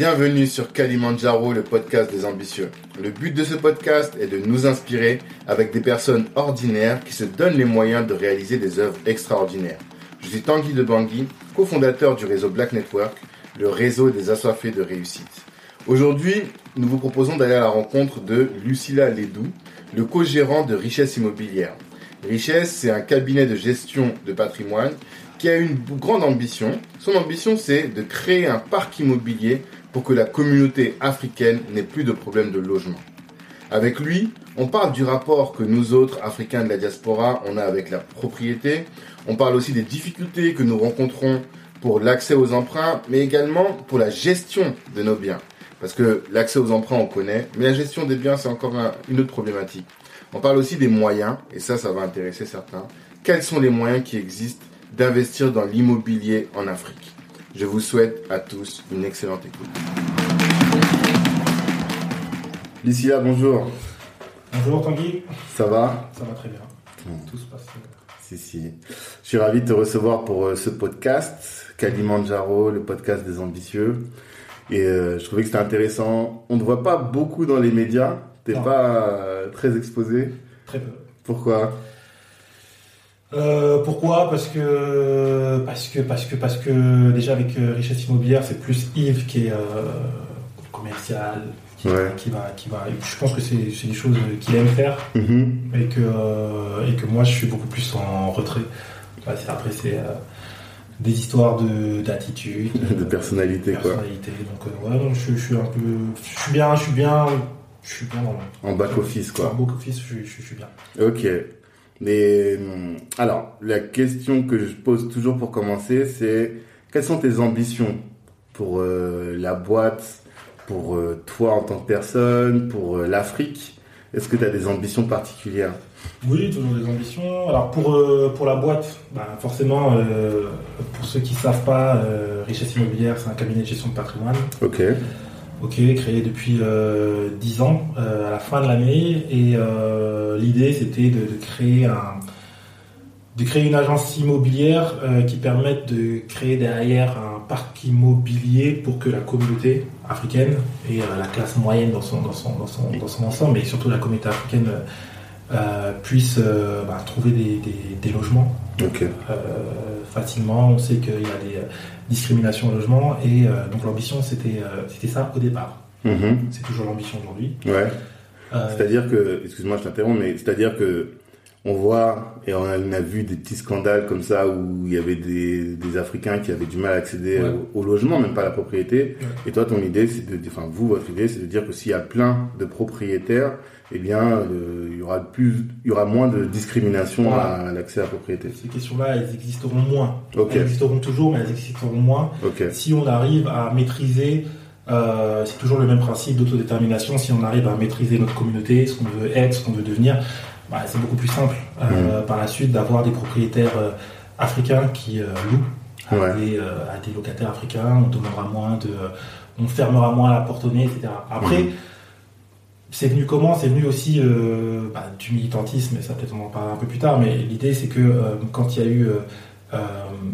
Bienvenue sur Kalimandjaro, le podcast des ambitieux. Le but de ce podcast est de nous inspirer avec des personnes ordinaires qui se donnent les moyens de réaliser des œuvres extraordinaires. Je suis Tanguy de Bangui, cofondateur du réseau Black Network, le réseau des assoiffés de réussite. Aujourd'hui, nous vous proposons d'aller à la rencontre de Lucilla Ledoux, le co-gérant de Richesse Immobilière. Richesse, c'est un cabinet de gestion de patrimoine qui a une grande ambition. Son ambition, c'est de créer un parc immobilier pour que la communauté africaine n'ait plus de problèmes de logement. Avec lui, on parle du rapport que nous autres, Africains de la diaspora, on a avec la propriété. On parle aussi des difficultés que nous rencontrons pour l'accès aux emprunts, mais également pour la gestion de nos biens. Parce que l'accès aux emprunts, on connaît, mais la gestion des biens, c'est encore une autre problématique. On parle aussi des moyens, et ça, ça va intéresser certains. Quels sont les moyens qui existent d'investir dans l'immobilier en Afrique? Je vous souhaite à tous une excellente écoute. Lucia, bonjour. Bonjour Tanguy. Ça va? Ça va très bien. Tout se passe. Si, si. Je suis ravi de te recevoir pour euh, ce podcast, Kalimandjaro, le podcast des ambitieux. Et euh, je trouvais que c'était intéressant. On ne te voit pas beaucoup dans les médias. T'es pas euh, très exposé. Très peu. Pourquoi? Euh, pourquoi? Parce que parce que parce que parce que déjà avec euh, richesse immobilière, c'est plus Yves qui est euh, commercial, qui, Ouais. qui va qui va. Je pense que c'est c'est des choses qu'il aime faire Mhm. et que euh, et que moi je suis beaucoup plus en retrait. Ouais, après c'est euh, des histoires de d'attitude, De personnalité, quoi. personnalité. Donc euh, ouais, je, je suis un peu, je suis bien, je suis bien, je suis bien dans En back office, quoi. En back office, je, je, je suis bien. Ok. Mais hum, alors, la question que je pose toujours pour commencer, c'est quelles sont tes ambitions pour euh, la boîte, pour euh, toi en tant que personne, pour euh, l'Afrique? Est-ce que tu as des ambitions particulières? Oui, toujours des ambitions. Alors pour, euh, pour la boîte, bah, forcément, euh, pour ceux qui ne savent pas, euh, Richesse Immobilière, c'est un cabinet de gestion de patrimoine. Ok. Ok, créé depuis euh, 10 ans, euh, à la fin de l'année. Et euh, l'idée, c'était de, de créer un de créer une agence immobilière euh, qui permette de créer derrière un parc immobilier pour que la communauté africaine et euh, la classe moyenne dans son, dans son, dans son, dans son ensemble, et surtout la communauté africaine, euh, euh, puisse euh, bah, trouver des, des- des logements euh, facilement. On sait qu'il y a des discriminations au logement et euh, donc l'ambition c'était euh, c'était ça au départ. Mhm. C'est toujours l'ambition aujourd'hui. Ouais. Euh, C'est-à-dire que, excuse-moi, je t'interromps, mais c'est-à-dire que on voit et on a, on a vu des petits scandales comme ça où il y avait des, des Africains qui avaient du mal à accéder Ouais. au, au logement, même pas à la propriété. Ouais. Et toi, ton idée, c'est de, enfin vous, votre idée, c'est de dire que s'il y a plein de propriétaires, eh bien, euh, il y aura plus, il y aura moins de discrimination Voilà. à l'accès à la propriété. ces questions-là, elles existeront moins. Elles existeront toujours, mais elles existeront moins si on arrive à maîtriser. euh, c'est toujours le même principe d'autodétermination. Si on arrive à maîtriser notre communauté, ce qu'on veut être, ce qu'on veut devenir, bah, c'est beaucoup plus simple euh, par la suite d'avoir des propriétaires africains qui louent à, Ouais. des, à des locataires africains. On demandera moins de, on fermera moins la porte au nez, etc. Après, Mhm. C'est venu comment? C'est venu aussi euh, bah, du militantisme, et ça peut-être on en parlera un peu plus tard, mais l'idée c'est que euh, quand il y a eu euh,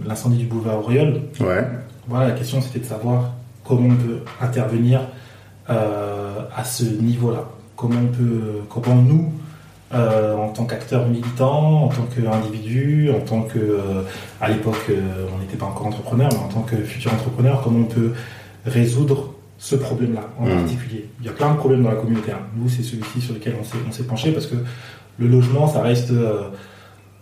l'incendie du boulevard Auriol, Ouais. voilà, la question c'était de savoir comment on peut intervenir à ce niveau-là. Comment on peut, comment nous, en tant qu'acteurs militants, en tant qu'individus, en tant que, à l'époque, on n'était pas encore entrepreneur, mais en tant que futur entrepreneur, comment on peut résoudre ce problème-là en Mhm. particulier. Il y a plein de problèmes dans la communauté. hein. Nous, c'est celui-ci sur lequel on s'est, penché parce que le logement, ça reste euh,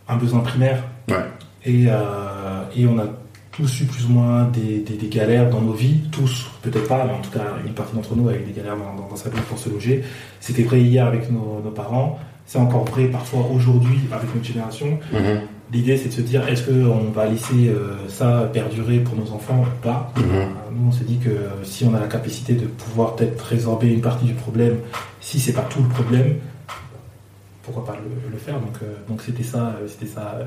un besoin primaire Ouais. et, euh, et on a tous eu plus ou moins des, des- des galères dans nos vies, tous, peut-être pas, mais en tout cas une partie d'entre nous a eu des galères dans, dans- sa vie pour se loger. C'était vrai hier avec nos, nos parents, c'est encore vrai parfois aujourd'hui avec notre génération. Mhm. L'idée c'est de se dire est-ce qu'on va laisser euh, ça perdurer pour nos enfants ou pas? Mhm. Euh, Nous on s'est dit que si on a la capacité de pouvoir peut-être résorber une partie du problème, si c'est pas tout le problème, pourquoi pas le, le faire? Donc euh, donc c'était ça, euh, c'était ça, euh,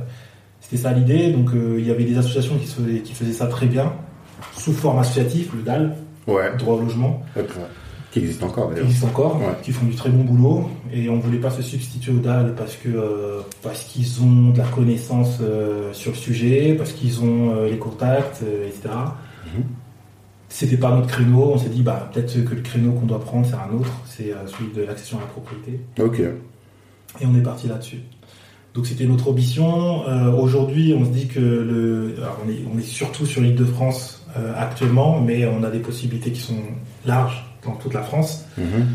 c'était ça l'idée. Donc euh, il y avait des associations qui, se faisaient, qui faisaient ça très bien sous forme associative, le DAL, Ouais. droit au logement. Qui existe encore qui d'ailleurs. existe encore, Ouais. qui font du très bon boulot. Et on voulait pas se substituer au DAL parce que euh, parce qu'ils ont de la connaissance euh, sur le sujet, parce qu'ils ont euh, les contacts, etc. Mhm. c'était pas notre créneau. On s'est dit, bah, peut-être que le créneau qu'on doit prendre, c'est un autre, c'est celui de l'accession à la propriété. Ok. Et on est parti là-dessus. Donc c'était notre ambition. Aujourd'hui, on se dit que le, on, est, on est surtout sur l'île de France actuellement, mais on a des possibilités qui sont larges dans toute la France. Mhm.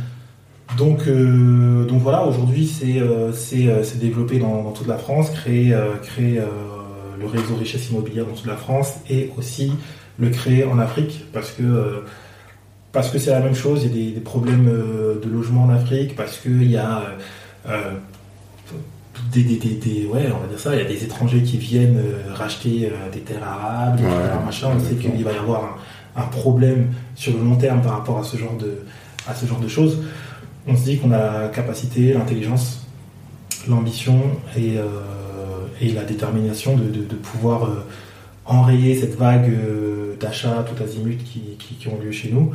Donc, euh, donc voilà, aujourd'hui c'est euh, euh, développé dans, toute la France, créer, créer le réseau richesse immobilière dans toute la France et aussi le créer en Afrique parce que parce que c'est la même chose, il y a des, problèmes de logement en Afrique, parce qu'il y a des, des, des, ouais, on va dire ça, il y a des étrangers qui viennent racheter des terres arables, machin, on sait qu'il va y avoir un, un, problème sur le long terme par rapport à ce genre de, à ce genre de choses on se dit qu'on a la capacité, l'intelligence, l'ambition et, euh, la détermination de, pouvoir euh, enrayer cette vague euh, d'achats tout azimut qui, qui, ont lieu chez nous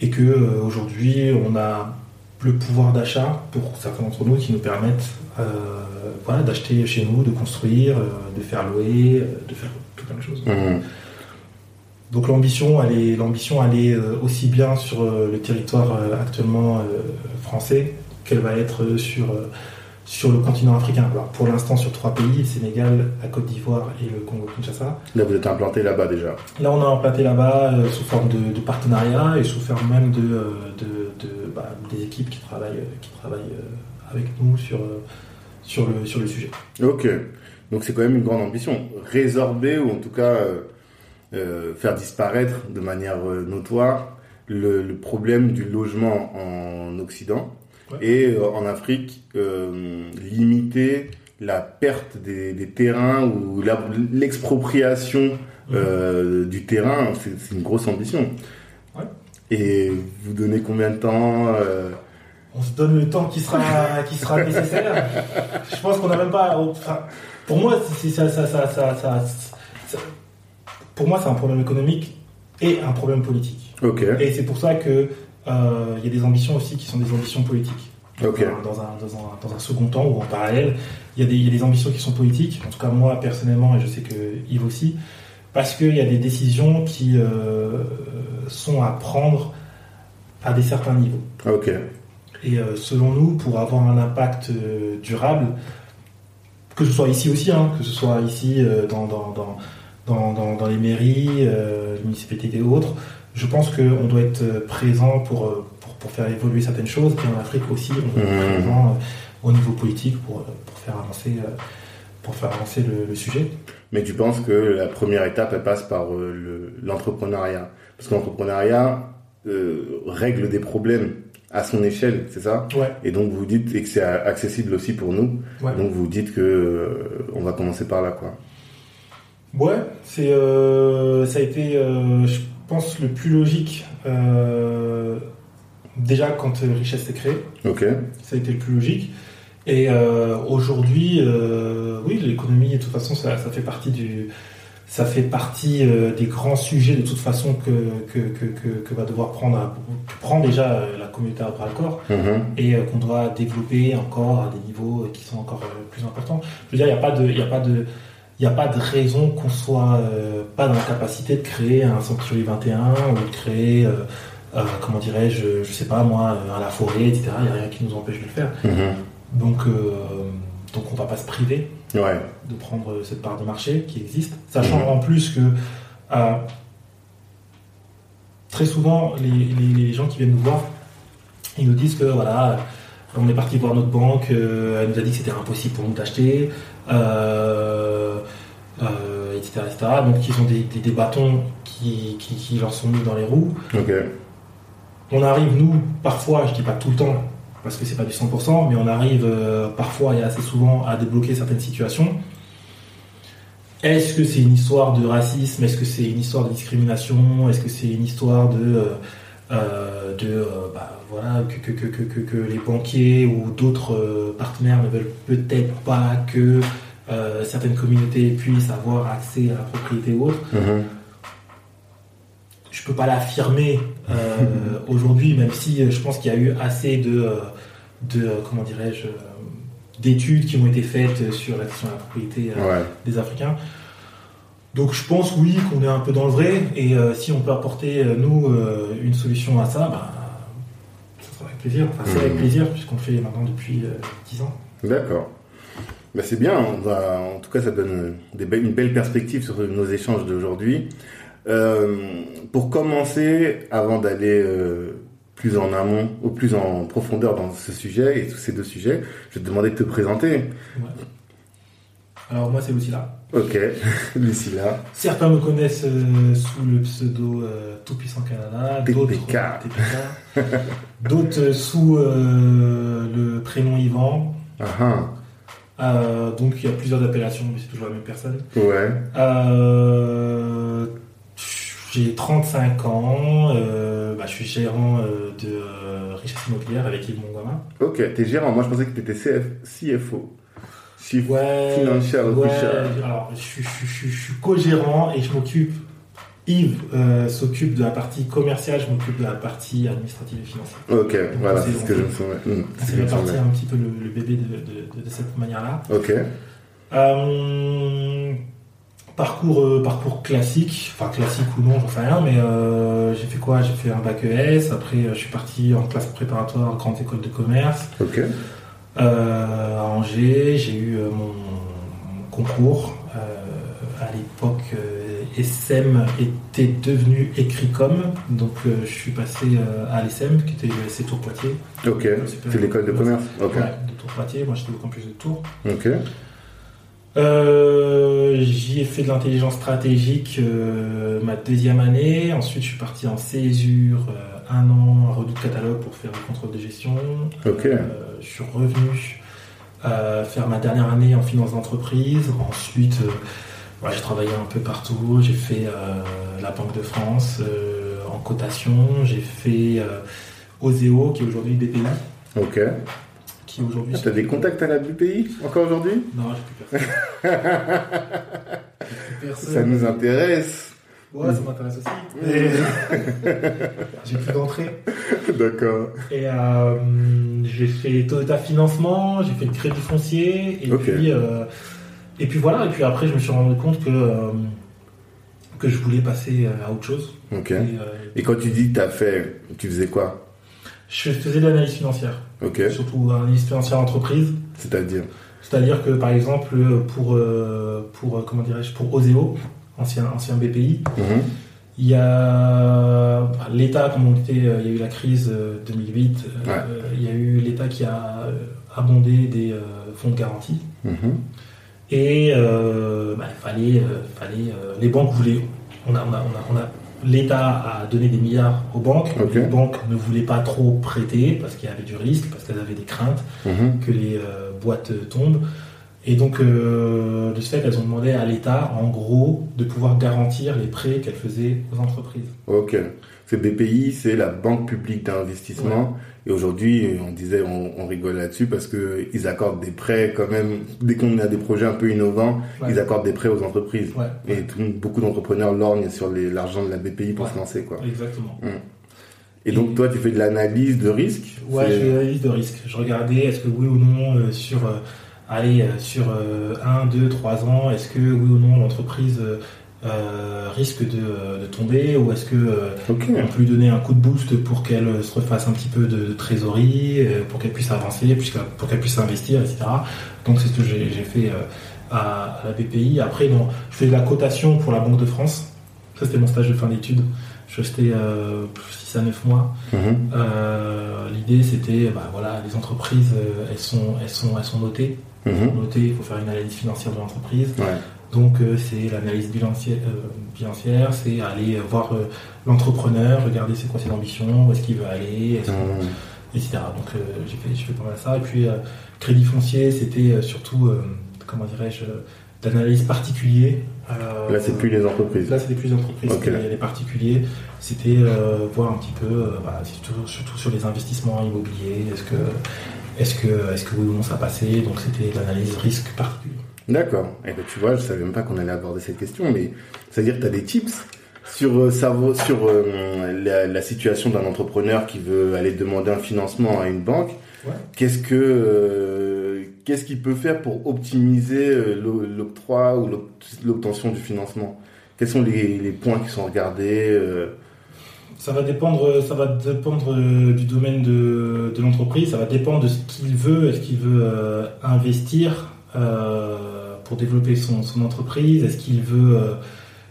et que aujourd'hui on a le pouvoir d'achat pour certains d'entre nous qui nous permettent voilà, d'acheter chez nous, de construire, de faire louer, de faire tout plein de choses. Mmh. Donc l'ambition, elle est, l'ambition, elle est aussi bien sur le territoire actuellement français qu'elle va être sur, euh, sur le continent africain. Alors pour l'instant sur trois pays, le Sénégal, la Côte d'Ivoire et le Congo-Kinshasa. Là vous êtes implanté là-bas déjà Là on est implanté là-bas euh, sous forme de, partenariat et sous forme même de, euh, de, bah, des équipes qui travaillent, qui travaillent avec nous sur, sur, le, sur le sujet. Ok, donc c'est quand même une grande ambition. Résorber ou en tout cas faire disparaître de manière notoire le, problème du logement en Occident et euh, en Afrique euh, limiter la perte des, terrains ou l'expropriation euh, du terrain, c'est une grosse ambition. Et vous donnez combien de temps On se donne le temps qui sera, qui sera nécessaire. Je pense qu'on n'a même pas. pour moi, ça, ça, ça, pour moi, c'est un problème économique et un problème politique. Et c'est pour ça que euh, il y a des ambitions aussi qui sont des ambitions politiques. Dans, un, dans, un, second temps ou en parallèle, il y, a des, y, a des ambitions qui sont politiques, en tout cas moi personnellement, et je sais que Yves aussi, parce qu'il y a des décisions qui euh, sont à prendre à des certains niveaux. Et euh, selon nous, pour avoir un impact durable, que ce soit ici aussi, hein, que ce soit ici dans, dans, dans, les mairies, les municipalités et autres, je pense qu'on doit être présent pour, pour, faire évoluer certaines choses. Et en Afrique aussi, on doit être mmh. présent euh, au niveau politique pour, pour faire avancer, euh, pour faire avancer le, sujet. Mais tu penses que la première étape, elle passe par euh, l'entrepreneuriat? Parce que l'entrepreneuriat règle des problèmes à son échelle, c'est ça? Ouais. Et donc vous dites et que c'est accessible aussi pour nous. Donc vous dites que on va commencer par là, quoi. Ouais, c'est ça a été pense, le plus logique, euh, déjà quand Richesse s'est créée. Ok. Ça a été le plus logique. Et euh, aujourd'hui, euh, oui, l'économie, de toute façon, ça, fait partie du, ça fait partie des grands sujets de toute façon que que, va devoir prendre, prendre déjà la communauté à bras le corps mm-hmm. et qu'on doit développer encore à des niveaux qui sont encore plus importants. Je veux dire, il n'y a pas de, il a pas de n'y a pas de raison qu'on soit euh, pas dans la capacité de créer un Sanctuary 21 ou de créer, euh, euh, comment dirais-je, je sais pas moi, à la forêt, etc. Il n'y a rien qui nous empêche de le faire. Mm-hmm. Donc, donc on va pas se priver de prendre cette part de marché qui existe, sachant mm-hmm. en plus que très souvent les, gens qui viennent nous voir, ils nous disent que voilà, on est parti voir notre banque, elle nous a dit que c'était impossible pour nous d'acheter. Euh, euh, etc., Donc ils ont des, bâtons qui, leur sont mis dans les roues. On arrive, nous, parfois, je dis pas tout le temps, parce que c'est pas du 100%, mais on arrive euh, parfois et assez souvent à débloquer certaines situations. Est-ce que c'est une histoire de racisme? Est-ce que c'est une histoire de discrimination? Est-ce que c'est une histoire de, de bah, voilà, que, que, que, que, les banquiers ou d'autres partenaires ne veulent peut-être pas que euh, certaines communautés puissent avoir accès à la propriété ou autre. Mhm. Je peux pas l'affirmer euh, aujourd'hui, même si euh, je pense qu'il y a eu assez de, de comment dirais-je, d'études qui ont été faites sur la question de la propriété des Africains. Donc je pense oui qu'on est un peu dans le vrai et euh, si on peut apporter euh, nous euh, une solution à ça, bah, ça sera avec plaisir. Enfin c'est avec Mhm. plaisir puisqu'on le fait maintenant depuis euh, 10 ans. D'accord. Bah, c'est bien, on va, en tout cas ça donne des une belle perspective sur nos échanges d'aujourd'hui. Pour commencer, avant d'aller plus en amont ou plus en profondeur dans ce sujet et tous ces deux sujets, je vais te demander de te présenter. Ouais. Alors moi c'est Lucilla. Ok, Lucilla. Certains me connaissent euh, sous le pseudo euh, Tout Puissant Canada, d'autres d'autres euh, sous euh, le prénom Yvan. Ah, ah. Donc il y a plusieurs appellations, mais c'est toujours la même personne. Ouais, j'ai 35 ans, bah, je suis gérant de richesse immobilière avec Yves Mongama. ok, t'es gérant. Moi je pensais que t'étais CF, CFO. Chief Ouais, Officer. alors je, suis- je, je, je suis co-gérant et je m'occupe, Yves euh, s'occupe de la partie commerciale, je m'occupe de la partie administrative et financière. Ok, voilà, c'est c'est ce que je me souviens. Hmm, c'est ce C'est que je me réparti souviens. un petit peu le, le bébé de, de- de- de cette manière-là. Ok, Euh, parcours, euh, parcours classique, enfin classique ou non, j'en sais rien, mais euh, j'ai fait quoi? J'ai fait un bac ES, après je suis parti en classe préparatoire grande école de commerce ok, euh, à Angers, j'ai eu euh, mon, concours. Euh, à l'époque, euh, SM était devenu Écricom, donc euh, je suis passé euh, à l'ESM, qui était le SC Tour Poitiers. ok. C'est l'école de commerce. Ok, Ouais, de Tours Poitiers, moi j'étais au campus de Tours. ok, Euh, J'y ai fait de l'intelligence stratégique euh, ma deuxième année. Ensuite, je suis parti en césure euh, un an à Redoute Catalogue pour faire le contrôle de gestion. Ok. Euh, je suis revenu euh, faire ma dernière année en finance d'entreprise. Ensuite, euh, j'ai travaillé un peu partout. J'ai fait la Banque de France en cotation. J'ai fait Oseo, qui est aujourd'hui BPI, ok. qui aujourd'hui. Ah, T'as des contacts à la BPI encore aujourd'hui? Non, j'ai plus personne. J'ai plus personne. Ça nous intéresse. Ouais, ça m'intéresse aussi. Et- J'ai plus d'entrée. D'accord. Et euh, j'ai fait Toyota Financement, j'ai fait le crédit foncier, et puis euh, et puis voilà. Et puis après, je me suis rendu compte que euh, que je voulais passer à autre chose. Ok. Et, euh, Et quand tu dis que t'as fait, tu faisais quoi? Je faisais de l'analyse financière, Ok. surtout analyse financière entreprise. C'est-à-dire? C'est-à-dire que par exemple pour pour comment dirais-je pour Oseo, ancien ancien BPI, Mhm. Il y a l'État, comme on euh, il y a eu la crise euh, 2008, euh, Ouais. euh, il y a eu l'État qui a abondé des euh, fonds de garantie. Mhm. Et euh, bah, il fallait, fallait les banques voulaient, on a, on a, on a, on a- l'État a donné des milliards aux banques, les banques ne voulaient pas trop prêter parce qu'il y avait du risque, parce qu'elles avaient des craintes Mhm. que les boîtes tombent. Et donc, euh, de ce fait, elles ont demandé à l'État, en gros, de pouvoir garantir les prêts qu'elles faisaient aux entreprises. Ok. C'est BPI, c'est la banque publique d'investissement. Et aujourd'hui, on disait, on, on rigole là-dessus parce que ils accordent des prêts quand même. Dès qu'on a des projets un peu innovants, Ouais. ils accordent des prêts aux entreprises. Ouais, Et tout- beaucoup d'entrepreneurs lorgnent sur l'argent de la BPI pour se lancer, quoi. exactement. Et donc, toi, tu fais de l'analyse de risque? Ouais, je fais l'analyse de risque. Je regardais est-ce que oui ou non, euh, sur, euh, allez, euh, sur 1, 2, 3 ans, est-ce que oui ou non l'entreprise euh, euh, risque de, de tomber ou est-ce que euh, on peut lui donner un coup de boost pour qu'elle se refasse un petit peu de, de trésorerie, euh, pour qu'elle puisse avancer, puisque- pour qu'elle puisse investir, etc. Donc c'est ce que j'ai j'ai fait à, à la BPI. Après, non, je fais de la cotation pour la Banque de France. Ça, c'était mon stage de fin d'études. Je restais 6 à 9 mois. Mhm. Euh, L'idée, c'était, bah, voilà, les entreprises, elles, sont, elles, sont, elles sont notées. Mhm. Notées, il faut faire une analyse financière de l'entreprise. Ouais. Donc euh, c'est l'analyse bilancière, euh, bilancière, c'est aller voir euh, l'entrepreneur, regarder c'est quoi ses ambitions, où est-ce qu'il veut aller, Mhm. etc. Donc j'ai fait, fait pas mal ça. Et puis crédit foncier, c'était surtout, comment dirais-je, d'analyse particulier. Là, c'est plus les entreprises. Là, c'était plus les entreprises, les, particuliers. C'était voir un petit peu, bah, surtout, surtout sur les investissements immobiliers. Est-ce que, est-ce que, est-ce que oui ou non ça passait Donc c'était l'analyse risque particulier. D'accord. Et ben, tu vois, je savais même pas qu'on allait aborder cette question, mais c'est-à-dire que tu as des tips sur, euh, sur euh, la, la situation d'un entrepreneur qui veut aller demander un financement à une banque. Ouais. Qu'est-ce que euh, qu'est-ce qu'il peut faire pour optimiser euh, l'o- l'octroi ou l'ob- l'obtention du financement? Quels sont les, les points qui sont regardés Ça va dépendre, ça va dépendre euh, du domaine de, de l'entreprise, ça va dépendre de ce qu'il veut. Est-ce qu'il veut euh, investir euh, pour développer son, son entreprise? Est-ce qu'il veut, euh,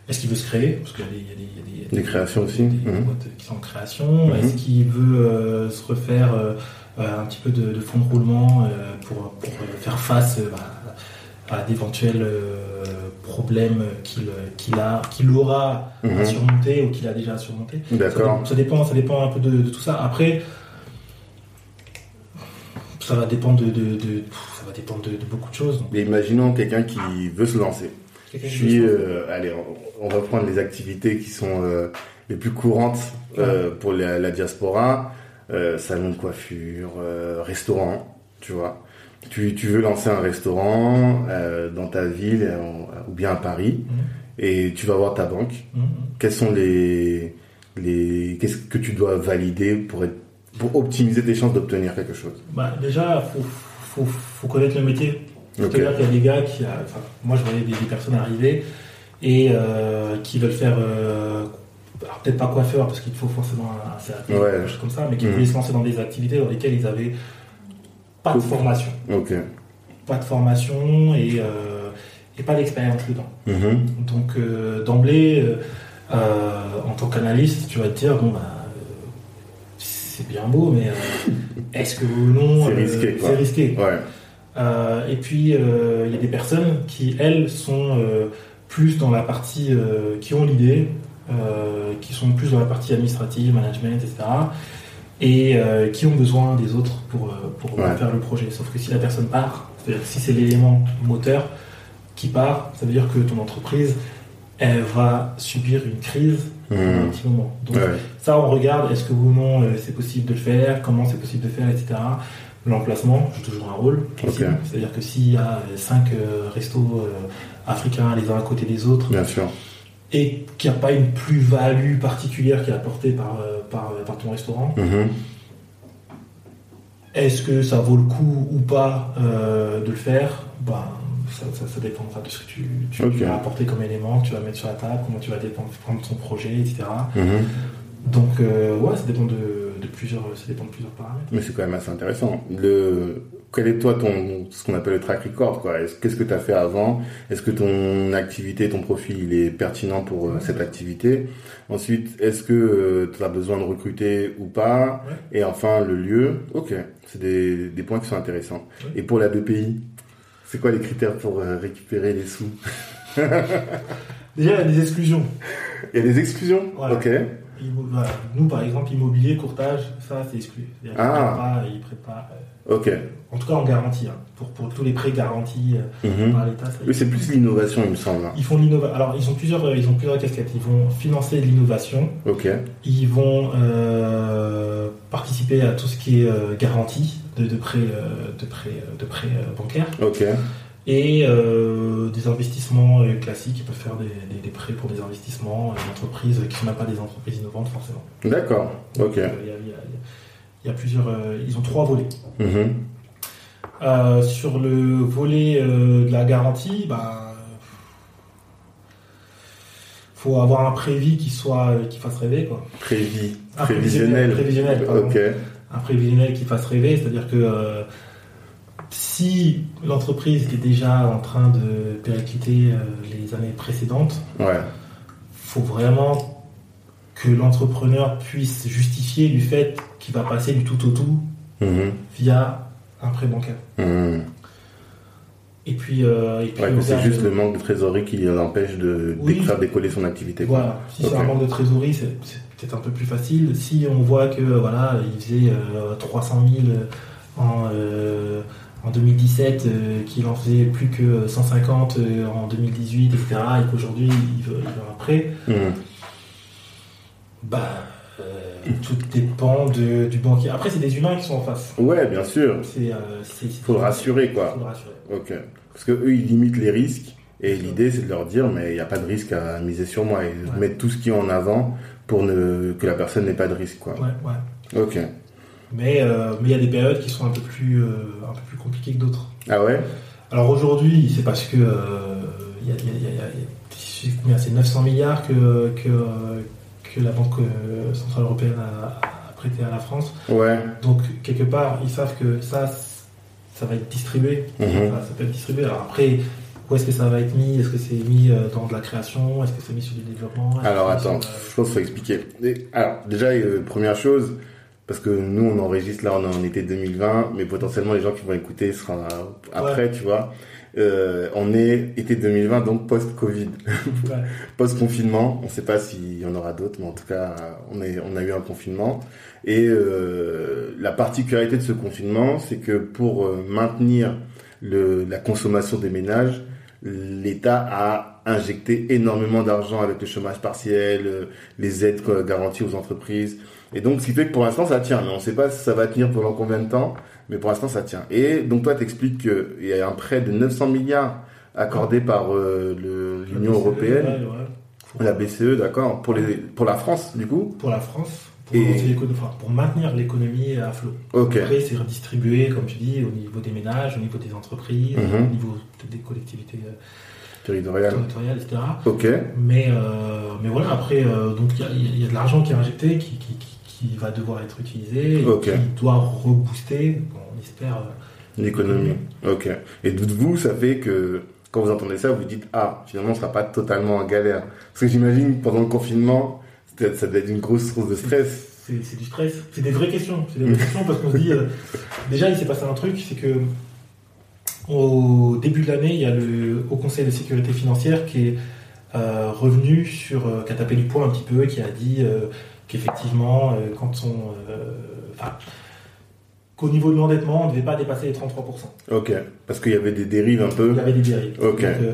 est-ce qu'il veut se créer? Parce qu'il y a des, y y a créations aussi. des, Mhm. boîtes qui sont en création. Mhm. Est-ce qu'il veut se refaire un petit peu de, de fonds de roulement pour, pour faire face bah, à d'éventuels problèmes qu'il qu'il a, qu'il aura à Mhm. surmonter ou qu'il a déjà surmonté. D'accord. ça dépend, ça dépend un peu de, de tout ça. Après, ça va dépendre de, de- de- ça va dépendre de, beaucoup de choses. Mais imaginons quelqu'un qui veut se lancer. Je suis, euh, allez, on, on va prendre les activités qui sont euh, les plus courantes euh, pour la, la diaspora, salon de coiffure, restaurant, tu vois. Tu, tu veux lancer un restaurant euh, dans ta ville euh, ou bien à Paris Mhm. et tu vas voir ta banque. Mhm. Quels sont les les qu'est-ce que tu dois valider pour être pour optimiser tes chances d'obtenir quelque chose? Bah, déjà, faut, faut, faut connaître le métier. C'est-à-dire qu'il y a des gars qui, a- enfin, moi je voyais des, des personnes arriver et euh, qui veulent faire, euh, alors peut-être pas coiffeur parce qu'il faut forcément un CAP, Ouais. quelque chose comme ça, mais qui Mhm. voulaient se lancer dans des activités dans lesquelles ils avaient pas de formation, Ok. pas de formation et, euh, et pas d'expérience dedans. Mhm. Donc euh, d'emblée, euh, en tant qu'analyste, tu vas te dire bon bah c'est bien beau, mais est-ce que ou non C'est risqué. C'est risqué. Ouais. Et puis il y a des personnes qui elles sont plus dans la partie qui ont l'idée, qui sont plus dans la partie administrative, management, etc. Et euh, qui ont besoin des autres pour, euh, pour Ouais. faire le projet. Sauf que si la personne part, c'est-à-dire si c'est l'élément moteur qui part, ça veut dire que ton entreprise, elle va subir une crise pendant un petit moment. Donc Ouais. ça, on regarde, est-ce que ou non euh, c'est possible de le faire, comment c'est possible de faire, etc. L'emplacement joue toujours un rôle. C'est-à-dire que s'il y a cinq euh, restos africains les uns à côté des autres, Bien sûr. Et qu'il n'y a pas une plus-value particulière qui est apportée par, euh, par, euh, par ton restaurant, Mhm. est-ce que ça vaut le coup ou pas euh, de le faire? Ben, ça, ça, ça dépendra de ce que tu, tu vas apporter comme élément, que tu vas mettre sur la table, comment tu vas dépendre- prendre ton projet, etc. Mhm. Donc, euh, ouais, ça dépend de, de plusieurs, ça dépend de plusieurs paramètres. Mais c'est quand même assez intéressant. Le, quel est toi ton, ce qu'on appelle le track record, quoi? Est-ce- Qu'est-ce que tu as fait avant? Est-ce que ton activité, ton profil, il est pertinent pour euh, cette activité? Ensuite, est-ce que tu as besoin de recruter ou pas? Ouais. Et enfin, le lieu? Ok. C'est des, des points qui sont intéressants. Ouais. Et pour la BPI, c'est quoi les critères pour euh, récupérer les sous? Déjà, il y a des exclusions. Il y a des exclusions? Voilà. Ok. Nous, par exemple, immobilier, courtage, ça, c'est exclu. Ah. prêtent pas, ils prêtent pas, euh, Ok. en tout cas en garantie. hein. Pour, pour tous les prêts garantis euh, Mhm. par l'État, Oui, c'est plus l'innovation, il me semble. hein. Ils font l'innovation. Alors, ils ont plusieurs, euh, ils ont plusieurs casquettes. Ils vont financer de l'innovation. Ok. Ils vont euh, participer à tout ce qui est garantie de, de prêts, de prêts, de prêts bancaires Ok. et des investissements classiques. Ils peuvent faire des, des- des prêts pour des investissements d'entreprises qui ne sont même pas des entreprises innovantes forcément. D'accord. Ok. Donc, Il y, a, il y a- il y a plusieurs. euh, ils ont trois volets. Mhm. Euh, sur le volet euh, de la garantie, bah, faut avoir un prévis qui soit qui fasse rêver quoi. Prévis. Un Prévisionnel. prévisionnel, pardon. Ok. Un prévisionnel qui fasse rêver, c'est-à-dire que euh, si l'entreprise était déjà en train de péricliter euh, les années précédentes, Ouais. faut vraiment que l'entrepreneur puisse justifier du fait qu'il va passer du tout au tout Mhm. via un prêt bancaire. Mhm. Et puis, euh, et puis Ouais, c'est juste de- le manque de trésorerie qui l'empêche de, Oui. faire décoller son activité. quoi. Voilà, si c'est un manque de trésorerie, c'est peut-être un peu plus facile. Si on voit que voilà, il faisait euh, 300 000 en, euh, en 2017, euh, qu'il en faisait plus que 150 euh, en 2018, etc., et qu'aujourd'hui il veut, il veut un prêt, Mhm. Bah, euh, tout dépend de- du banquier. Après, c'est des humains qui sont en face. Ouais, bien sûr. Euh, c'est- Faut le rassurer, quoi. Faut le rassurer. Ok. Parce que eux, ils limitent les risques. Et l'idée, c'est de leur dire, mais il n'y a pas de risque à miser sur moi. Et de Ouais. mettre tout ce qui est en avant pour ne, que la personne n'ait pas de risque, quoi. Ouais, ouais. Ok. Mais euh, mais il y a des périodes qui sont un peu plus, euh, un peu plus compliquées que d'autres. Ah ouais Alors aujourd'hui, c'est parce que euh, il y a, il y a- il y il c'est 900 milliards que, que, euh, que la Banque euh, Centrale Européenne a, a prêté à la France. Ouais. Donc, quelque part, ils savent que ça, ça va être distribué. Mhm. Ça, ça peut être distribué. Alors après, où est-ce que ça va être mis? Est-ce que c'est mis euh, dans de la création? Est-ce que c'est mis sur du développement? Alors attends, sur, je pense qu'il faut expliquer. Alors déjà, euh, première chose, parce que nous on enregistre là, on est en été 2020, mais potentiellement les gens qui vont écouter sera après, tu vois. Euh, on est été 2020, donc post-Covid, ouais. post-confinement. On ne sait pas s'il y en aura d'autres, mais en tout cas, on, est, on a eu un confinement. Et euh, la particularité de ce confinement, c'est que pour euh, maintenir le, la consommation des ménages, l'État a injecté énormément d'argent avec le chômage partiel, les aides garanties aux entreprises. Et donc, ce qui fait que pour l'instant, ça tient. Mais on ne sait pas si ça va tenir pendant combien de temps, mais pour l'instant, ça tient. Et donc, toi, t'expliques qu'il y a un prêt de 900 milliards accordé par euh, l'Union Ouais, européenne, ouais. la BCE, d'accord, pour, les, pour la France, du coup. Pour la France, pour, Et- relancer l'économie- enfin, pour maintenir l'économie à flot. Après, c'est redistribué, comme tu dis, au niveau des ménages, au niveau des entreprises, Mhm. au niveau des collectivités euh, Territorial. territoriales, etc. Ok. Mais, euh, mais voilà, après, euh, donc il y a- il y, a de l'argent qui est injecté, qui, qui, qui- qui va devoir être utilisé, et qui doit rebooster, on espère. euh, L'économie. Ok. Et vous, ça fait que quand vous entendez ça, vous dites ah finalement, on sera pas totalement en galère. Parce que j'imagine pendant le confinement, ça doit être une grosse source de stress. C'est du stress. C'est des vraies questions. C'est des vraies questions parce qu'on se dit. euh, déjà, il s'est passé un truc, c'est que au début de l'année, il y a le Haut Conseil de sécurité financière qui est euh, revenu sur. euh, qui a tapé du poing un petit peu, qui a dit qu'effectivement, euh, quand on. euh, Enfin. qu'au niveau de l'endettement, on ne devait pas dépasser les 33%. Ok. Parce qu'il y avait des dérives un peu. Il y avait des dérives. Ok. Donc, euh,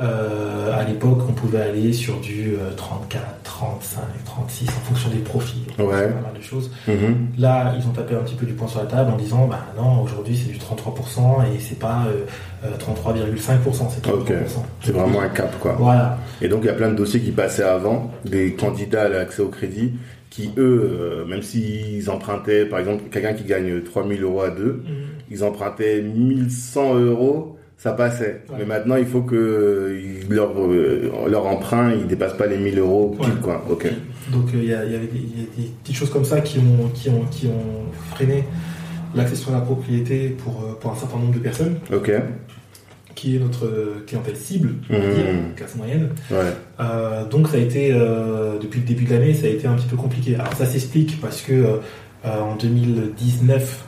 euh, à l'époque, on pouvait aller sur du euh, 34, 35, 36 en fonction des profils. Ouais. Pas mal de choses. Mhm. Là, ils ont tapé un petit peu du poing sur la table en disant bah non, aujourd'hui c'est du 33% et c'est pas euh, euh, 33,5%, c'est 33%. Ok. C'est vraiment un cap quoi. Voilà. Et donc il y a plein de dossiers qui passaient avant, des candidats à l'accès au crédit, qui eux, euh, même s'ils empruntaient, par exemple, quelqu'un qui gagne 3000 euros à deux, ils empruntaient 1100 euros, ça passait. Ouais. Mais maintenant, il faut que euh, leur, euh, leur emprunt, il dépasse pas les 1000 euros pile, Ouais. quoi. Ok. Donc euh, il y, y avait des, petites choses comme ça qui ont, qui ont, qui ont freiné l'accession à la propriété pour, euh, pour un certain nombre de personnes, Ok. qui est notre clientèle cible, on va dire, classe moyenne. Ouais. Donc ça a été, depuis le début de l'année, ça a été un petit peu compliqué. Alors ça s'explique parce que en 2019,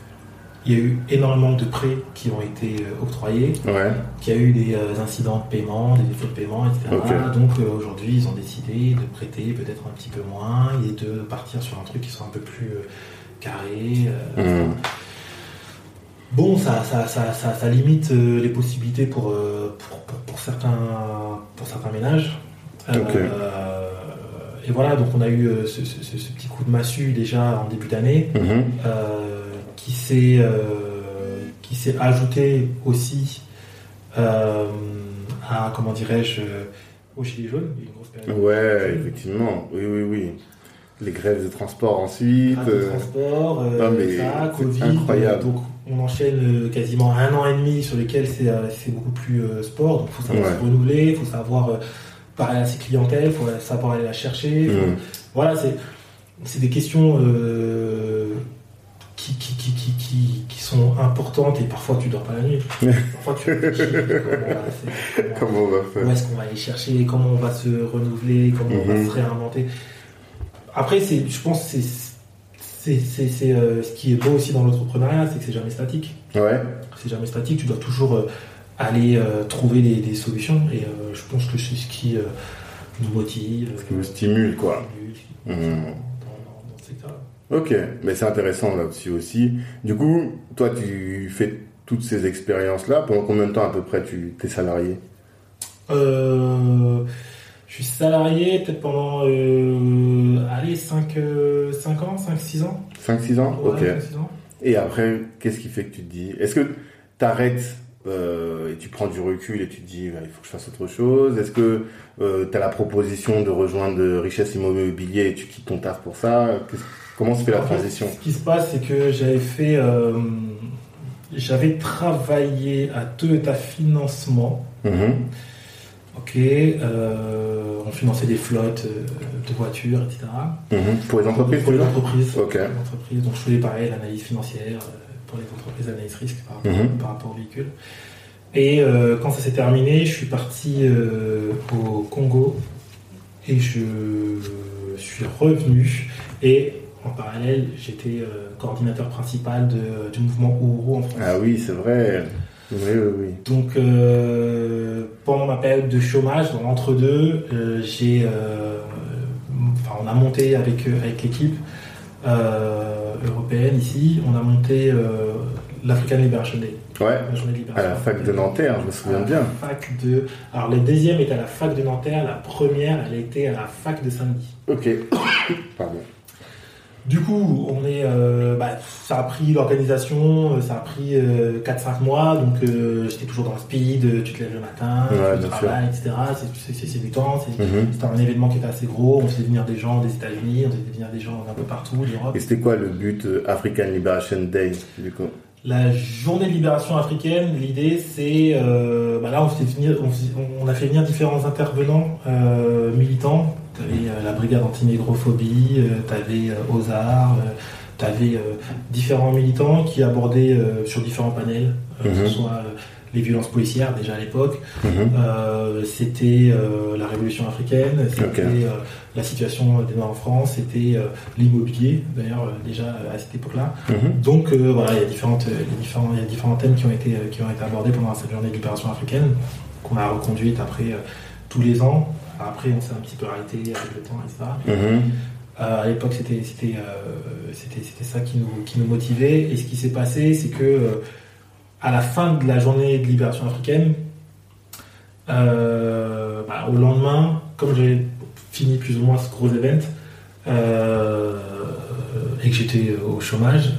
il y a eu énormément de prêts qui ont été euh, octroyés, Ouais. qu'il y a eu des euh, incidents de paiement, des défauts de paiement, etc. Donc euh, aujourd'hui, ils ont décidé de prêter peut-être un petit peu moins et de partir sur un truc qui soit un peu plus euh, carré. euh, Mhm. Bon, ça, ça, ça, ça, ça limite les possibilités pour, pour, pour, pour certains, pour certains ménages. Et voilà, donc on a eu ce, ce- ce- ce petit coup de massue déjà en début d'année Mhm. Qui s'est euh, qui s'est ajouté aussi euh, à comment dirais-je euh, au gilet jaune. Une grosse période. Ouais, effectivement. Oui, oui, oui. Les grèves de transport ensuite. Grève de transport, euh, non, mais ça, Covid, incroyable. donc on enchaîne quasiment un an et demi sur lesquels c'est c'est beaucoup plus sport, donc il faut savoir Ouais. se renouveler, il faut savoir parler à ses clientèles, il faut savoir aller la chercher. Mhm. Voilà, c'est c'est des questions euh, qui, qui, qui, qui, qui, qui sont importantes et parfois tu dors pas la nuit. parfois tu réfléchis, comment, on va faire où est-ce qu'on va aller chercher, comment on va se renouveler, comment on va Mhm. se réinventer. Après, c'est, je pense que c'est, c'est, c'est, c'est, euh, ce qui est beau aussi dans l'entrepreneuriat, c'est que c'est jamais statique. Ouais. C'est jamais statique, tu dois toujours euh, aller euh, trouver des, des solutions et je pense que c'est ce qui nous motive, Ce qui vous stimule, quoi. stimule, Mhm. dans, dans- dans secteur-là. Ok, mais c'est intéressant là-dessus aussi. Du coup, toi, tu fais toutes ces expériences-là. Pendant combien de temps à peu près tu t'es salarié? Euh, je suis salarié peut-être pendant euh, allez, 5, 5 ans, 5-6 ans. 5-6 ans? Ouais, Ok. 5-6 ans. Et après, qu'est-ce qui fait que tu te dis? Est-ce que tu arrêtes et tu prends du recul et tu te dis bah, il faut que je fasse autre chose? Est-ce que tu as la proposition de rejoindre Richesse Immobilier et tu quittes ton taf pour ça? Qu'est-ce- Comment se fait la transition Ce qui se passe, c'est que j'avais fait. euh, j'avais travaillé à Toyota Financement. Mhm. Ok, euh, on finançait des flottes euh, de voitures, etc. Mhm. Pour les entreprises, Pour les entreprises. Ok. Les entreprises. Donc je faisais pareil, l'analyse financière pour les entreprises, l'analyse risque par rapport, Mhm. par rapport au véhicule. Et euh, quand ça s'est terminé, je suis parti euh, au Congo et je suis revenu. Et en parallèle, j'étais euh, coordinateur principal de- du mouvement Ouro en France. Ah oui, c'est vrai. Oui, oui, oui. Donc euh, pendant ma période de chômage, dans l'entre-deux, euh, j'ai, euh, enfin, on a monté avec euh, avec l'équipe euh, européenne ici, on a monté euh, l'African Liberation Day, Ouais, la journée de à la fac de Nanterre, je me souviens À la bien. fac de, alors le deuxième était à la fac de Nanterre, la première elle était à la fac de Saint-Denis. Ok. Pardon. Du coup, on est, euh, bah, ça a pris l'organisation, euh, ça a pris euh, 4-5 mois, donc euh, j'étais toujours dans le speed, euh, tu te lèves le matin, Ouais, tu travailles, etc. C'est- du temps, c'est Mhm. c'était un événement qui était assez gros, on faisait venir des gens des États-Unis, on faisait venir des gens d'un peu partout, d'Europe. Et c'était quoi le but euh, African Liberation Day, du coup? La journée de libération africaine, l'idée c'est, euh, bah là on, faisait venir, on, on a fait venir différents intervenants euh, militants. Tu avais la brigade anti-négrophobie, tu avais OSAR, tu avais différents militants qui abordaient euh, sur différents panels, euh, que Mhm. ce soit euh, les violences policières déjà à l'époque, Mhm. euh, c'était euh, la révolution africaine, c'était euh, la situation des Noirs en France, c'était euh, l'immobilier d'ailleurs euh, déjà euh, à cette époque-là. Mhm. Donc euh, voilà, il y a différentes, différents, il y a différents thèmes qui ont été euh, qui ont été abordés pendant cette journée de libération africaine qu'on a reconduite après euh, tous les ans. Après, on s'est un petit peu arrêté avec le temps, etc. Mhm. Euh, à l'époque, c'était c'était euh, c'était ça qui nous qui nous motivait. Et ce qui s'est passé, c'est que euh, à la fin de la journée de libération africaine, euh, bah, au lendemain, comme j'avais fini plus ou moins ce gros event et que j'étais au chômage,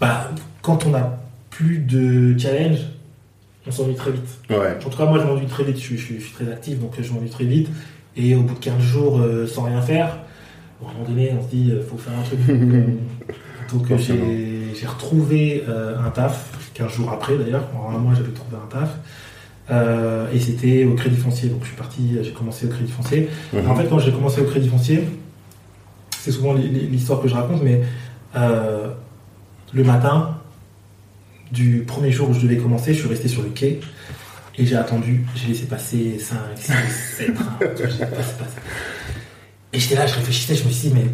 bah, quand on n'a plus de challenge, on s'ennuie très vite. Ouais. En tout cas, moi, je m'ennuie très vite. Je, suis- je suis je suis très actif, donc je m'ennuie très vite. Et au bout de 15 jours, euh, sans rien faire, à un moment donné, on se dit, il faut faire un truc. donc, euh, j'ai retrouvé euh, un taf, 15 jours après d'ailleurs. En un mois, j'avais trouvé un taf. Euh, et c'était au Crédit Foncier. Donc, je suis parti, j'ai commencé au Crédit Foncier. Mhm. En fait, quand j'ai commencé au Crédit Foncier, c'est souvent l'hi- l'histoire que je raconte, mais euh, le matin du premier jour où je devais commencer, je suis resté sur le quai et j'ai attendu, j'ai laissé passer 5, 6, 7 trains. Et j'étais là, je réfléchissais, je me suis dit, mais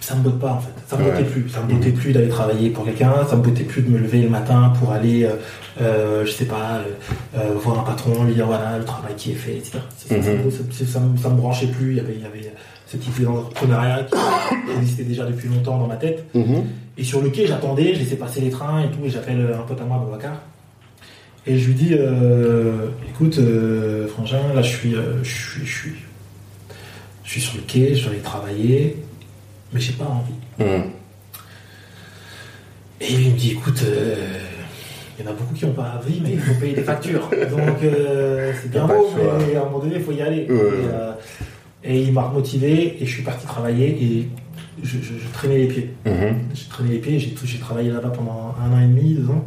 ça me botte pas en fait. Ça me Ouais. bottait plus. Ça me bottait plus d'aller travailler pour quelqu'un. Ça me bottait plus de me lever le matin pour aller, euh, euh, je sais pas, euh, euh, voir un patron, lui dire voilà le travail qui est fait, etc. Ça, ça me, ça me branchait plus. Il y avait, il y avait cette idée d'entrepreneuriat qui existait déjà depuis longtemps dans ma tête. Mhm. Et sur le quai, j'attendais, je laissais passer les trains et tout, et j'appelle un pote à moi, Babacar. Et je lui dis, euh, écoute, euh, Frangin, là je suis, euh, je suis, je suis, je suis sur le quai, je dois aller travailler, mais j'ai pas envie. Mhm. Et il me dit, écoute, euh, il y en a beaucoup qui n'ont pas envie, mais il faut payer des factures. Donc euh, c'est bien beau, mais à un moment donné, il faut y aller. Et, euh, et il m'a remotivé, et je suis parti travailler, et je, je- je traînais les pieds. Mhm. J'ai traîné les pieds, j'ai travaillé là-bas pendant un an et demi, deux ans.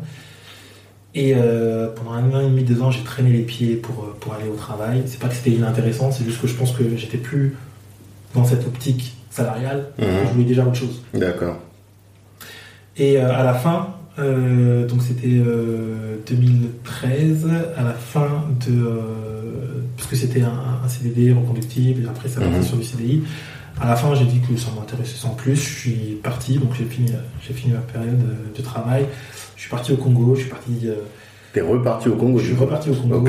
Et euh, pendant un an et demi, deux ans, j'ai traîné les pieds pour, euh, pour aller au travail. C'est pas que c'était inintéressant, c'est juste que je pense que j'étais plus dans cette optique salariale. Mhm. Je voulais déjà autre chose. D'accord. Et euh, à la fin, euh, donc c'était euh, 2013, à la fin de. parce que c'était un, un CDD reconductible, et après ça Mhm. sur du CDI. À la fin, j'ai dit que ça m'intéressait sans plus. Je suis parti, donc j'ai fini, j'ai fini ma période euh, de travail. Je suis parti au Congo, je suis parti. euh, T'es reparti au Congo, je suis reparti au Congo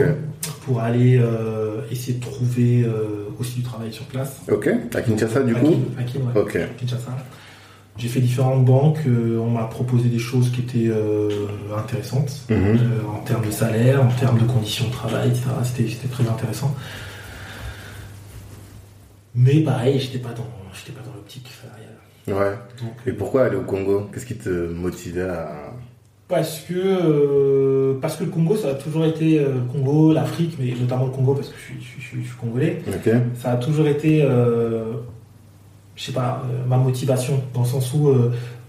pour aller euh, essayer de trouver euh, aussi du travail sur place. Ok. À Kinshasa, du À coup à Kin, ouais. Ok. Kinshasa. J'ai fait différentes banques, on m'a proposé des choses qui étaient intéressantes Mhm. en termes de salaire, en termes de conditions de travail, etc. C'était très intéressant. Mais pareil, j'étais pas dans, j'étais pas dans l'optique salariale. Ouais. Donc, Et pourquoi aller au Congo? Qu'est-ce qui te motivait à. parce que euh, parce que le Congo, ça a toujours été euh, le Congo, l'Afrique, mais notamment le Congo parce que je suis, je suis- je suis- je suis congolais. Ok. Ça a toujours été. euh, je sais pas, euh, ma motivation, dans le sens où,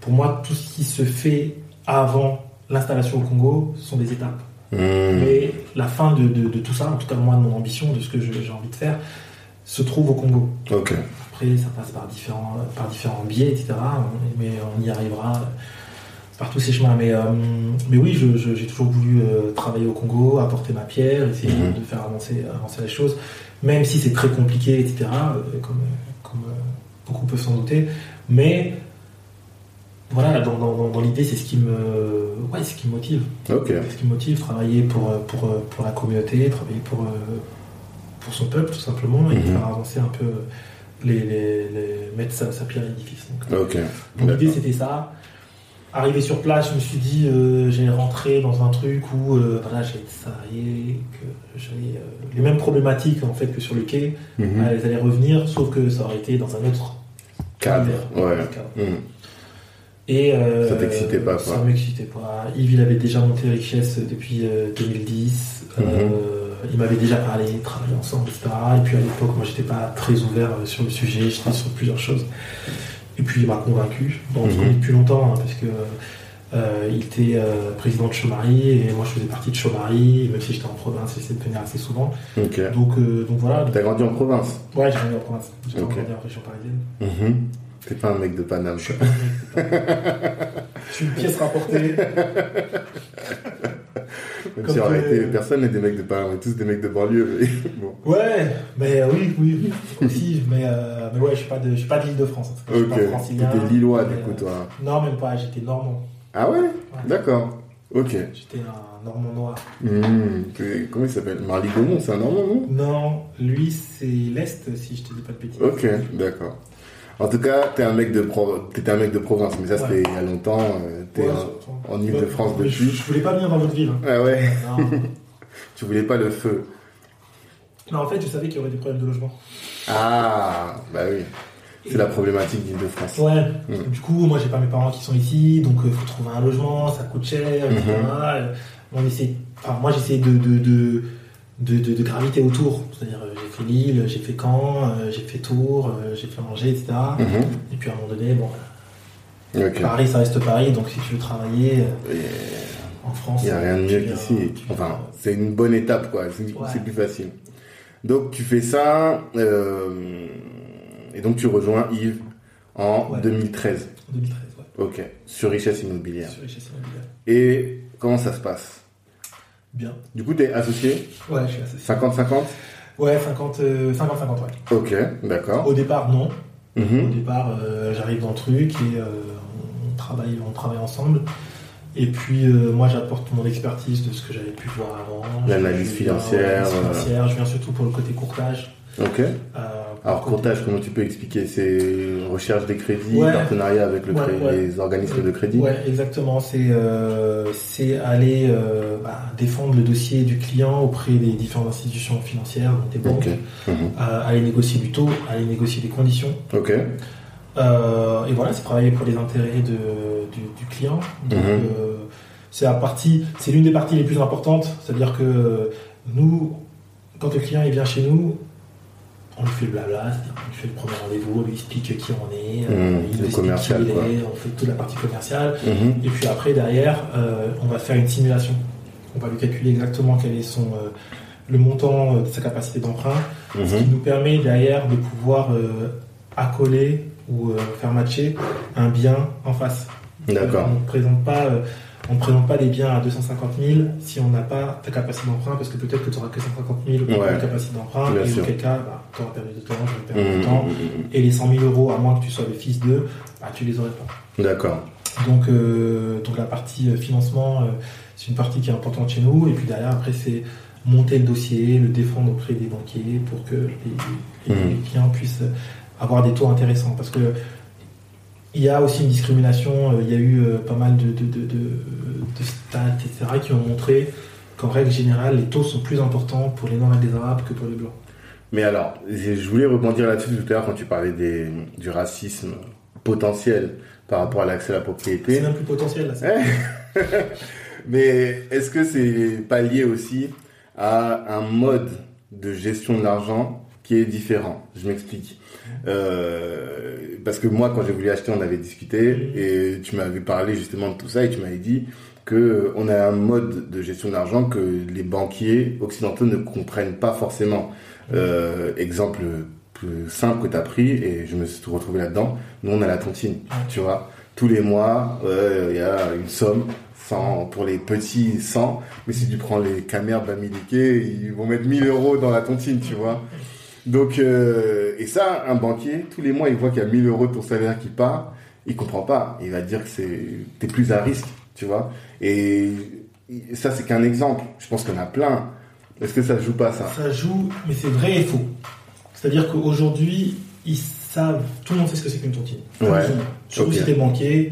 pour moi, tout ce qui se fait avant l'installation au Congo sont des étapes. Hmm. Mais la fin de, de- de tout ça, en tout cas moi, de mon ambition, de ce que j'ai envie de faire, se trouve au Congo. Après, ça passe par différents, par différents biais, etc. Mais on y arrivera par tous ces chemins. Mais, euh, mais oui, j'ai toujours voulu euh, travailler au Congo, apporter ma pierre, essayer Mhm. de faire avancer, avancer les choses, même si c'est très compliqué, etc. euh, Comme, comme beaucoup peuvent s'en douter. Mais voilà, dans, dans- dans- l'idée, c'est ce qui me, ouais, ce qui me motive. Ok. C'est ce qui me motive, travailler pour, pour, pour la communauté, travailler pour, pour son peuple, tout simplement, et Mhm. faire avancer un peu les, les, les- mettre sa, sa pierre à l'édifice. Donc, l'idée c'était ça. Arrivé sur place, je me suis dit, euh, j'ai rentré dans un truc où euh, voilà, j'ai été salarié, que j'avais euh, les mêmes problématiques en fait que sur le quai, Mhm. elles allaient revenir, sauf que ça aurait été dans un autre Cadre. Ouais. cadre. Hmm. Et Ça t'excitait pas, quoi. Ça m'excitait pas. Yves, il avait déjà monté Richesse depuis euh, 2010. Mhm. Euh, il m'avait déjà parlé, travaillé ensemble, etc. Et puis à l'époque, moi, j'étais pas très ouvert euh, sur le sujet. J'étais sur plusieurs choses. Et puis il m'a convaincu. Bon, on se Mhm. connaît depuis longtemps hein, parce que euh, il était euh, président de Chomari et moi, je faisais partie de Chomari. Même si j'étais en province, j'essayais de venir assez souvent. Donc, euh, donc voilà. T'as grandi en province Ouais, j'ai grandi en province. J'étais Ok. grandi en région parisienne. Mhm. T'es pas un mec de Paname. Je suis pas un mec, c'est pas- Je suis une pièce rapportée. Même Comme si en que- réalité, personne n'est des mecs de Paname, on est tous des mecs de banlieue. mais bon. Ouais, mais euh, oui, oui, oui, aussi, mais, euh, mais ouais, je suis pas de, je suis pas de l'île de France. en tout cas. Ok. T'étais lillois, du coup, euh, toi. Non, même pas, j'étais normand. Ah ouais? Ouais. D'accord. Ok. J'étais un normand noir. Hmm. Comment il s'appelle? Marly Gaumont, c'est un Normand, non? Non, lui, c'est l'Est, si je te dis pas de bêtises. Ok, d'accord. En tout cas, t'es un mec de pro... t'étais un mec de province, mais ça c'était Ouais. il y a longtemps. euh, T'es Ouais, en- Ile-de-France Ouais, depuis. Je, je voulais pas venir dans votre ville. hein. Ah ouais. Tu voulais pas le feu. non, en fait, je savais qu'il y aurait des problèmes de logement. Ah, bah oui. C'est la problématique d'Île-de-France. Ouais. Mm. Du coup, moi, j'ai pas mes parents qui sont ici, donc il faut trouver un logement, ça coûte cher, etc. Mhm. Euh, On essaie, enfin, moi, j'essaie de, de, de, de, de- de graviter autour. C'est-à-dire, euh, j'ai fait Lille, j'ai fait Caen, euh, j'ai fait Tours, euh, j'ai fait Angers, etc. Mhm. Et puis à un moment donné, bon. Paris, ça reste Paris, donc si tu veux travailler en France, Il n'y a rien de mieux qu'ici. Enfin, c'est une bonne étape, quoi. C'est Ouais. plus facile. Donc, tu fais ça, euh, et donc tu rejoins Yves en Ouais. 2013. 2013, ouais. Ok. Sur richesse immobilière. Sur richesse immobilière. Et comment ça se passe? Bien. Du coup, t'es associé Ouais, je suis associé. 50-50 Ouais, 50, euh, 50-50, ouais. Ok, d'accord. Au départ, non. Au Mhm. départ, euh, j'arrive dans le truc et euh, on, travaille, on travaille ensemble. Et puis, euh, moi, j'apporte mon expertise de ce que j'avais pu voir avant. L'analyse financière. Je viens surtout pour le côté courtage. Ok. Euh, Alors, courtage, comment tu peux expliquer C'est recherche des crédits, Ouais. partenariat avec le Ouais, cré- ouais. les organismes de crédit? Ouais, exactement. C'est euh, aller euh, bah, défendre le dossier du client auprès des différentes institutions financières, donc des banques. Mhm. euh, aller négocier du taux, aller négocier des conditions. Ok. Et voilà, c'est travailler pour les intérêts de, du, du client. Donc, Mhm. c'est la partie, c'est l'une des parties les plus importantes. C'est-à-dire que nous, quand le client il vient chez nous, on fait le blabla, on fait le premier rendez-vous, on lui explique qui on est, euh, Mhm, il nous explique qui il est, on fait toute la partie commerciale. Mhm. Et puis après, derrière, euh, on va faire une simulation. On va lui calculer exactement quel est son, euh, le montant euh, de sa capacité d'emprunt, ce qui Mhm. nous permet derrière de pouvoir euh, accoler ou euh, faire matcher un bien en face. D'accord. On ne présente pas, euh, on ne présente pas des biens à 250 000 si on n'a pas ta capacité d'emprunt, parce que peut-être que tu n'auras que 150 000 Ouais. de capacité d'emprunt, et sûr. auquel cas, bah, tu auras perdu de temps, j'aurais perdu Mhm. de temps, et les 100 000 euros, à moins que tu sois le fils d'eux, bah, tu les aurais pas. D'accord. Donc, euh, donc la partie euh, financement, euh, c'est une partie qui est importante chez nous. Et puis derrière, après, c'est monter le dossier, le défendre auprès des banquiers pour que les, les- les clients puissent avoir des taux intéressants. Parce que il y a aussi une discrimination. euh, Il y a eu euh, pas mal de, de, de, de, stats, etc., qui ont montré qu'en règle générale, les taux sont plus importants pour les Noirs et les Arabes que pour les Blancs. Mais alors, je voulais rebondir là-dessus tout à l'heure quand tu parlais des, du racisme potentiel par rapport à l'accès à la C'est propriété. même plus potentiel. Là. Mais est-ce que c'est pas lié aussi à un mode de gestion de l'argent qui est différent. Je m'explique. Euh, parce que moi, quand j'ai voulu acheter, on avait discuté et tu m'avais parlé justement de tout ça et tu m'avais dit que on a un mode de gestion d'argent que les banquiers occidentaux ne comprennent pas forcément. Euh, exemple plus simple que tu as pris et je me suis retrouvé là-dedans. Nous, on a la tontine, tu vois. Tous les mois, il y a une somme 100 pour les petits 100, mais si tu prends les caméras bamiliquées, ils vont mettre 1000 euros dans la tontine, tu vois. Donc, euh, et ça, un banquier, tous les mois, il voit qu'il y a 1000 euros de ton salaire qui part, il comprend pas. Il va dire que c'est, t'es plus à risque, tu vois. Et ça, c'est qu'un exemple. Je pense qu'il y en a plein. Est-ce que ça joue pas, ça? Ça joue, mais c'est vrai et faux. C'est-à-dire qu'aujourd'hui, ils savent, tout le monde sait ce que c'est qu'une tontine. Ouais. Surtout Ok. si t'es banquier,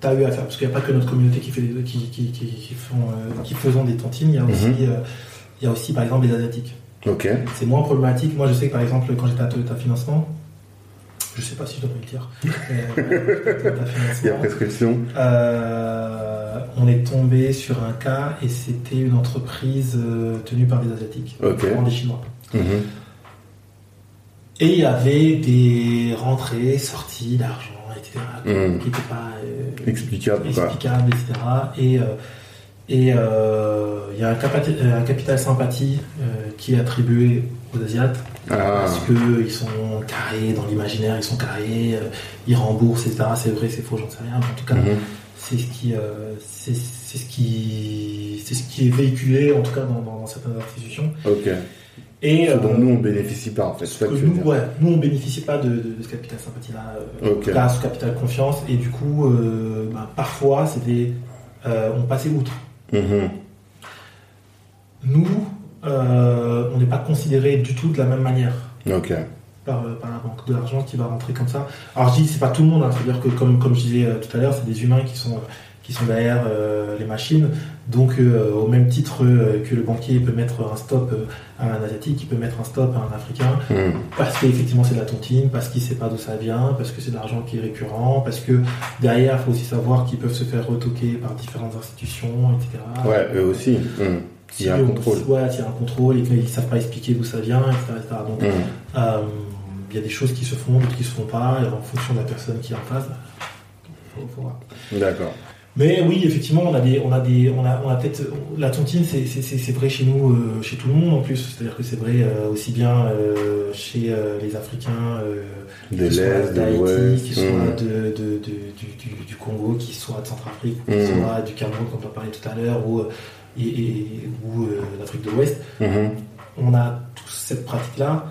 t'as eu à faire. Parce qu'il n'y a pas que notre communauté qui fait des, qui, qui, qui, qui font, euh, qui faisons des tontines. Il y a aussi, Mhm. euh, il y a aussi, par exemple, les asiatiques. Ok. C'est moins problématique. Moi, je sais que par exemple, quand j'étais à Toyota Financement, je sais pas si je dois le dire. euh, Il y a prescription. euh, on est tombé sur un cas et c'était une entreprise euh, tenue par des asiatiques, Ok. vraiment des Chinois. Mhm. Et il y avait des rentrées, sorties d'argent, etc. Mhm. qui n'étaient pas euh, Explicable, quoi. explicables, etc. Et, euh, et euh, il y a un, capati- un capital sympathie euh, qui est attribué aux Asiates Ah. parce qu'ils sont carrés dans l'imaginaire, ils sont carrés, euh, ils remboursent, etc. C'est vrai, c'est faux, j'en sais rien. Mais en tout cas, Mhm. c'est ce qui, euh, c'est ce qui, c'est ce qui est véhiculé, en tout cas dans, certaines institutions. Ok. Et Ce dont euh, nous, on bénéficie pas, en fait. Que nous, ouais, nous, on bénéficie pas de, de- de ce capital sympathie-là, euh, Ok. là, ce capital confiance, et du coup, euh, bah, parfois, c'était, euh, on passait outre. Mhm. Nous, euh, on n'est pas considéré du tout de la même manière par, euh, par la banque de l'argent qui va rentrer comme ça. Alors je dis c'est pas tout le monde, hein, c'est-à-dire que comme, comme je disais euh, tout à l'heure, c'est des humains qui sont, qui sont derrière euh, les machines. Donc euh, au même titre euh, que le banquier peut mettre un stop à un asiatique, il peut mettre un stop à un africain, Mhm. parce qu'effectivement c'est de la tontine, parce qu'il sait pas d'où ça vient, parce que c'est de l'argent qui est récurrent, parce que derrière il faut aussi savoir qu'ils peuvent se faire retoquer par différentes institutions, etc. Ouais, eux aussi. Mhm. Il y a un contrôle. Ouais, il y a un contrôle et qu'ils ne savent pas expliquer d'où ça vient, etc. etc. Donc, euh, il y a des choses qui se font, d'autres qui se font pas, et en fonction de la personne qui est en face, bah, faut, faut voir. D'accord. Mais oui, effectivement, on a des, on a des, on a, on a peut-être la tontine, c'est, c'est, c'est- c'est vrai chez nous, euh, chez tout le monde en plus. C'est-à-dire que c'est vrai euh, aussi bien euh, chez les Africains, euh, De qui l'Ouest. qui de, de- de- du, du- du Congo, qui soient de Centrafrique, qui Mhm. soient du Cameroun, comme on a parlé tout à l'heure, ou, et, et- ou l'Afrique de l'Ouest Mhm. on a tous cette pratique-là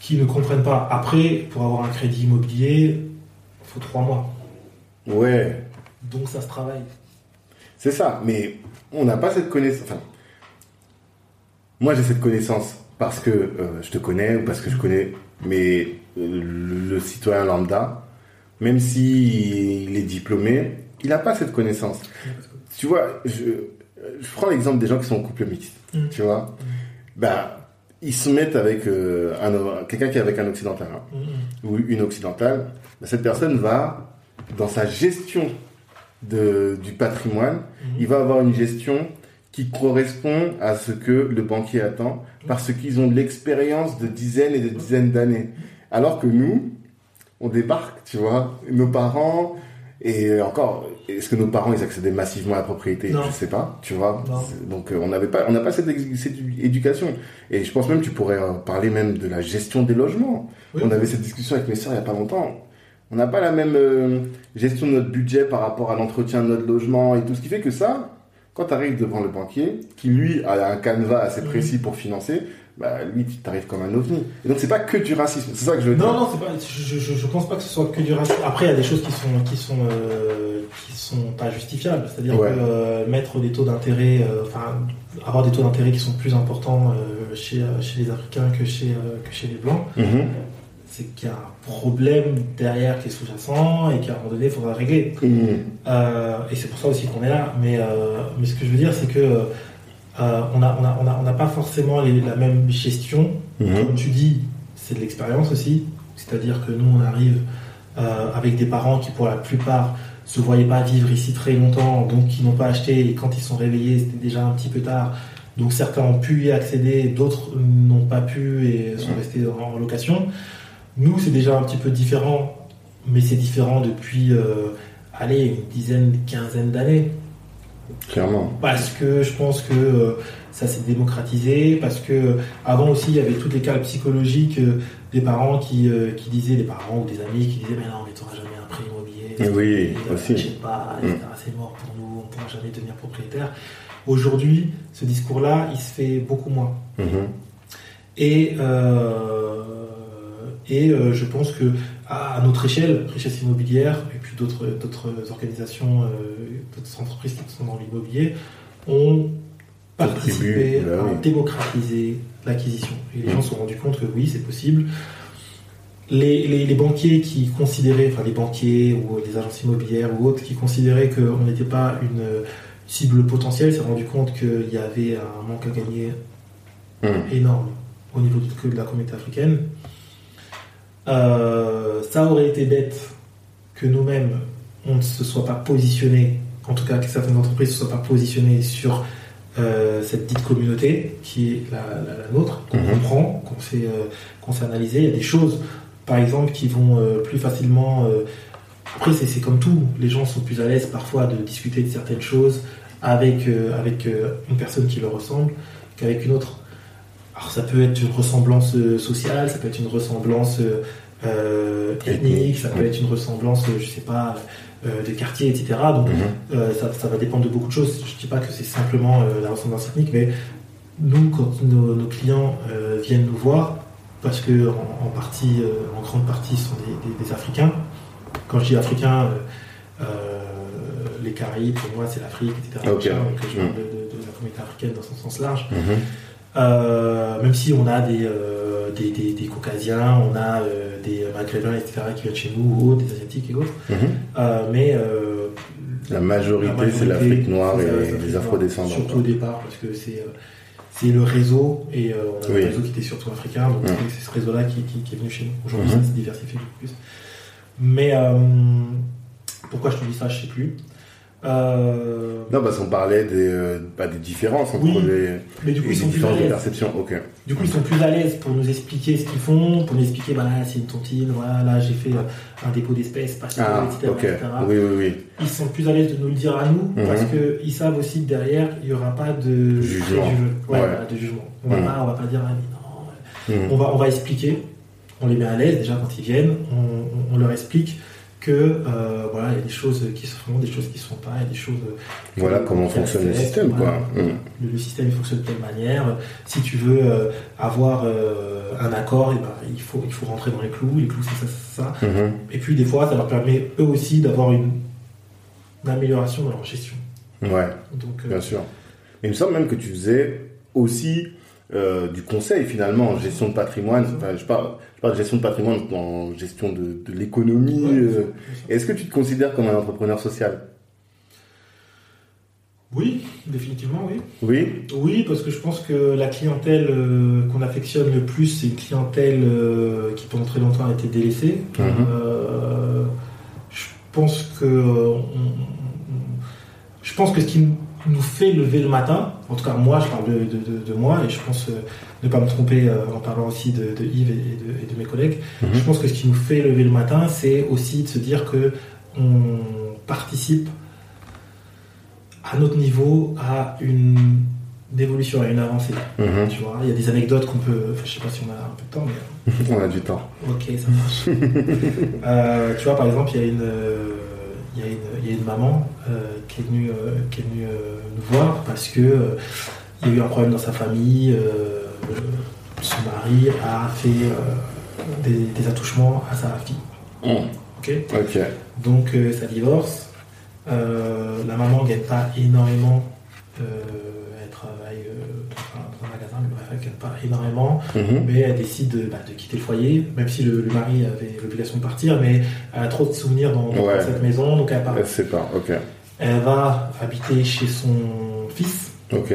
qui ne comprennent pas. Après, pour avoir un crédit immobilier, il faut trois mois. Ouais. Donc ça se travaille. C'est ça, mais on n'a pas cette connaissance. Enfin, moi j'ai cette connaissance parce que euh, je te connais ou parce que je connais, mais le, le citoyen lambda, même s'il est diplômé, il n'a pas cette connaissance. Tu vois, je, je prends l'exemple des gens qui sont en couple mixte, Mm. tu vois. Ben, ils se mettent avec euh, un- quelqu'un qui est avec un occidental hein, Mhm. ou une occidentale. Ben, cette personne va, dans sa gestion de, du patrimoine, Mhm. il va avoir une gestion qui correspond à ce que le banquier attend parce qu'ils ont de l'expérience de dizaines et de dizaines d'années. Alors que nous, on débarque, tu vois, nos parents, et encore, est-ce que nos parents, ils accédaient massivement à la propriété? Non. Je sais pas, tu vois. Donc euh, on n'avait pas, on n'a pas cette, éducation. Et je pense même, tu pourrais euh, parler même de la gestion des logements. Oui. On avait cette discussion avec mes soeurs il y a pas longtemps. On n'a pas la même euh, gestion de notre budget par rapport à l'entretien de notre logement et tout. Ce qui fait que ça, quand tu arrives devant le banquier, qui lui a un canevas assez Mhm. précis pour financer, bah, lui, tu t'arrives comme un ovni. Et donc, c'est pas que du racisme. C'est ça que je veux Non, dire. non, c'est pas. Je, je, je pense pas que ce soit que du racisme. Après, il y a des choses qui sont qui sont euh, qui sont pas justifiables. C'est-à-dire Ouais. que euh, mettre des taux d'intérêt, euh, enfin avoir des taux d'intérêt qui sont plus importants chez chez les Africains que chez que chez les blancs, Mhm. c'est qu'il y a un problème derrière qui est sous-jacent et qu'à un moment donné, il faudra régler. Mhm. Euh, et c'est pour ça aussi qu'on est là. Mais, euh, mais ce que je veux dire, c'est que euh, on n'a on a, on a, on a pas forcément les- la même gestion. Mhm. Comme tu dis, c'est de l'expérience aussi. C'est-à-dire que nous, on arrive euh, avec des parents qui, pour la plupart, se voyaient pas vivre ici très longtemps, donc qui n'ont pas acheté. Et quand ils sont réveillés, c'était déjà un petit peu tard. Donc certains ont pu y accéder, d'autres n'ont pas pu et sont Ouais. restés en location. Nous, c'est déjà un petit peu différent, mais c'est différent depuis, euh, allez, une dizaine, quinzaine d'années. Clairement. Parce que je pense que euh, ça s'est démocratisé, parce que euh, avant aussi il y avait toutes les cas psychologiques euh, des parents qui, qui disaient, des parents ou des amis qui disaient mais non mais tu n'auras jamais un prêt immobilier, oui, aussi. je sais pas, etc. c'est mort pour nous, on ne pourra jamais devenir propriétaire. Aujourd'hui, ce discours-là, il se fait beaucoup moins. Mhm. Et, et euh, je pense que à, notre échelle, Richesse Immobilière, et puis d'autres d'autres organisations, euh, d'autres entreprises qui sont dans l'immobilier, ont participé bah à oui. démocratiser l'acquisition. Et les gens se sont rendus compte que oui, c'est possible. Les, les- les banquiers qui considéraient, enfin les banquiers ou les agences immobilières ou autres qui considéraient qu'on n'était pas une cible potentielle, se sont rendus compte qu'il y avait un manque à gagner Mhm. énorme au niveau de la communauté africaine. Euh, ça aurait été bête que nous-mêmes, on ne se soit pas positionné, en tout cas que certaines entreprises ne se soient pas positionnées sur euh, cette dite communauté qui est la, la- la nôtre, qu'on Mhm. comprend, qu'on sait, euh, qu'on sait analyser. Il y a des choses, par exemple, qui vont plus facilement... après, c'est comme tout, les gens sont plus à l'aise parfois de discuter de certaines choses avec, avec une personne qui leur ressemble qu'avec une autre. Alors ça peut être une ressemblance euh, sociale, ça peut être une ressemblance euh, euh, ethnique, ça peut oui. être une ressemblance, je sais pas, euh, de quartier, etc. Donc Mhm. euh, ça, ça va dépendre de beaucoup de choses. Je dis pas que c'est simplement la ressemblance ethnique, mais nous, quand nos, nos clients viennent nous voir, parce que en, en partie, en grande partie, ce sont des, des- des Africains. Quand je dis Africains, les Caraïbes, pour moi, c'est l'Afrique, etc. Ok. Machin, donc je Mm. parle de, de- de la communauté africaine dans son sens large. Mhm. Euh, même si on a des, euh, des, des- des Caucasiens, on a euh, des Maghrébins, etc., qui viennent chez nous, ou des Asiatiques et autres. Mhm. Euh, mais euh, La majorité, la c'est majorité, l'Afrique noire c'est et les afrodescendants. Surtout au départ, parce que c'est euh, c'est le réseau, et euh, on a Oui. un réseau qui était surtout africain, donc Mm. c'est ce réseau-là qui, qui- qui est venu chez nous. Aujourd'hui, Mhm. ça s'est diversifié beaucoup plus. Mais euh, pourquoi je te dis ça, je sais plus. Euh, Non, parce qu'on parlait des, euh, bah, des différences entre Oui, les, mais du coup, ils sont plus différences de l'aise. perception. Ok. Du coup, ils sont plus à l'aise pour nous expliquer ce qu'ils font, pour nous expliquer, voilà, c'est une tontine, voilà, là, j'ai fait euh, un dépôt d'espèces, parce que, Ah, etc.. Oui, oui, oui. Ils sont plus à l'aise de nous le dire à nous, Mhm. parce qu'ils savent aussi que derrière, il n'y aura pas de Jugement. Ouais, de jugement. On va, Mhm. pas, on va pas dire, ah, mais non. Mhm. On va, on va expliquer, on les met à l'aise déjà quand ils viennent, on, on- on leur explique que euh, voilà, il y a des choses qui se font, des choses qui ne se font pas, il y a des choses. euh, Voilà comment fonctionne le système, voilà. quoi. Mhm. Le, le système il fonctionne de telle manière. Si tu veux euh, avoir euh, un accord, et ben, il, faut, il faut rentrer dans les clous. Les clous, c'est ça, c'est ça. Mhm. Et puis des fois, ça leur permet eux aussi d'avoir une, une amélioration dans leur gestion. Ouais. Donc, Bien sûr. Il me semble même que tu faisais aussi euh, du conseil finalement en gestion de patrimoine. Enfin, je, parle, je parle de gestion de patrimoine en gestion de, de l'économie. ouais, euh. Est-ce que tu te considères comme un entrepreneur social? Oui, définitivement, oui. Oui? Oui, parce que je pense que la clientèle euh, qu'on affectionne le plus, c'est une clientèle euh, qui pendant très longtemps a été délaissée. Mhm. Je pense que on- on- je pense que ce qui nous fait lever le matin, en tout cas moi, je parle de, de- moi et je pense euh, ne pas me tromper euh, en parlant aussi de, de Yves et de, et de mes collègues. Mhm. Je pense que ce qui nous fait lever le matin, c'est aussi de se dire que on participe à notre niveau à une, une évolution, à une avancée. Mhm. Tu vois, il y a des anecdotes qu'on peut. Enfin, je sais pas si on a un peu de temps, mais On a du temps. ok, ça marche. Euh, tu vois, par exemple, il y a une, il y a une, il y a une maman euh, qui est venue, euh, qui est venue euh, nous voir parce que il y a eu un problème dans sa famille. son mari a fait des, des attouchements à sa fille. Ok. Donc ça divorce. La maman ne gagne pas énormément. Euh, elle travaille euh, dans, un, dans un magasin, mais bref, elle ne gagne pas énormément. Mhm. Mais elle décide de, bah, de quitter le foyer, même si le, le mari avait l'obligation de partir, mais elle a trop de souvenirs dans, dans Ouais. cette maison, donc elle part. Elle pas. Ok. Elle va habiter chez son fils, Ok.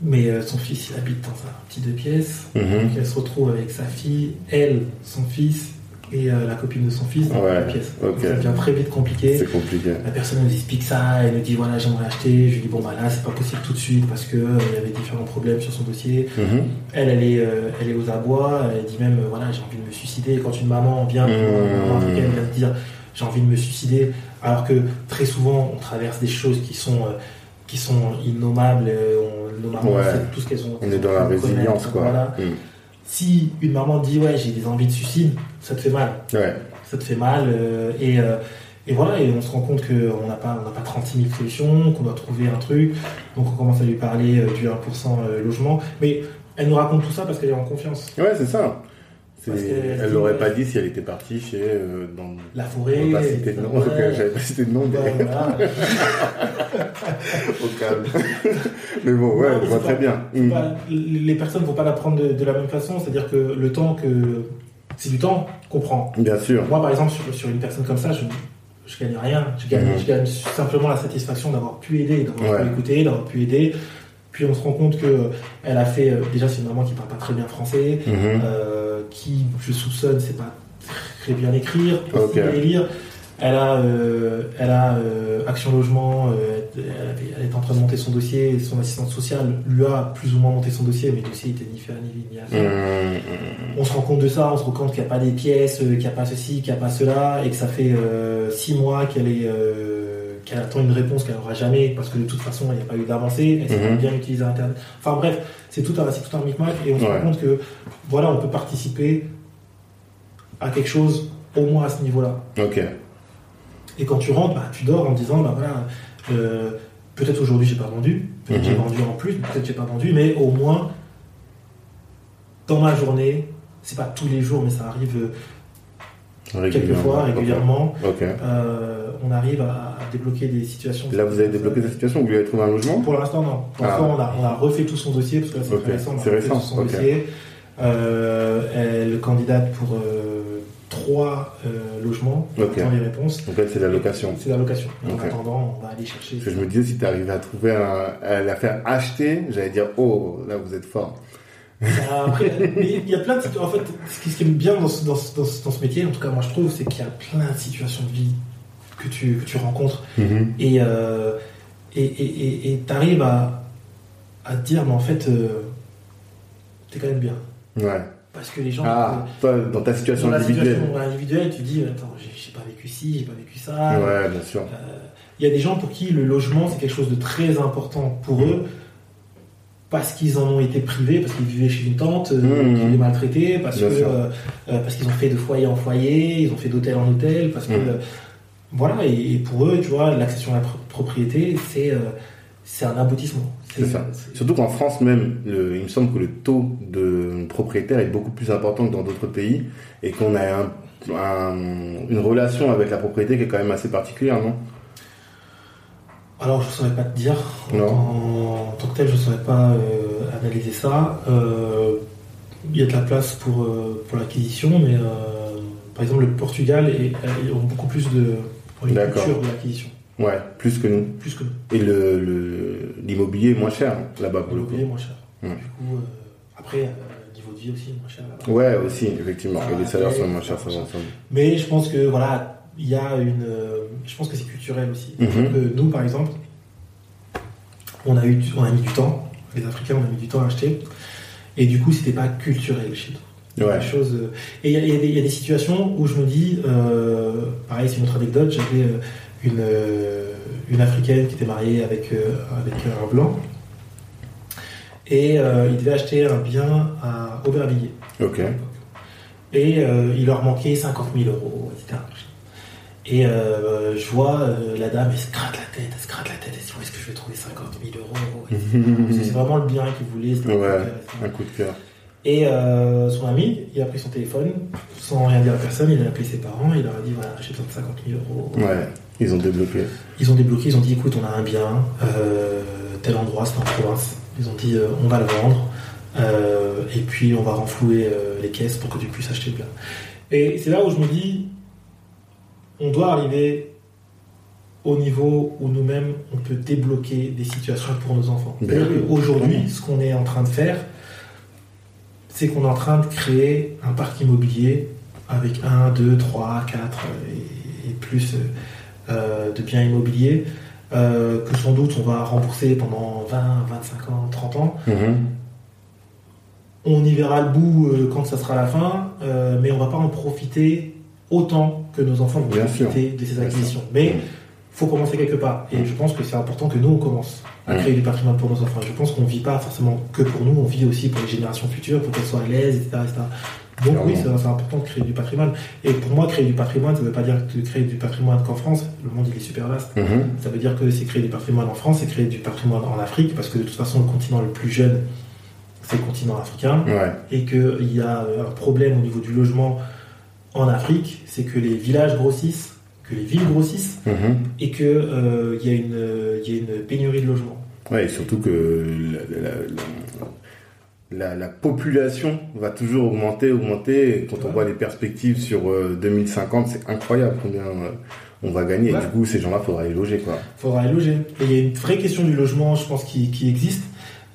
mais euh, son fils il habite dans un petit deux pièces. Mhm. Donc elle se retrouve avec sa fille, elle, son fils et euh, la copine de son fils dans Ouais, la pièce. Ça devient très vite compliqué. C'est compliqué. La personne nous explique ça, elle nous dit voilà j'aimerais acheter, je lui dis bon bah là c'est pas possible tout de suite parce que euh, il y avait différents problèmes sur son dossier. Mhm. Elle elle est euh, elle est aux abois, elle dit même euh, voilà j'ai envie de me suicider. Quand une maman vient, africaine vient te dire j'ai envie de me suicider, alors que très souvent on traverse des choses qui sont euh, qui sont innommables, euh, on, Ouais. c'est tout ce qu'elles ont. On est dans la résilience, quoi. Voilà. Mm. Si une maman dit ouais j'ai des envies de suicide, ça te fait mal Ouais. ça te fait mal euh, et, euh, et voilà et on se rend compte qu'on n'a pas on n'a pas 36 000 solutions qu'on doit trouver un truc donc on commence à lui parler euh, du 1% euh, logement mais elle nous raconte tout ça parce qu'elle est en confiance Ouais, c'est ça. Parce Elle l'aurait pas dit si elle était partie chez. euh, dans... la On forêt va pas citer de nom. ouais, J'avais pas cité de nom, mais voilà. au calme. mais bon, ouais, vois c'est très bien. Mm. pas- les personnes vont pas l'apprendre de, de la même façon c'est à dire que le temps que c'est du temps qu'on prend Bien sûr. moi par exemple sur, sur une personne comme ça je je gagne rien je gagne, je gagne simplement la satisfaction d'avoir pu aider d'avoir Ouais. pu écouter d'avoir pu aider puis on se rend compte que elle a fait euh, déjà c'est une maman qui parle pas très bien français Mhm. euh, qui je soupçonne c'est pas très bien écrire bien lire. Elle a euh, elle a euh, action logement euh, elle, est en train de monter son dossier et son assistante sociale lui a plus ou moins monté son dossier mais le dossier était ni fait ni ni à faire. Mm. on se rend compte de ça, on se rend compte qu'il n'y a pas des pièces, qu'il n'y a pas ceci, qu'il n'y a pas cela, et que ça fait six mois qu'elle est qu'elle attend une réponse qu'elle n'aura jamais, parce que de toute façon, il n'y a pas eu d'avancée, elle sait Mhm. bien utiliser Internet. Enfin bref, c'est tout un, tout un micmac, et on se rend compte que voilà, on peut participer à quelque chose au moins à ce niveau-là. Ok. Et quand tu rentres, bah, tu dors en disant, bah voilà, euh, peut-être aujourd'hui j'ai pas vendu, peut-être Mhm. j'ai vendu en plus, peut-être j'ai pas vendu, mais au moins dans ma journée, c'est pas tous les jours, mais ça arrive quelques fois, Ok. régulièrement, euh, on arrive à, débloquer des situations. Là, vous avez débloqué cette situation, vous lui avez trouvé un logement? Pour l'instant, non. Pour Ah. l'instant, on, a, on a refait tout son dossier, parce que là, c'est Ok. très récent, on a C'est récent, tout son dossier. Euh, elle candidate pour euh, trois logements, on attend les réponses. Donc, elle, c'est la location. C'est la location. En attendant, on va aller chercher. Parce que je me disais, si tu arrivais à trouver un, à la faire acheter, j'allais dire, oh, là, vous êtes fort. Euh, Après, mais il y a plein de situations. En fait, ce qui est bien dans ce, dans, ce, dans ce- dans ce métier, en tout cas moi je trouve, c'est qu'il y a plein de situations de vie que tu, que tu rencontres Mhm. et euh, et et- et- t'arrives à, à te dire, mais en fait, euh, t'es quand même bien. Ouais. Parce que les gens. Ah, toi, dans ta situation dans la individuelle. situation individuelle, tu dis, attends, j'ai pas vécu ci, j'ai pas vécu ça. Ouais, bien sûr. Il y a des gens pour qui le logement c'est quelque chose de très important pour eux parce qu'ils en ont été privés, parce qu'ils vivaient chez une tante, euh, Mhm. qui les maltraitait, parce Bien que sûr. euh, parce qu'ils ont fait de foyer en foyer, ils ont fait d'hôtel en hôtel, parce que Mhm. euh, voilà et, et pour eux, tu vois, l'accession à la pro- propriété c'est euh, c'est un aboutissement. C'est ça. Surtout qu'en France même, le- il me semble que le taux de propriétaires est beaucoup plus important que dans d'autres pays et qu'on a un- un- une relation avec la propriété qui est quand même assez particulière, non? Alors, je ne saurais pas te dire. Non. En, en tant que tel, je ne saurais pas euh, analyser ça. Euh, Il y a de la place pour, euh, pour l'acquisition, mais euh, par exemple, le Portugal est, ils ont beaucoup plus de pour une culture de l'acquisition, Ouais, plus que nous. plus que nous. Et le- le- l'immobilier est moins cher hein, là-bas pour le coup. L'immobilier est moins cher. Mm. Du coup, euh, après, euh, niveau de vie aussi moins cher là-bas. Ouais, aussi, effectivement. Ah, et les salaires ouais, sont moins chers, ça ouais. va ensemble. Mais je pense que voilà, il y a une. euh, je pense que c'est culturel aussi. Mhm. Nous, par exemple, on a eu, on a mis du temps. Les Africains, on a mis du temps à acheter. Et du coup, c'était pas culturel chez nous. Ouais. et il y, a- y des- il y a des situations où je me dis, euh, pareil, c'est une autre anecdote. J'avais euh, une, une africaine qui était mariée avec, euh, avec un blanc. Et euh, il devait acheter un bien à Aubervilliers. Ok. Et il leur manquait 50 000 euros, etc. Et euh, je vois euh, la dame, elle se gratte la tête, elle se gratte la tête, elle se dit où est-ce que je vais trouver 50 000 euros C'est vraiment le bien qu'il voulait. c'était Ouais, un coup de cœur. Et euh, son ami, il a pris son téléphone, sans rien dire à personne, il a appelé ses parents, il leur a dit voilà, j'ai besoin de 50 000 euros. Ouais, ils ont débloqué. Ils ont débloqué, ils ont dit écoute, on a un bien, tel endroit, c'est en province. Ils ont dit on va le vendre, et puis on va renflouer les caisses pour que tu puisses acheter le bien. Et c'est là où je me dis on doit arriver au niveau où nous-mêmes on peut débloquer des situations pour nos enfants. Ben oui. Aujourd'hui, ce qu'on est en train de faire, c'est qu'on est en train de créer un parc immobilier avec 1, 2, 3, 4 et, plus euh, de biens immobiliers euh, que sans doute on va rembourser pendant 20, 25 ans, 30 ans. Mhm. On y verra le bout euh, quand ça sera la fin, euh, mais on va pas en profiter autant que nos enfants vont profiter de ces acquisitions. Mais Mhm. faut commencer quelque part. Et je pense que c'est important que nous, on commence à Mhm. créer du patrimoine pour nos enfants. Je pense qu'on vit pas forcément que pour nous, on vit aussi pour les générations futures, pour qu'elles soient à l'aise, etc. etc. Donc oui, c'est important de créer du patrimoine. Et pour moi, créer du patrimoine, ça ne veut pas dire de créer du patrimoine qu'en France. Le monde, il est super vaste. Mhm. Ça veut dire que c'est créer du patrimoine en France, c'est créer du patrimoine en Afrique, parce que de toute façon, le continent le plus jeune, c'est le continent africain Ouais. et qu'il y a un problème au niveau du logement en Afrique, c'est que les villages grossissent, que les villes grossissent Mhm. et qu'il euh, il y a une pénurie de logements. Ouais, et surtout que la, la- la- la- la population va toujours augmenter, augmenter. Et quand on voit les perspectives sur euh, 2050, c'est incroyable combien euh, on va gagner. Ouais. Et du coup, ces gens-là, faudra les loger, quoi. Il faudra les loger. Et il y a une vraie question du logement, je pense, qui, qui existe.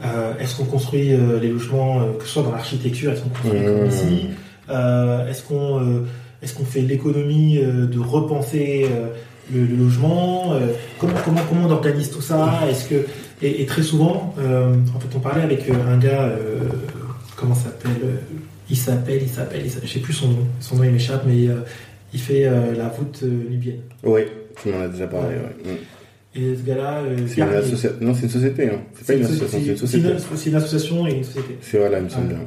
Euh, est-ce qu'on construit euh, les logements, euh, que ce soit dans l'architecture, est-ce qu'on construit Mmh. comme ici Euh, Est-ce qu'on euh, est-ce qu'on fait l'économie euh, de repenser euh, le, le logement Euh, comment, comment, comment on organise tout ça Est-ce que et, et très souvent, euh, en fait, on parlait avec euh, un gars, euh, comment s'appelle euh, Il s'appelle, il s'appelle, je sais plus son nom. Son nom il m'échappe, mais euh, il fait euh, la voûte euh, nubienne. Oui, tu m'en as déjà parlé. ouais. Mm. Et ce gars-là, euh, C'est une Garnier. associa- Non, c'est une société. Hein. C'est pas une association, c'est une société. une, c'est une association et une société. C'est voilà, il me semble Ouais.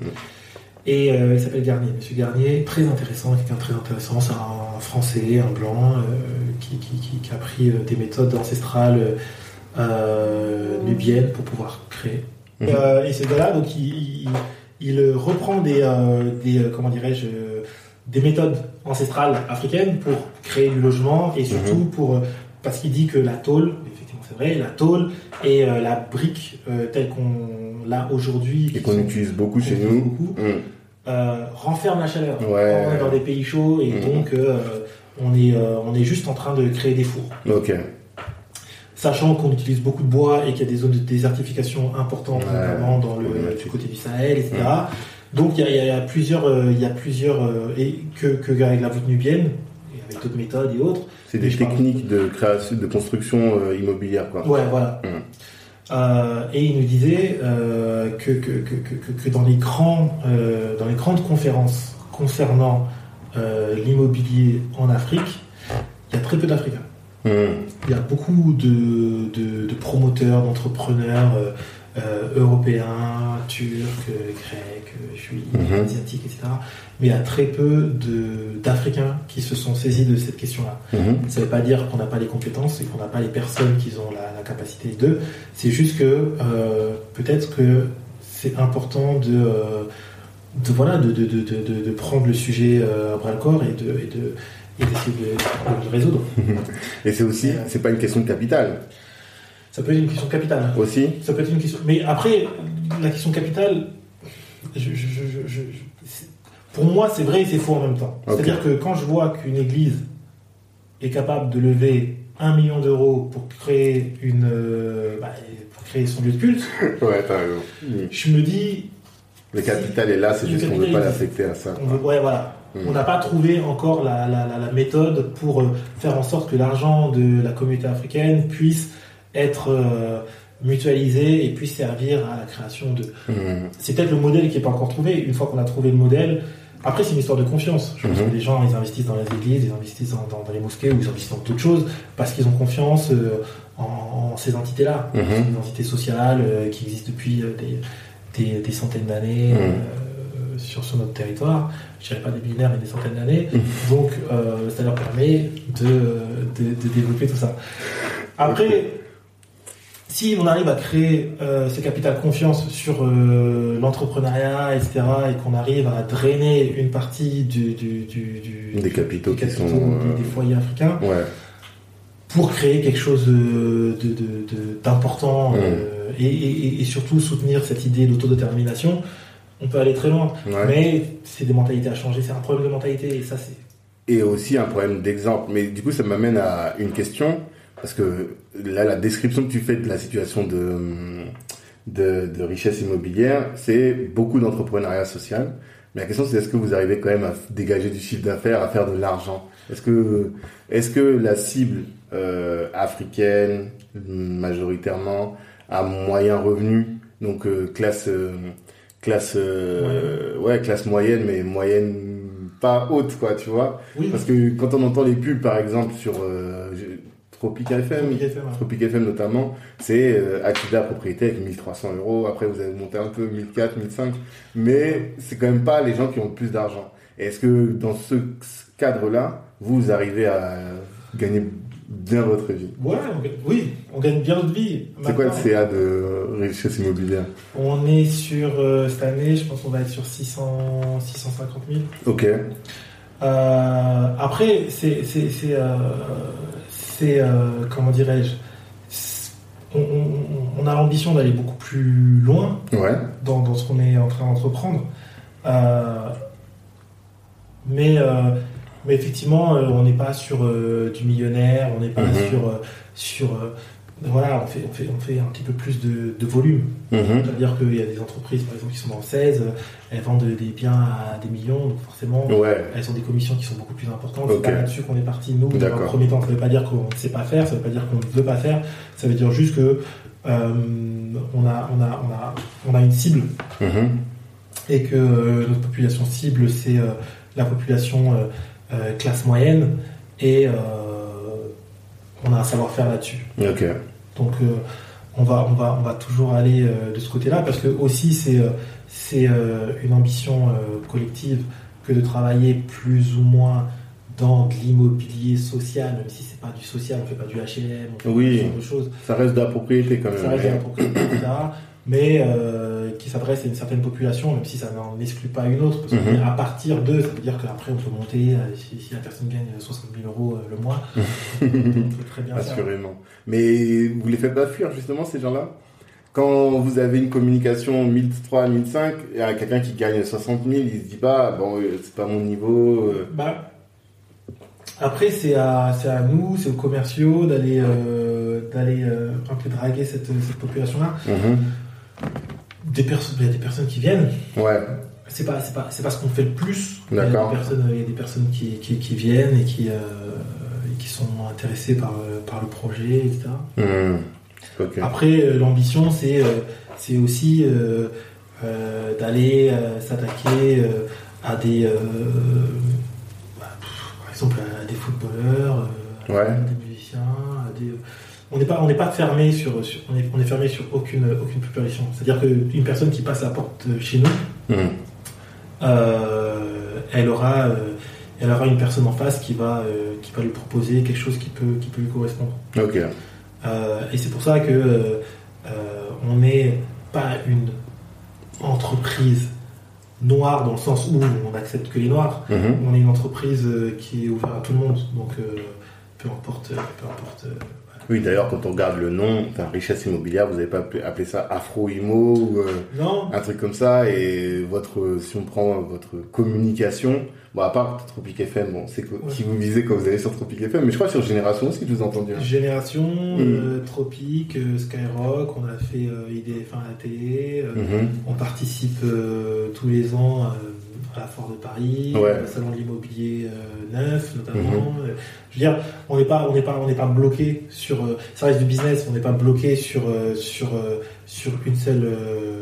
Et euh, il s'appelle Garnier. Monsieur Garnier, très intéressant, quelqu'un de très intéressant. C'est un Français, un blanc, euh, qui, qui- qui- qui a pris euh, des méthodes ancestrales euh, nubiennes pour pouvoir créer. Mhm. Et ce gars-là, donc, il, il- il reprend des, des comment dirais-je, des méthodes ancestrales africaines pour créer du logement et surtout Mhm. pour euh, parce qu'il dit que la tôle, effectivement c'est vrai, la tôle et la brique telle qu'on l'a aujourd'hui, Et qu'on utilise beaucoup chez nous. beaucoup. Euh, renferme la chaleur. Ouais. On est dans des pays chauds et Mhm. donc euh, on, est, euh, on est juste en train de créer des fours. Ok. Sachant qu'on utilise beaucoup de bois et qu'il y a des zones de désertification importantes, Ouais. notamment dans le, du côté du Sahel, etc. Donc il y a, y y plusieurs, il y a plusieurs et que, que avec la voûte nubienne, et avec d'autres méthodes et autres. C'est des parle- techniques de création, de construction immobilière, quoi. Ouais, voilà. Mhm. Euh, et il nous disait euh, que, que, que, que, que dans, les grands, euh, dans les grandes conférences concernant euh, l'immobilier en Afrique, il y a très peu d'Africains. Mm. Il y a beaucoup de, de, de promoteurs, d'entrepreneurs euh, européens, turcs, euh, grecs, euh, juifs, Mhm. asiatiques, etc. Mais il y a très peu d'Africains qui se sont saisis de cette question-là. Mhm. Ça ne veut pas dire qu'on n'a pas les compétences et qu'on n'a pas les personnes qui ont la, la capacité d'eux. C'est juste que euh, peut-être que c'est important de, euh, de, voilà, de, de, de, de, de prendre le sujet euh, à bras le corps et de, et de et d'essayer de, le résoudre. Et c'est aussi, Euh, c'est pas une question de capital. Ça peut être une question capitale. Aussi. Ça peut être une question. Mais après, la question capitale, je, je- je- pour moi, c'est vrai et c'est faux en même temps. C'est-à-dire que quand je vois qu'une église est capable de lever un million d'euros pour créer une, euh, bah, pour créer son lieu de culte, Ouais, t'as raison. Mm. je me dis, Le capital est là, c'est juste qu'on veut capital pas l'affecter à ça. on veut- ouais, voilà. Mm. On n'a pas trouvé encore la, la- la- la méthode pour euh, faire en sorte que l'argent de la communauté africaine puisse être euh, mutualisé et puisse servir à la création de, Mm. c'est peut-être le modèle qui n'est pas encore trouvé. Une fois qu'on a trouvé le modèle, après c'est une histoire de confiance. Je pense Mhm. que les gens ils investissent dans les églises, ils investissent dans, dans- dans les mosquées ou ils investissent dans d'autres choses parce qu'ils ont confiance euh, en, en ces entités-là. C'est des entités sociales euh, qui existent depuis euh, des, des- des centaines d'années euh, sur, sur notre territoire. Je dirais pas des millénaires mais des centaines d'années. Donc ça leur permet de, de, de développer tout ça. Après, si on arrive à créer euh, ce capital confiance sur euh, l'entrepreneuriat, etc., et qu'on arrive à drainer une partie du, du, du, du- Des capitaux des qui sont, des- euh, des foyers africains Ouais. pour créer quelque chose de- de- de- de- d'important Mm. euh, et, et- et surtout soutenir cette idée d'autodétermination, on peut aller très loin. Ouais. Mais c'est des mentalités à changer, c'est un problème de mentalité, et ça c'est... Et aussi un problème d'exemple. Mais du coup, ça m'amène à une question. Parce que là, la description que tu fais de la situation de, de, de richesse immobilière, c'est beaucoup d'entrepreneuriat social, Mais la question c'est est-ce que vous arrivez quand même à dégager du chiffre d'affaires, à faire de l'argent? Est-ce que, est-ce que la cible euh, africaine, majoritairement, a moyen revenu, donc euh, classe, euh, classe, ouais, classe moyenne, mais moyenne pas haute, quoi, tu vois? Oui. Parce que quand on entend les pubs, par exemple, sur Tropic FM, Tropic FM, ouais. Tropic FM notamment, c'est euh, la propriété avec 1300 euros. Après, vous avez monté un peu 1004, 1005, mais c'est quand même pas les gens qui ont le plus d'argent. Est-ce que dans ce cadre-là, vous arrivez à gagner bien votre vie? Ouais, on oui, on gagne bien notre vie. C'est quoi le CA de richesse immobilière? On est sur, euh, cette année, je pense qu'on va être sur 600, 650 000. Ok. Euh, après, c'est, c'est, euh, comment dirais-je, on, on- on a l'ambition d'aller beaucoup plus loin Ouais. dans, dans ce qu'on est en train d'entreprendre. Euh, mais, euh, mais effectivement, on n'est pas sur du millionnaire, on n'est pas Mhm. sur, sur voilà, on fait, on, fait, on fait un petit peu plus de, de volume. Mhm. C'est-à-dire qu'il y a des entreprises, par exemple, qui sont dans le 16, euh, elles vendent des biens à des millions, donc forcément, Ouais. elles ont des commissions qui sont beaucoup plus importantes. Ok. C'est pas là-dessus qu'on est parti, nous, dans un premier temps. Ça ne veut pas dire qu'on ne sait pas faire, ça ne veut pas dire qu'on ne veut pas faire, ça veut dire juste que euh, on, a, on, a, on, a, on a une cible Mhm. et que euh, notre population cible, c'est euh, la population classe moyenne et on a un savoir-faire là-dessus. Donc euh, on, va, on, va, on va toujours aller euh, de ce côté-là parce que aussi c'est euh, c'est une ambition collective que de travailler plus ou moins dans de l'immobilier social, même si c'est pas du social, on fait pas du HLM, on fait Oui. pas ce genre de choses. Ça reste de la propriété quand même. Ça reste de la propriété, etc. Mais euh, qui s'adresse à une certaine population, même si ça n'en exclut pas une autre. Parce que Mhm. à partir de, ça veut dire qu'après on peut monter, euh, si, si la personne gagne 60 000 euros euh, le mois, on peut très bien faire. Assurément. Mais vous les faites pas fuir justement ces gens-là? Quand vous avez une communication 1003, 1005, il y a quelqu'un qui gagne 60 000, il se dit pas, bon, c'est pas mon niveau. Bah, après, c'est à, à nous, c'est aux commerciaux d'aller euh, d'aller euh, un peu draguer cette, cette population-là. Mhm. Des personnes, il y a des personnes qui viennent. Ouais. C'est pas, c'est pas, c'est pas ce qu'on fait le plus. Il y a des D'accord. personnes, il y a des personnes qui, qui, qui viennent et qui, euh, qui sont intéressées par, euh, par le projet, etc. Ok. Après, euh, l'ambition, c'est c'est aussi euh, euh, d'aller s'attaquer à des, bah, par exemple, à des footballeurs, Ouais. à des musiciens, à des. On n'est pas, on n'est pas fermé sur, sur- on est, on est fermé sur aucune, aucune population. C'est-à-dire qu'une personne qui passe la porte chez nous, Mhm. euh, elle aura, euh, elle aura une personne en face qui va, euh, qui va lui proposer quelque chose qui peut, qui peut lui correspondre. Ok. Et c'est pour ça que on n'est pas une entreprise noire dans le sens où on n'accepte que les noirs. Mhm. On est une entreprise qui est ouverte à tout le monde. Donc peu importe, peu importe. Oui, d'ailleurs, quand on regarde le nom, enfin, richesse immobilière, vous n'avez pas appelé, ça Afro-Imo ou euh, non, un truc comme ça. Et votre, si on prend votre communication, bon, à part Tropic FM, bon, c'est Ouais. qui vous visez quand vous allez sur Tropic FM, mais je crois sur Génération aussi, je vous ai entendu. hein. Génération, Mm. euh, Tropique, euh, Skyrock, on a fait euh, IDF1 à la télé. Mhm. On participe tous les ans euh, à la Foire de Paris, Ouais. au Salon de l'immobilier euh, neuf notamment. Euh, Je veux dire, on n'est pas, on n'est pas, on n'est pas bloqué sur. euh, ça reste du business. On n'est pas bloqué sur euh, sur euh, sur une seule euh,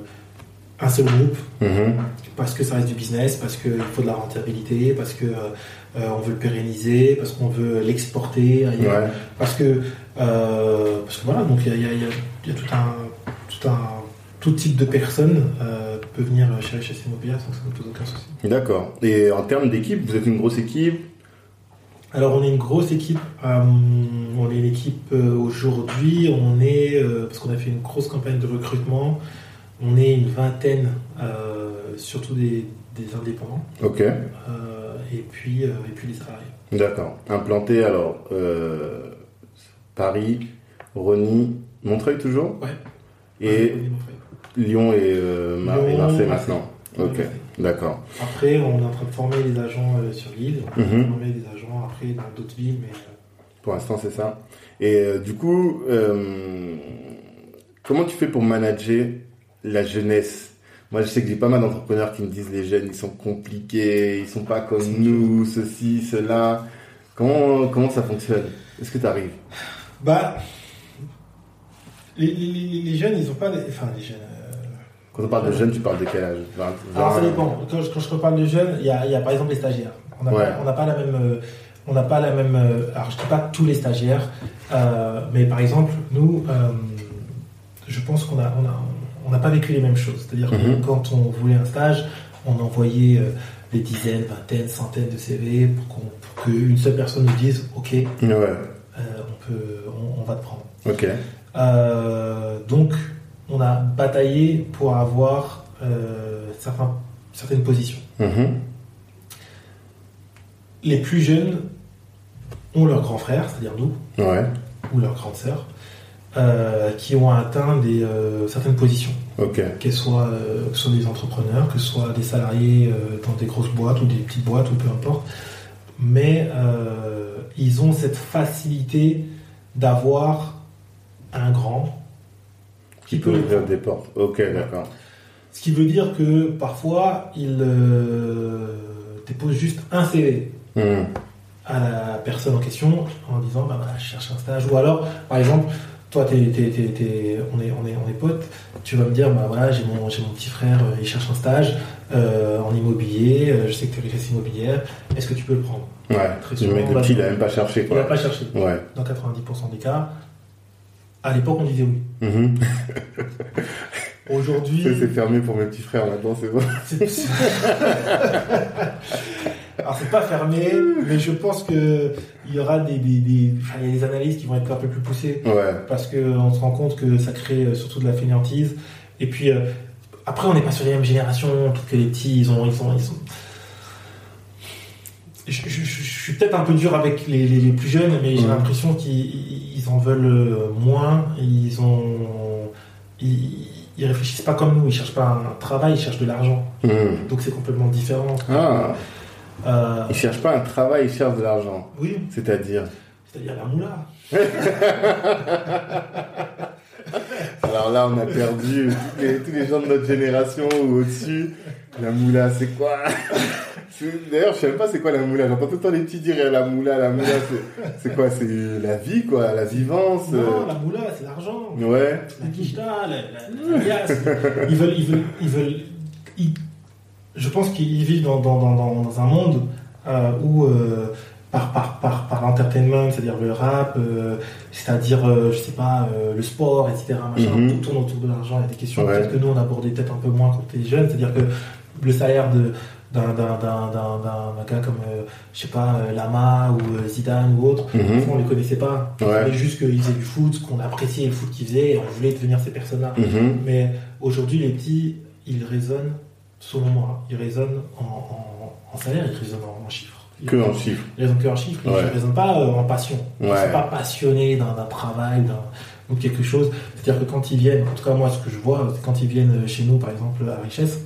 un seul groupe Mhm. parce que ça reste du business, parce qu'il faut de la rentabilité, parce que euh, on veut le pérenniser, parce qu'on veut l'exporter Ouais. parce que euh, parce que voilà donc il y a, y a tout un tout un tout type de personnes euh, peut venir chez Richesse Immobilière sans que ça ne pose aucun souci. D'accord. Et en termes d'équipe, vous êtes une grosse équipe? Alors on est une grosse équipe, euh, on est une équipe euh, aujourd'hui, on est euh, parce qu'on a fait une grosse campagne de recrutement, on est une vingtaine, euh, surtout des, des indépendants Ok. euh, et puis euh, et puis les salariés. D'accord. Implanté alors euh, Paris, Rony, Montreuil toujours? Ouais. Et. Lyon et, euh, Mar- et Lyon, Marseille Marseille. maintenant. Ok. D'accord. Après on est en train de former les agents euh, sur l'île, on est en train de Mhm. former des agents après dans d'autres villes mais euh, Pour l'instant, c'est ça. Et euh, du coup, euh, comment tu fais pour manager la jeunesse? Moi, je sais que j'ai pas mal d'entrepreneurs qui me disent les jeunes, ils sont compliqués, ils sont pas comme nous, ceci, cela. Comment, comment ça fonctionne? Est-ce que tu arrives Bah, les, les- les jeunes, ils ont pas. les- Enfin, les jeunes. Quand on parle de jeunes, tu parles de quel âge? Alors ça dépend. Quand je, quand je reparle de jeunes, il y a, il y a par exemple les stagiaires. On n'a Ouais. pas, la même. euh, On n'a pas la même. euh, Alors je dis pas tous les stagiaires, euh, mais par exemple nous, euh, je pense qu'on a, on a, on n'a pas vécu les mêmes choses. C'est-à-dire Mhm. que quand on voulait un stage, on envoyait des dizaines, vingtaines, centaines de CV pour qu'une seule personne nous dise, ok, Ouais, on peut, on, on va te prendre. ok. Euh, donc, on a bataillé pour avoir euh, certains- certaines positions. Mhm. Les plus jeunes ont leurs grands frères, c'est-à-dire nous, Ouais, ou leurs grandes sœurs, euh, qui ont atteint des, euh, certaines positions, ok. qu'elles soient, que ce soit des entrepreneurs, que ce soit des salariés dans des grosses boîtes ou des petites boîtes ou peu importe. Mais ils ont cette facilité d'avoir un grand Qui peut ouvrir des portes. Ok, d'accord. Ce qui veut dire que parfois, il euh, dépose juste un CV Mhm. à la personne en question en disant bah, voilà, je cherche un stage. Ou alors, par exemple, toi, t'es- t'es- t'es- t'es- on, est, on, est, on est potes, tu vas me dire bah, voilà, j'ai mon, j'ai mon petit frère, euh, il cherche un stage euh, en immobilier, euh, je sais que tu es richesse immobilière, est-ce que tu peux le prendre? Ouais, Très souvent, mec le va- petit, il a même pas cherché, Il n'a quoi. pas cherché. Ouais. Dans 90% des cas, à l'époque, on disait oui. Mhm. Aujourd'hui, C'est fermé pour mes petits frères maintenant, c'est bon. Alors c'est pas fermé, mais je pense que il y aura des, des, des- enfin, il y a des analyses qui vont être un peu plus poussées Ouais. parce qu'on se rend compte que ça crée euh, surtout de la fainéantise. Et puis euh, après, on n'est pas sur les mêmes générations, peut-être que les petits, ils ont, ils sont, ils sont. Je, je- je- je suis peut-être un peu dur avec les, les- les plus jeunes, mais j'ai Mhm. l'impression qu'ils ils en veulent euh, moins. Ils ont, ils, ils réfléchissent pas comme nous. Ils cherchent pas un travail, ils cherchent de l'argent. Mhm. Donc c'est complètement différent. Ah, Euh, ils cherchent pas un travail, ils cherchent de l'argent. oui, C'est-à-dire c'est-à-dire la moula. Alors là, on a perdu tous les, tous les gens de notre génération ou au-dessus. La moula, c'est quoi? D'ailleurs, je sais même pas c'est quoi la moula. J'entends tout le temps les petits dire la moula, la moula, c'est- quoi? C'est la vie, quoi, la vivance. Non, euh. la moula, c'est l'argent. Ouais. La quicheta, la, la, la liasse. Ils veulent, ils veulent, ils veulent. ils- je pense qu'ils vivent dans, dans, dans, un monde euh, où euh, par par par par l'entertainment, c'est-à-dire le rap, euh, c'est-à-dire euh, je sais pas euh, le sport, etc. Machin, Mhm. tout tourne autour de l'argent. Il y a des questions Ouais. peut-être que nous on abordait peut-être un peu moins quand on était jeunes, c'est-à-dire que le salaire de d'un d'un d'un d'un d'un gars comme euh, je sais pas euh, Lama ou euh, Zidane ou autre Mhm. Au fond, on les connaissait pas. On Ouais. savait juste qu'ils faisaient du foot, qu'on appréciait le foot qu'ils faisaient et on voulait devenir ces personnes-là. Mhm. Mais aujourd'hui, les petits, ils raisonnent, selon moi, ils raisonnent en, en- en salaire, ils raisonnent en, en chiffres. Ils, Que en chiffres. Ils raisonnent que en chiffres, ils ne raisonnent pas euh, en passion. Ils ne sont pas passionnés d'un d'un travail, d'un ou quelque chose. C'est-à-dire que quand ils viennent, en tout cas moi, ce que je vois, quand ils viennent chez nous, par exemple, à Richesse,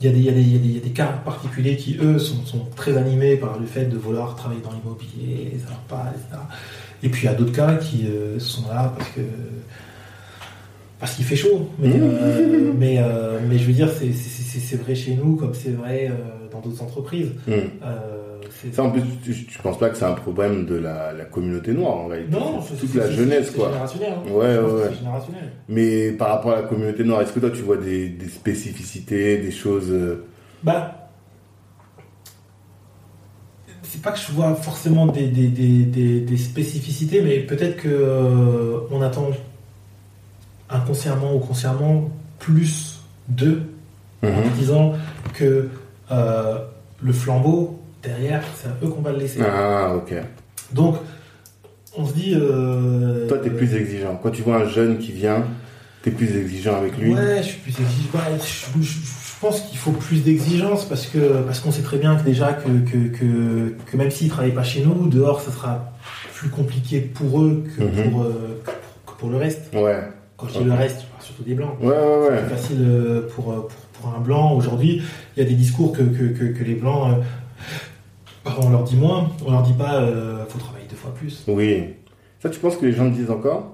il y, a des, il, y a des, il, y a des, cas particuliers qui, eux, sont, sont très animés par le fait de vouloir travailler dans l'immobilier, ça leur parle, etc. Et puis il y a d'autres cas qui euh, sont là parce que parce qu'il fait chaud. Mais, Mmh. euh, mais, euh, mais je veux dire, c'est- vrai chez nous comme c'est vrai dans d'autres entreprises. Mhm. Ça, en plus, tu, tu penses pas que c'est un problème de la, la communauté noire, en réalité non, C'est toute la jeunesse, quoi. générationnel, hein. Ouais, ouais, générationnel. Mais par rapport à la communauté noire, est-ce que toi, tu vois des, des spécificités, des choses... euh, Bah, c'est pas que je vois forcément des, des, des, des, des spécificités, mais peut-être que euh, on attend inconsciemment ou consciemment plus d'eux en mhm. disant que euh, le flambeau derrière, c'est à eux qu'on va le laisser. Ah, ok. Donc, on se dit. euh, Toi, t'es plus exigeant. Quand tu vois un jeune qui vient, t'es plus exigeant avec lui. Ouais, je suis plus exigeant. Ouais, je, je- je pense qu'il faut plus d'exigence parce que parce qu'on sait très bien que déjà que, que, que, que même s'ils travaillent pas chez nous, dehors, ça sera plus compliqué pour eux que, Mhm. pour, euh, que pour, le reste. Ouais. Quand je dis le reste, je parle surtout des blancs. Ouais, ouais, C'est ouais. plus facile euh, pour, euh, pour, pour un blanc. Aujourd'hui, il y a des discours que, que, que, que les blancs. euh, pardon, on leur dit moins. On leur dit pas euh, faut travailler deux fois plus. Oui. Ça, tu penses que les gens le disent encore?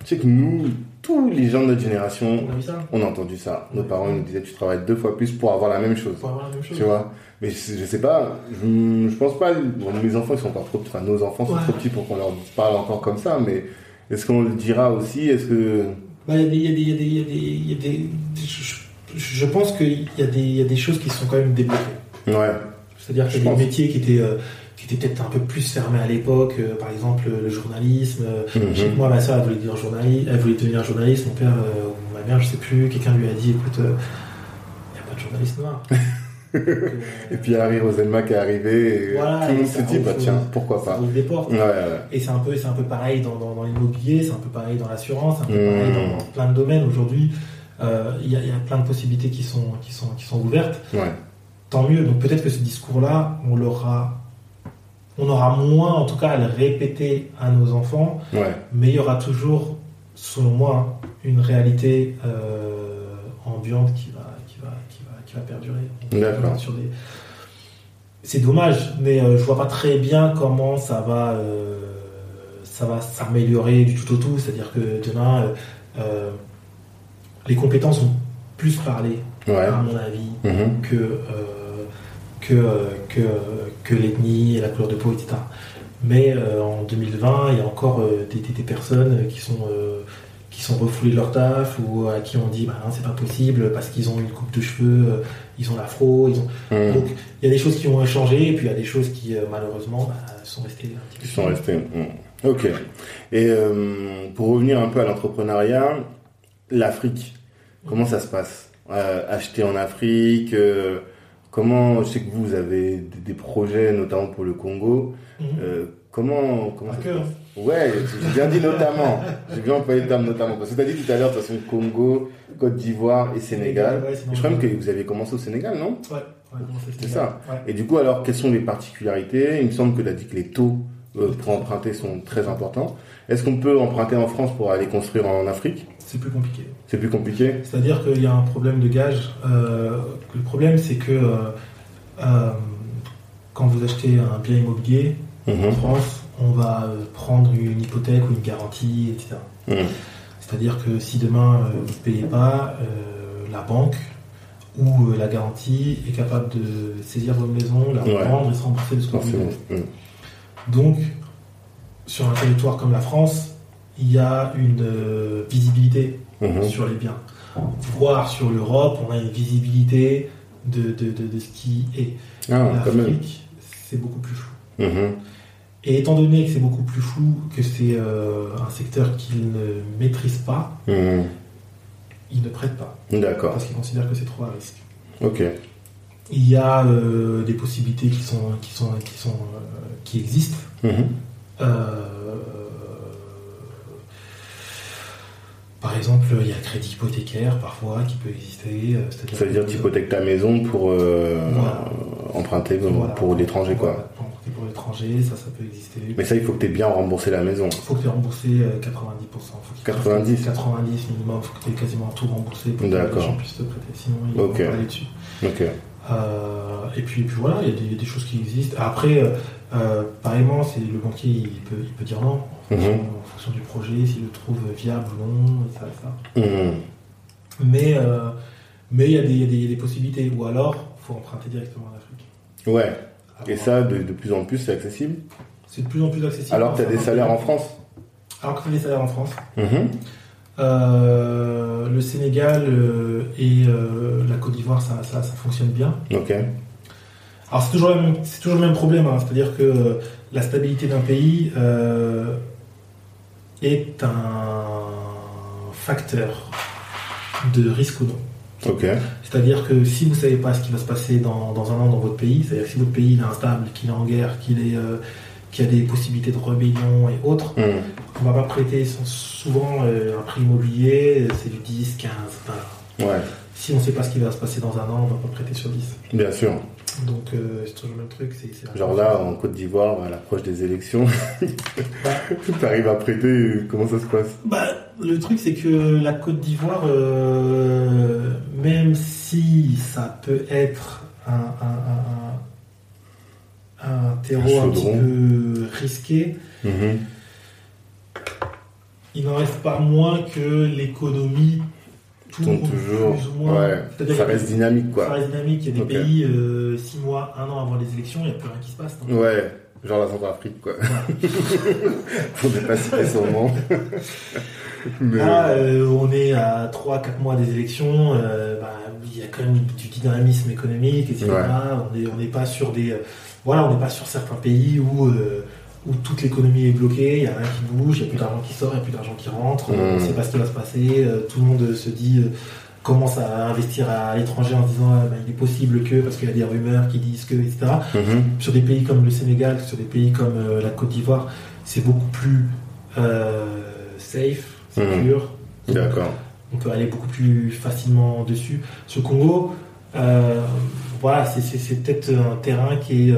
Tu sais que nous, tous les gens de notre génération, On a vu ça? on a entendu ça. Nos parents ils nous disaient tu travailles deux fois plus pour avoir la même chose. Pour avoir la même chose. Tu vois? Mais je, je sais pas, je, je pense pas. Bon, mes enfants ils sont encore trop petits, enfin nos enfants sont Ouais. trop petits pour qu'on leur parle encore comme ça, mais est-ce qu'on le dira aussi? Est-ce que. Bah, il y a des, il y a des, il y a des, il y a des, il y a des- je, pense qu'il y a des, il y a des choses qui sont quand même débloquées. Ouais. C'est-à-dire y a pense. des métiers qui étaient, euh, qui étaient peut-être un peu plus fermés à l'époque, euh, par exemple le journalisme. euh, Mhm. que moi, ma soeur, elle voulait, devenir journaliste, elle voulait devenir journaliste. Mon père, euh, ou ma mère, je sais plus, quelqu'un lui a dit écoute, euh, il n'y a pas de journaliste noir. Euh, Et puis arrive Roselma qui est arrivé et Voilà, tout le monde et se ça dit bah tiens, pourquoi pas des portes. Ouais, ouais. Et c'est un peu, c'est un peu pareil dans, dans, dans l'immobilier, c'est un peu pareil dans l'assurance, c'est un peu Mmh. pareil dans, dans plein de domaines. Aujourd'hui, euh, il y, a, il y a plein de possibilités qui sont, qui sont, qui sont ouvertes. ouais. Tant mieux. Donc peut-être que ce discours-là, on l'aura, on aura moins, en tout cas, à le répéter à nos enfants, Ouais. mais il y aura toujours, selon moi, une réalité euh, ambiante qui va, qui va, qui va, qui va perdurer. D'accord. Sur des... C'est dommage, mais euh, je vois pas très bien comment ça va, euh, ça va s'améliorer du tout au tout. C'est-à-dire que demain, euh, les compétences vont plus parler, Ouais. à mon avis, Mhm. que, euh, que, euh, que, que l'ethnie et la couleur de peau, etc. Mais euh, en 2020, il y a encore euh, des, des- des personnes qui sont, euh, qui sont refoulées de leur taf ou à qui on dit bah, non, c'est pas possible parce qu'ils ont une coupe de cheveux, ils ont l'afro. Ils ont... Mhm. Donc il y a des choses qui ont changé et puis il y a des choses qui malheureusement bah, sont restées un petit peu. Sont restés. Mhm. Ok. Et pour revenir un peu à l'entrepreneuriat, l'Afrique, comment ça se passe? Acheter en Afrique Comment Je sais que vous, avez des, projets, notamment pour le Congo. Mhm. Euh, comment comment Pas ça que, se passe? Ouais, j'ai bien dit notamment. J'ai bien employé le terme notamment. Parce que tu as dit tout à l'heure, de toute façon, Congo, Côte d'Ivoire et Sénégal. Ouais, c'est Et je crois même que vous avez commencé au Sénégal, non? Ouais, C'est ça. Ouais. Et du coup, alors, quelles sont les particularités? Il me semble que tu as dit que les taux euh, pour emprunter sont très importants. Est-ce qu'on peut emprunter en France pour aller construire en Afrique? C'est plus compliqué. C'est plus compliqué C'est-à-dire qu'il y a un problème de gage. Euh, le problème, c'est que euh, euh, quand vous achetez un bien immobilier en Mhm. France, on va prendre une hypothèque ou une garantie, etc. Mhm. C'est-à-dire que si demain euh, vous ne payez pas, la banque ou la garantie est capable de saisir votre maison, la Ouais. revendre et se rembourser de ce que vous. Mhm. Donc, sur un territoire comme la France, il y a une euh, visibilité Mhm. sur les biens. Voire sur l'Europe, on a une visibilité de, de, de, de ce qui est. Ah. L'Afrique, c'est beaucoup plus flou. Mhm. Et étant donné que c'est beaucoup plus flou, que c'est euh, un secteur qu'ils ne maîtrisent pas, Mhm. ils ne prêtent pas. D'accord. Parce qu'ils considèrent que c'est trop à risque. Ok. Il y a euh, des possibilités qui, sont, qui, sont, qui, sont, qui existent. Par exemple, il y a le crédit hypothécaire parfois qui peut exister. euh, Ça veut dire que- tu hypothèques ta maison pour euh, Voilà. emprunter pour, Voilà. pour l'étranger, quoi. Pour emprunter pour l'étranger, ça, ça peut exister. Mais ça, il faut que tu aies bien remboursé la maison. Il faut que tu aies remboursé euh, 90%. Faut qu'il te 90. reste 90 minimum, il faut que tu aies quasiment tout remboursé pour que les gens puissent te prêter. Sinon, ils Ok. vont pas aller dessus. Ok. Euh, et puis, puis voilà, il y, a des- choses qui existent. Après, euh, euh, pareillement, c'est le banquier, il peut, il peut dire non en Mhm. fonction, en fonction du projet, s'il le trouve viable ou non, et ça, et ça. Mais euh, mais il y, a des- y y a possibilités. Ou alors, il faut emprunter directement en Afrique. Ouais. Et Alors, ça, de, de plus en plus, c'est accessible. c'est de plus en plus accessible. Alors que tu as des salaires en France. Alors que tu as des salaires en France. Mhm. Euh, le Sénégal euh, et euh, la Côte d'Ivoire, ça, ça, ça fonctionne bien. Ok. Alors c'est toujours, le même- c'est toujours le même problème, hein. c'est-à-dire que la stabilité d'un pays euh, est un facteur de risque ou non. Ok. C'est-à-dire que si vous ne savez pas ce qui va se passer dans, dans un an dans votre pays, c'est-à-dire que si votre pays il est instable, qu'il est en guerre, qu'il est, euh, qu'il y a des possibilités de rébellion et autres, Mhm. on ne va pas prêter souvent euh, un prix immobilier, c'est du 10, 15, 20. Ouais. Si on ne sait pas ce qui va se passer dans un an, on ne va pas prêter sur 10. Bien sûr. Donc euh, c'est toujours le même truc. c'est- c'est- Genre là, en Côte d'Ivoire, à l'approche des élections, tu arrives à prêter, comment ça se passe? Bah, le truc, c'est que la Côte d'Ivoire, euh, même si ça peut être un, un, un, terreau Un petit peu risqué, Mhm. il n'en reste pas moins que l'économie tourne toujours. Plus ou moins. Ouais. Ça reste dynamique, quoi. Ça reste dynamique. Il y a des pays, euh, six mois, un an avant les élections, il n'y a plus rien qui se passe. Ouais. Genre la Centrafrique, quoi. Pour ne pas citer son nom. Là, euh, on est à 3-4 mois des élections. Euh, bah, il y a quand même du dynamisme économique, etc. On n'est pas sur des. voilà, on n'est pas sur certains pays où où toute l'économie est bloquée, il n'y a rien qui bouge, il n'y a plus d'argent qui sort, il n'y a plus d'argent qui rentre, on ne sait pas ce qui va se passer, euh, tout le monde se dit, euh, commence à investir à l'étranger en se disant ah, bah, il est possible que, parce qu'il y a des rumeurs qui disent que, etc. Mmh. Sur des pays comme le Sénégal, sur des pays comme euh, la Côte d'Ivoire, c'est beaucoup plus safe, mmh. secure. D'accord. On peut aller beaucoup plus facilement dessus. Le Congo, voilà, c'est peut-être un terrain qui est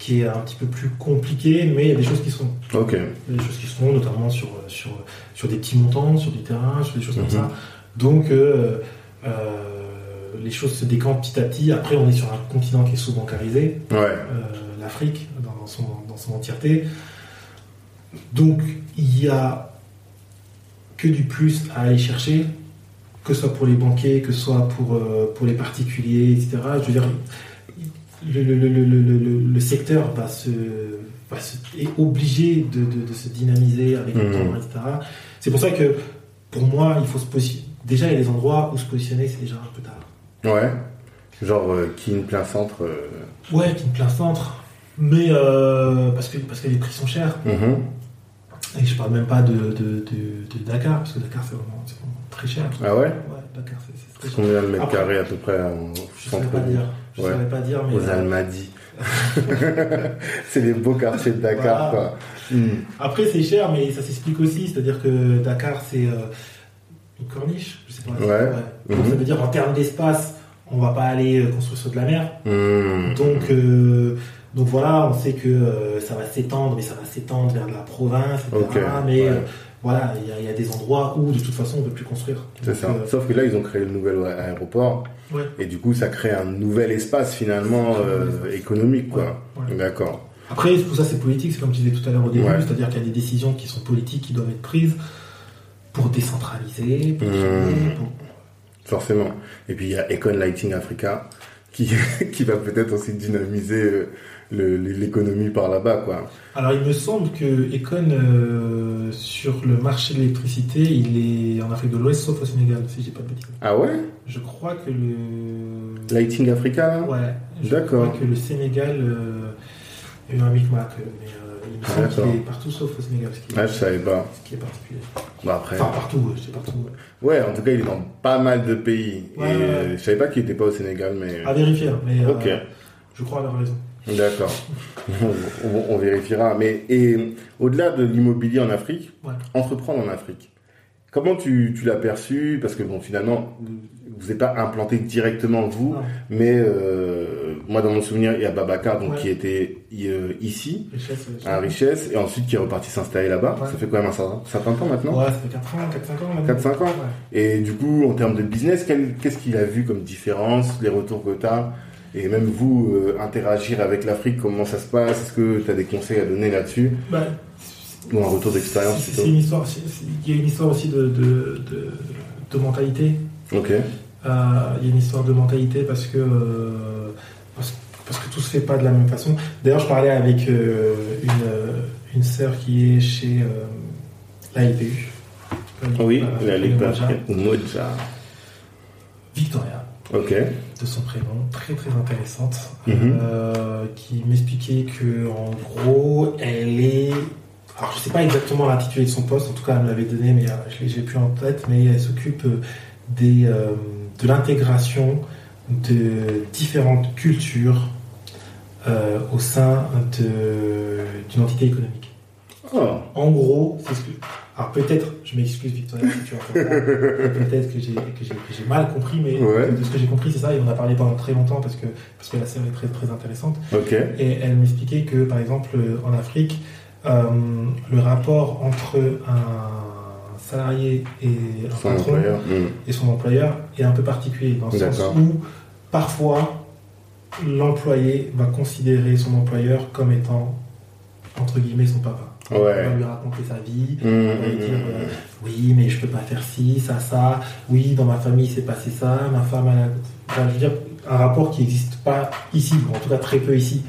qui est un petit peu plus compliqué, mais il y a des choses qui sont. Ok. Il y a des choses qui sont, notamment sur, sur, sur des petits montants, sur du terrain, sur des choses comme mhm. ça. Donc, euh, euh, les choses se décantent petit à petit. Après, on est sur un continent qui est sous-bancarisé, ouais. euh, l'Afrique, dans, son, dans son entièreté. Donc, il y a que du plus à aller chercher, que ce soit pour les banquiers, que ce soit pour, euh, pour les particuliers, etc. Je veux dire, le, le, le, le, secteur va se, va se, est obligé de, de, de, se dynamiser avec le mmh. temps, etc. C'est pour ça que, pour moi, il faut se positionner. Déjà, il y a des endroits où se positionner, c'est déjà un peu tard. Ouais. Genre euh, Kin plein centre. Euh... Ouais, Kin plein centre. Mais euh, parce, que, parce que les prix sont chers. Mmh. Et je parle même pas de, de, de, Dakar, parce que Dakar, c'est vraiment, très cher. Ah ouais? Ouais, Dakar, c'est très cher. Combien de mètres carrés à peu près en Je ne pas dire. Je ouais. pas dire, mais. Aux euh, Almadies. c'est les beaux quartiers de Dakar, quoi. Hmm. Après, c'est cher, mais ça s'explique aussi. C'est-à-dire que Dakar, c'est euh, une corniche, je sais pas. Ouais. Donc, ça veut dire en termes d'espace, on va pas aller euh, construire sur de la mer. Hmm. Donc, donc voilà, on sait que ça va s'étendre, mais ça va s'étendre vers la province, etc. Mais voilà, il y, a des endroits où de toute façon on ne peut plus construire. C'est ça. Euh, Sauf que là, ils ont créé le nouvel aéroport. Et du coup, ça crée un nouvel espace finalement euh, économique. quoi. D'accord. Après, tout ça, c'est politique, c'est comme tu disais tout à l'heure au début, c'est-à-dire qu'il y a des décisions qui sont politiques qui doivent être prises pour décentraliser, pour, mmh. Forcément. Et puis il y a Econ Lighting Africa qui, qui va peut-être aussi dynamiser euh, l'économie par là-bas, quoi. Alors, il me semble que Econ, euh, sur le marché de l'électricité, il est en Afrique de l'Ouest, sauf au Sénégal, si j'ai pas de bêtises. Ah ouais? Je crois que le... Lighting Africa, Ouais. D'accord. Je crois que le Sénégal, euh, a eu un micmac, euh, mais euh, il me semble qu'il est partout sauf au Sénégal. Ce qui ah, je savais pas. Ce qui est particulier. Bah après... Enfin, partout, je sais partout. Ouais. ouais. en tout cas, il est dans pas mal de pays. Ouais, et, Je savais pas qu'il était pas au Sénégal, mais... À vérifier, mais... Ok. je crois avoir raison. D'accord. on, vérifiera. Mais et au-delà de l'immobilier en Afrique, entreprendre en Afrique, comment tu, tu l'as perçu? Parce que bon, finalement, vous n'êtes pas implanté directement vous, mais euh, moi dans mon souvenir, il y a Babacar donc qui était euh, ici, à Richesse, et ensuite qui est reparti s'installer là-bas. Ça fait quand même un certain, temps maintenant. Ouais, ça fait 4 ans, 4-5 ans. 4-5 ans. Et du coup, en termes de business, qu'est-ce qu'il a vu comme différence, les retours que tu as et même vous, euh, interagir avec l'Afrique, comment ça se passe? Est-ce que tu as des conseils à donner là-dessus? Bah, Ou un retour d'expérience C'est une histoire, il y a une histoire aussi de, de, de, mentalité. Ok. Euh, il y a une histoire de mentalité parce que, euh, parce, que tout se fait pas de la même façon. D'ailleurs, je parlais avec une, une sœur qui est chez la LPU. Oui, la Ligue Moja. Victoria de son prénom, très très intéressante, mhm. euh, qui m'expliquait que en gros, elle est. Alors, je sais pas exactement l'intitulé de son poste, en tout cas, elle me l'avait donné, mais euh, je l'ai plus en tête, mais elle s'occupe des, euh, de l'intégration de différentes cultures au sein d'une entité économique. Oh. En gros, c'est ce que alors peut-être, je m'excuse Victoria si tu entends peut-être que j'ai mal compris, mais de ce que j'ai compris c'est ça, et on a parlé pendant très longtemps parce que, parce que la série est très, très intéressante. Et elle m'expliquait que par exemple en Afrique, euh, le rapport entre un salarié et son employeur. Hmm. et son employeur est un peu particulier, dans le sens où parfois l'employé va considérer son employeur comme étant entre guillemets son papa. Ouais. On va lui raconter sa vie, Mmh, on va mmh, lui dire mmh. euh, oui mais je peux pas faire ci, ça, ça, oui dans ma famille c'est passé ça, ma femme elle a... Enfin, je veux dire, un rapport qui n'existe pas ici, ou en tout cas très peu ici,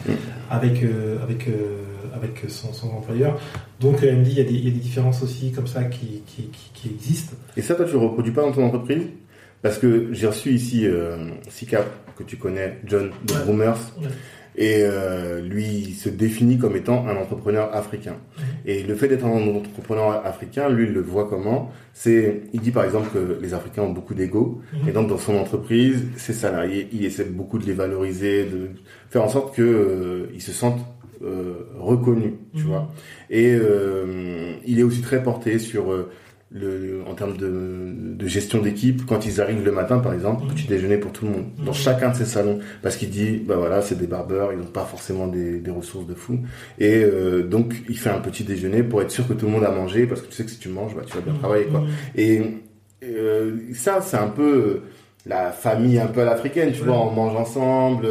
avec, euh, avec, euh, avec son, son employeur. Donc elle me dit il y, a des- il y a des différences aussi comme ça qui, qui, qui- qui existent. Et ça, toi, tu le reproduis pas dans ton entreprise? Parce que j'ai reçu ici euh, Sicap, que tu connais, John de Ouais. Et euh, lui, il se définit comme étant un entrepreneur africain. Et le fait d'être un entrepreneur africain, lui, il le voit comment? C'est, il dit par exemple que les Africains ont beaucoup d'ego, Mhm. et donc dans son entreprise, ses salariés, il essaie beaucoup de les valoriser, de faire en sorte que euh, ils se sentent euh, reconnus, tu Mhm. vois. Et euh, il est aussi très porté sur euh, le, en termes de, de gestion d'équipe, quand ils arrivent le matin, par exemple, Mhm. petit déjeuner pour tout le monde, dans Mhm. chacun de ses salons, parce qu'il dit, bah voilà, c'est des barbeurs, ils n'ont pas forcément des, des ressources de fou, et euh, donc il fait un petit déjeuner pour être sûr que tout le monde a mangé, parce que tu sais que si tu manges, bah tu vas bien travailler, quoi. Mhm. Et euh, ça, c'est un peu la famille un peu à l'africaine, tu Ouais. vois, on mange ensemble,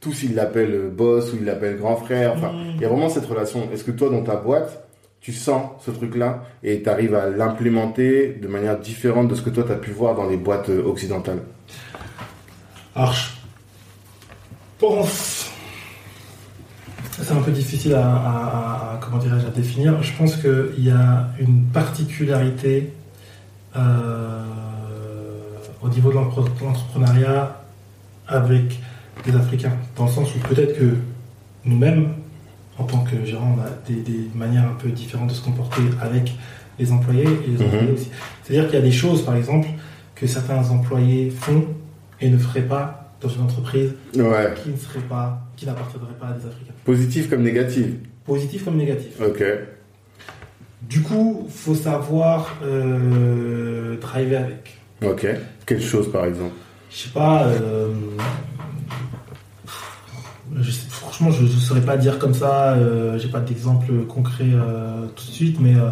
tous ils l'appellent boss ou ils l'appellent grand frère, enfin, Mhm. il y a vraiment cette relation. Est-ce que toi, dans ta boîte, tu sens ce truc-là et tu arrives à l'implémenter de manière différente de ce que toi, tu as pu voir dans les boîtes euh, occidentales Alors, je pense. C'est un peu difficile à, comment dirais-je, à définir. Je pense qu'il y a une particularité euh, au niveau de l'entrepreneuriat avec les Africains. Dans le sens où peut-être que nous-mêmes, en tant que gérants, on a des, des manières un peu différentes de se comporter avec les employés et les Mhm. employés aussi. C'est-à-dire qu'il y a des choses, par exemple, que certains employés font et ne feraient pas dans une entreprise Ouais. qui ne serait pas, qui n'appartiendrait pas à des Africains. Positif comme négatif Positif comme négatif. Ok. Du coup, faut savoir euh, driver avec. Ok. Quelle chose, par exemple? Je sais pas. euh, je sais- franchement, je ne saurais pas dire comme ça. euh, J'ai pas d'exemple concret euh, tout de suite, mais euh,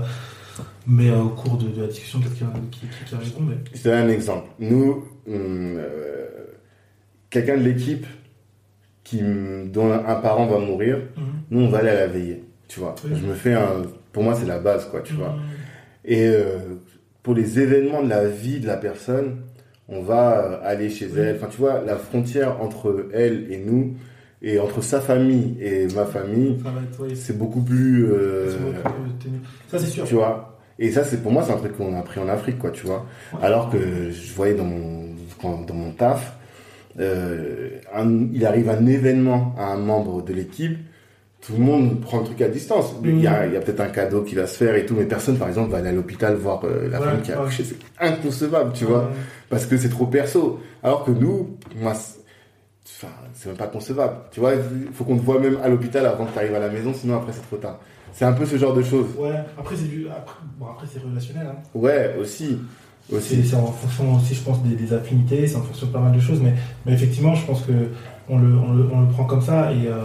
mais euh, au cours de, de la discussion, peut-être qu'il y a qui, qui, qui arriveront, mais- Je te donne un exemple. Nous, hum, quelqu'un de l'équipe qui, dont un parent va mourir, nous, on va aller à la veillée. Tu vois. Oui. Je me fais un. Pour moi, c'est la base, quoi, tu vois. Mhm. Et pour les événements de la vie de la personne, on va aller chez Oui. elle. Enfin, tu vois, la frontière entre elle et nous, et entre sa famille et ma famille, oui, c'est beaucoup plus. euh, ténu. Ça, c'est sûr. tu vois. Et ça, c'est pour moi, c'est un truc qu'on a appris en Afrique, quoi, tu vois. Ouais. Alors que je voyais dans mon, dans mon taf, euh, un- il arrive un événement à un membre de l'équipe, tout le monde prend le truc à distance. Il y a, il y a peut-être un cadeau qui va se faire et tout, mais personne, par exemple, va aller à l'hôpital voir euh, la Ouais, femme qui a accouché. C'est inconcevable, tu vois, parce que c'est trop perso. Alors que nous, moi, enfin, c'est même pas concevable. Tu vois, il faut qu'on te voit même à l'hôpital avant que tu arrives à la maison, sinon après c'est trop tard. C'est un peu ce genre de choses. Ouais, après c'est du, après, bon, après c'est relationnel. Hein. Ouais, aussi. C'est Aussi. c'est en fonction aussi, je pense, des, des affinités, c'est en fonction de pas mal de choses, mais, mais effectivement, je pense que on le, on le, on le prend comme ça et euh,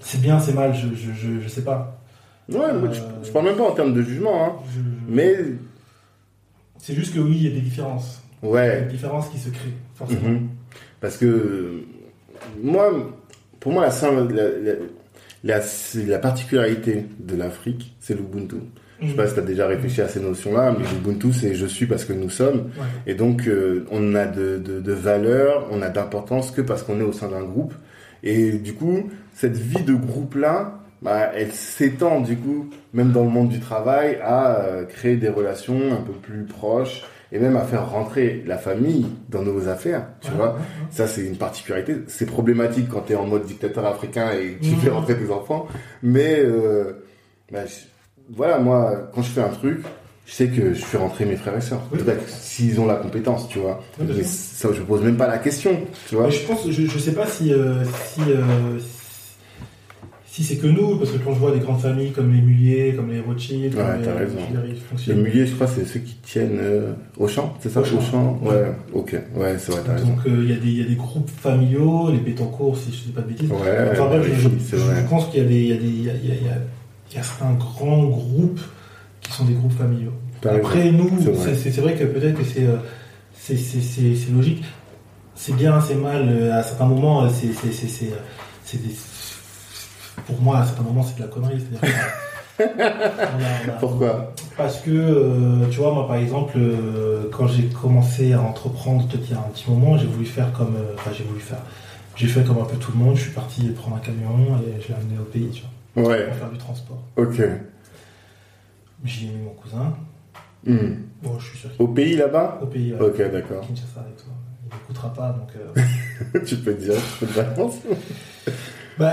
c'est bien, c'est mal, je, je, je, je sais pas. Ouais, je, je parle même pas en termes de jugement, hein. Mais, c'est juste que oui, il y a des différences, il y a ouais. des différences qui se créent forcément. Mhm. Parce que, moi, pour moi, la, particularité de l'Afrique, c'est l'Ubuntu. Je sais pas si tu as déjà réfléchi à ces notions-là, mais l'Ubuntu, c'est je suis parce que nous sommes. Ouais. Et donc, euh, on a de, de, de valeur, on a d'importance que parce qu'on est au sein d'un groupe. Et du coup, cette vie de groupe-là, bah, elle s'étend du coup, même dans le monde du travail, à euh, créer des relations un peu plus proches et même à faire rentrer la famille dans nos affaires, tu vois. Ça, c'est une particularité. C'est problématique quand tu es en mode dictateur africain et tu fais rentrer tes enfants. Mais euh, bah, je- voilà, moi, quand je fais un truc, je sais que je fais rentrer mes frères et sœurs. Oui. S'ils ont la compétence, tu vois. Oui, Mais ça, je pose même pas la question, tu vois. Mais je pense, je, je sais pas si, euh, si, euh, si c'est que nous, parce que quand je vois des grandes familles comme les Mulliers, comme les Rothschild, Ouais, comme les, t'as raison. Les muliers, je crois, c'est ceux qui tiennent euh, au champ, c'est ça? Au champ. Ouais. Ouais, ok. Ouais, c'est vrai, t'as raison. Donc euh, il y, a des- il y a des groupes familiaux, les Bétancourt, si je dis pas de bêtises. Ouais, Enfin bref, ouais, je, pense qu'il y a des, y des, y y certains grands groupes qui sont des groupes familiaux. Après nous, C'est vrai. que peut-être que c'est, euh, logique. C'est bien, c'est mal. euh, À certains moments, euh, c'est, c'est, c'est, c'est, euh, c'est des- pour moi, à certains moments, c'est de la connerie. C'est-à-dire que, on a- on a- Pourquoi Parce que, euh, tu vois, moi, par exemple, euh, quand j'ai commencé à entreprendre, peut-être il y a un petit moment, j'ai voulu faire comme. euh, Enfin, j'ai voulu faire. J'ai fait comme un peu tout le monde. Je suis parti prendre un camion et je l'ai amené au pays, tu vois, Ouais, pour faire du transport. ok. J'ai mis mon cousin. Hmm. Bon, je suis sûr Au pays là-bas au pays. ouais. Ok, d'accord. Kinshasa et tout. Il n'écoutera pas, donc. euh, tu peux te dire, tu peux te faire Bah,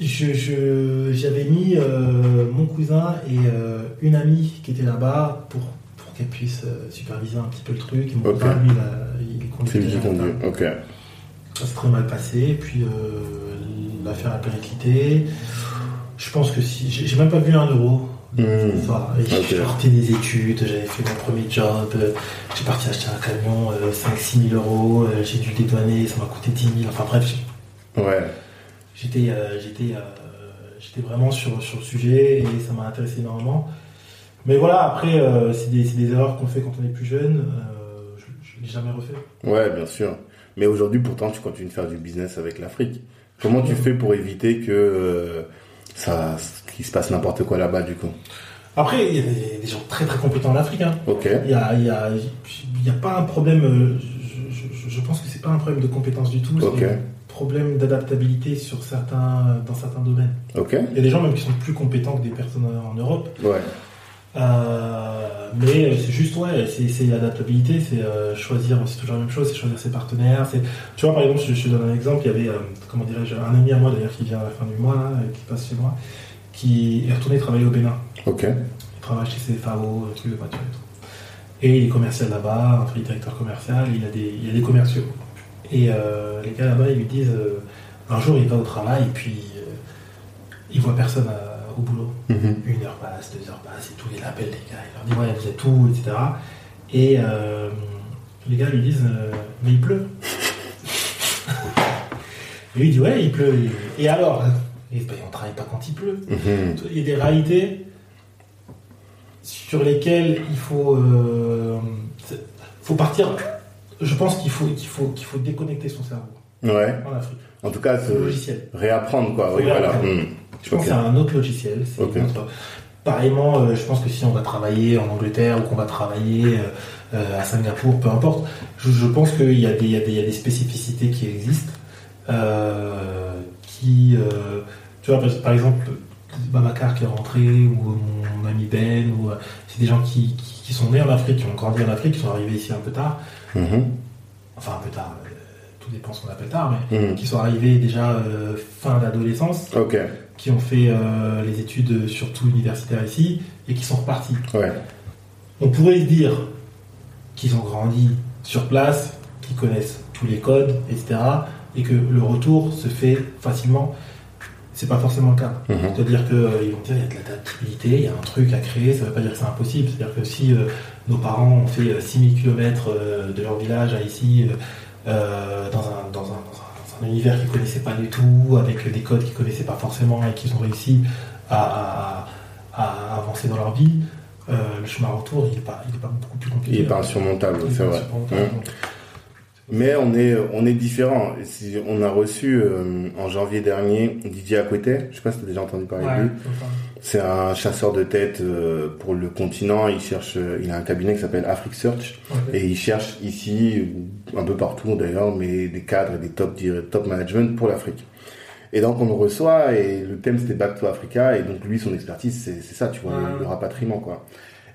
je, je- j'avais mis euh, mon cousin et euh, une amie qui était là-bas pour, pour qu'elle puisse euh, superviser un petit peu le truc. Et mon Ok. cousin, lui, il, a- il C'est conduisait. conduit. Ok. Ça s'est très mal passé. Et puis, l'affaire a périclité. Je pense que si. J'ai, même pas vu un euro. Hmm. Enfin. J'ai des études, j'avais fait mon premier job, euh, j'ai parti acheter un camion, 5-6 000 euros, euh, j'ai dû dédouaner, ça m'a coûté 10 000. Enfin bref, Ouais. J'étais euh, j'étais euh, j'étais vraiment sur, sur le sujet et ça m'a intéressé énormément. Mais voilà, après, euh, c'est des, des erreurs qu'on fait quand on est plus jeune. je ne l'ai jamais refait. Ouais, bien sûr. Mais aujourd'hui, pourtant, tu continues de faire du business avec l'Afrique. Comment tu fais pour éviter que ça, qu'il se passe n'importe quoi là-bas, du coup? Après, il y a des, des gens très très compétents en Afrique. hein. Ok. Il n'y a, il y a, il y a pas un problème, je, je- je pense que c'est pas un problème de compétence du tout, Ok. Problème d'adaptabilité sur certains, dans certains domaines. Ok. Il y a des gens même qui sont plus compétents que des personnes en Europe. Ouais. Euh, mais c'est juste, ouais, c'est l'adaptabilité, c'est euh, choisir, c'est toujours la même chose, c'est choisir ses partenaires. c'est Tu vois, par exemple, je, je te donne un exemple, il y avait, euh, comment dirais-je, un ami à moi d'ailleurs qui vient à la fin du mois, là, qui passe chez moi, qui est retourné travailler au Bénin. Ok. Il travaille chez CFAO, un truc de voiture et tout. Et il est commercial là-bas, enfin, il est directeur commercial, il a des, il a des commerciaux. Et euh, les gars là-bas, ils lui disent, euh, un jour il va au travail et puis euh, il voit personne à- au boulot Mhm. une heure passe, deux heures passe et tout, il appelle les gars, il leur dit ouais vous êtes où, etc. Et les gars lui disent mais il pleut. et lui il dit ouais il pleut. Et, et alors Et ben, on travaille pas quand il pleut. Mhm. Il y a des réalités sur lesquelles il faut, faut partir. Je pense qu'il faut, qu'il faut, qu'il faut déconnecter son cerveau Ouais. en Afrique. En tout cas, C'est logiciel. réapprendre, quoi. Oui, voilà. Mhm. Je pense que c'est un autre logiciel. c'est autre- Pareillement, euh, je pense que si on va travailler en Angleterre ou qu'on va travailler euh, euh, à Singapour, peu importe, je, je pense qu'il y, a des- il y, y a des spécificités qui existent. euh, qui, tu vois, par, exemple, Babacar qui est rentré, ou mon ami Ben, ou c'est des gens qui, qui- qui sont nés en Afrique, qui ont grandi en Afrique, qui sont arrivés ici un peu tard. Mhm. Enfin, un peu tard, euh, tout dépend ce qu'on appelle tard, mais Mhm. qui sont arrivés déjà euh, fin d'adolescence qui ont fait euh, les études surtout universitaires ici et qui sont repartis. Ouais. On pourrait se dire qu'ils ont grandi sur place, qu'ils connaissent tous les codes, etc. et que le retour se fait facilement. C'est pas forcément le cas. Mhm. C'est-à-dire qu'ils vont dire il y a de l'adaptabilité, il y a un truc à créer, ça veut pas dire que c'est impossible. C'est-à-dire que si euh, nos parents ont fait euh, 6000 km de leur village à ici, euh, euh, dans, un, dans, un, dans, un, univers qu'ils connaissaient pas du tout, avec des codes qu'ils connaissaient pas forcément et qu'ils ont réussi à, à- à avancer dans leur vie, euh, le chemin retour, il n'est pas, il est pas beaucoup plus compliqué. Il est pas insurmontable, c'est vrai. insurmontable. Mais on est, on est différent. Si on a reçu euh, en janvier dernier Didier Aquetet, je sais pas si tu as déjà entendu parler de lui. C'est un chasseur de tête euh, pour le continent. Il cherche, euh, il a un cabinet qui s'appelle Afrique Search et il cherche ici, un peu partout d'ailleurs, mais des cadres et des top, top management pour l'Afrique. Et donc on le reçoit et le thème c'était Back to Africa et donc lui son expertise c'est ça, tu vois, Ouais. le, le rapatriement quoi.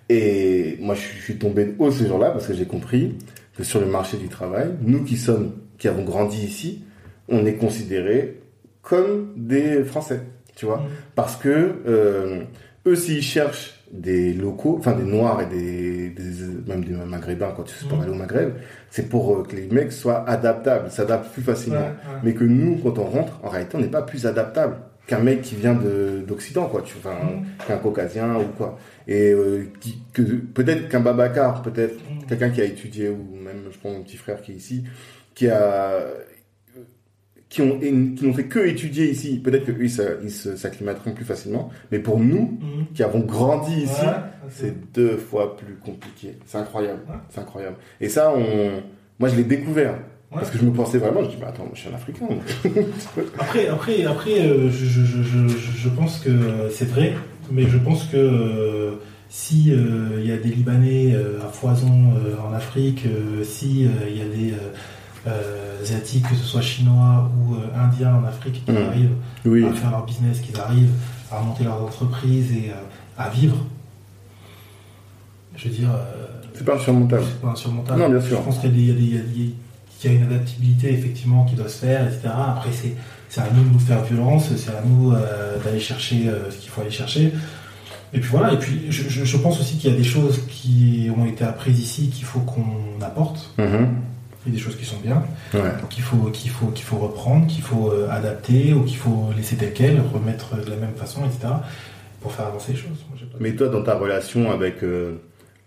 Et moi je suis tombé de haut ce jour-là parce que j'ai compris que sur le marché du travail, nous qui sommes, qui avons grandi ici, on est considérés comme des Français, tu vois Mhm. parce que euh, eux s'ils cherchent des locaux, enfin des noirs et des, des- même des maghrébins quand tu sais pas Mhm. aller au Maghreb, c'est pour euh, que les mecs soient adaptables, s'adaptent plus facilement. Ouais, ouais. Mais que nous, quand on rentre, en réalité, on n'est pas plus adaptable qu'un mec qui vient de d'Occident, quoi. Tu, enfin, Mhm. qu'un Caucasien ou quoi. Et euh, qui, que peut-être qu'un Babacar, peut-être Mhm. quelqu'un qui a étudié ou même, je prends mon petit frère qui est ici, qui a qui ont qui n'ont fait que étudier ici. Peut-être que eux, ils s'acclimateront plus facilement. Mais pour nous, Mhm. qui avons grandi ici, Ouais, c'est deux fois plus compliqué. C'est incroyable. Ouais. C'est incroyable. Et ça, on, moi, je l'ai découvert Parce que je me pensais vraiment, je dis, bah attends, je suis un Africain. après, après, après euh, je, je, je, je, pense que c'est vrai, mais je pense que euh, si il y a des Libanais à foison en Afrique, si il y a des asiatiques, que ce soit chinois ou indiens en Afrique, qui mmh. arrivent à faire leur business, qui arrivent à monter leurs entreprises et à vivre, je veux dire. c'est pas insurmontable. C'est pas insurmontable. Non, bien sûr. Je pense qu'il y, y, a une adaptabilité effectivement qui doit se faire, etc. Après, c'est à nous de nous faire violence, c'est à nous euh, d'aller chercher euh, ce qu'il faut aller chercher. Et puis voilà, et puis je, je, pense aussi qu'il y a des choses qui ont été apprises ici qu'il faut qu'on apporte. Mm-hmm. Il y a des choses qui sont bien, qu'il faut, qu'il faut, qu'il faut reprendre, qu'il faut euh, adapter ou qu'il faut laisser telles quelles, remettre de la même façon, etc. pour faire avancer les choses. Mais toi, dans ta relation avec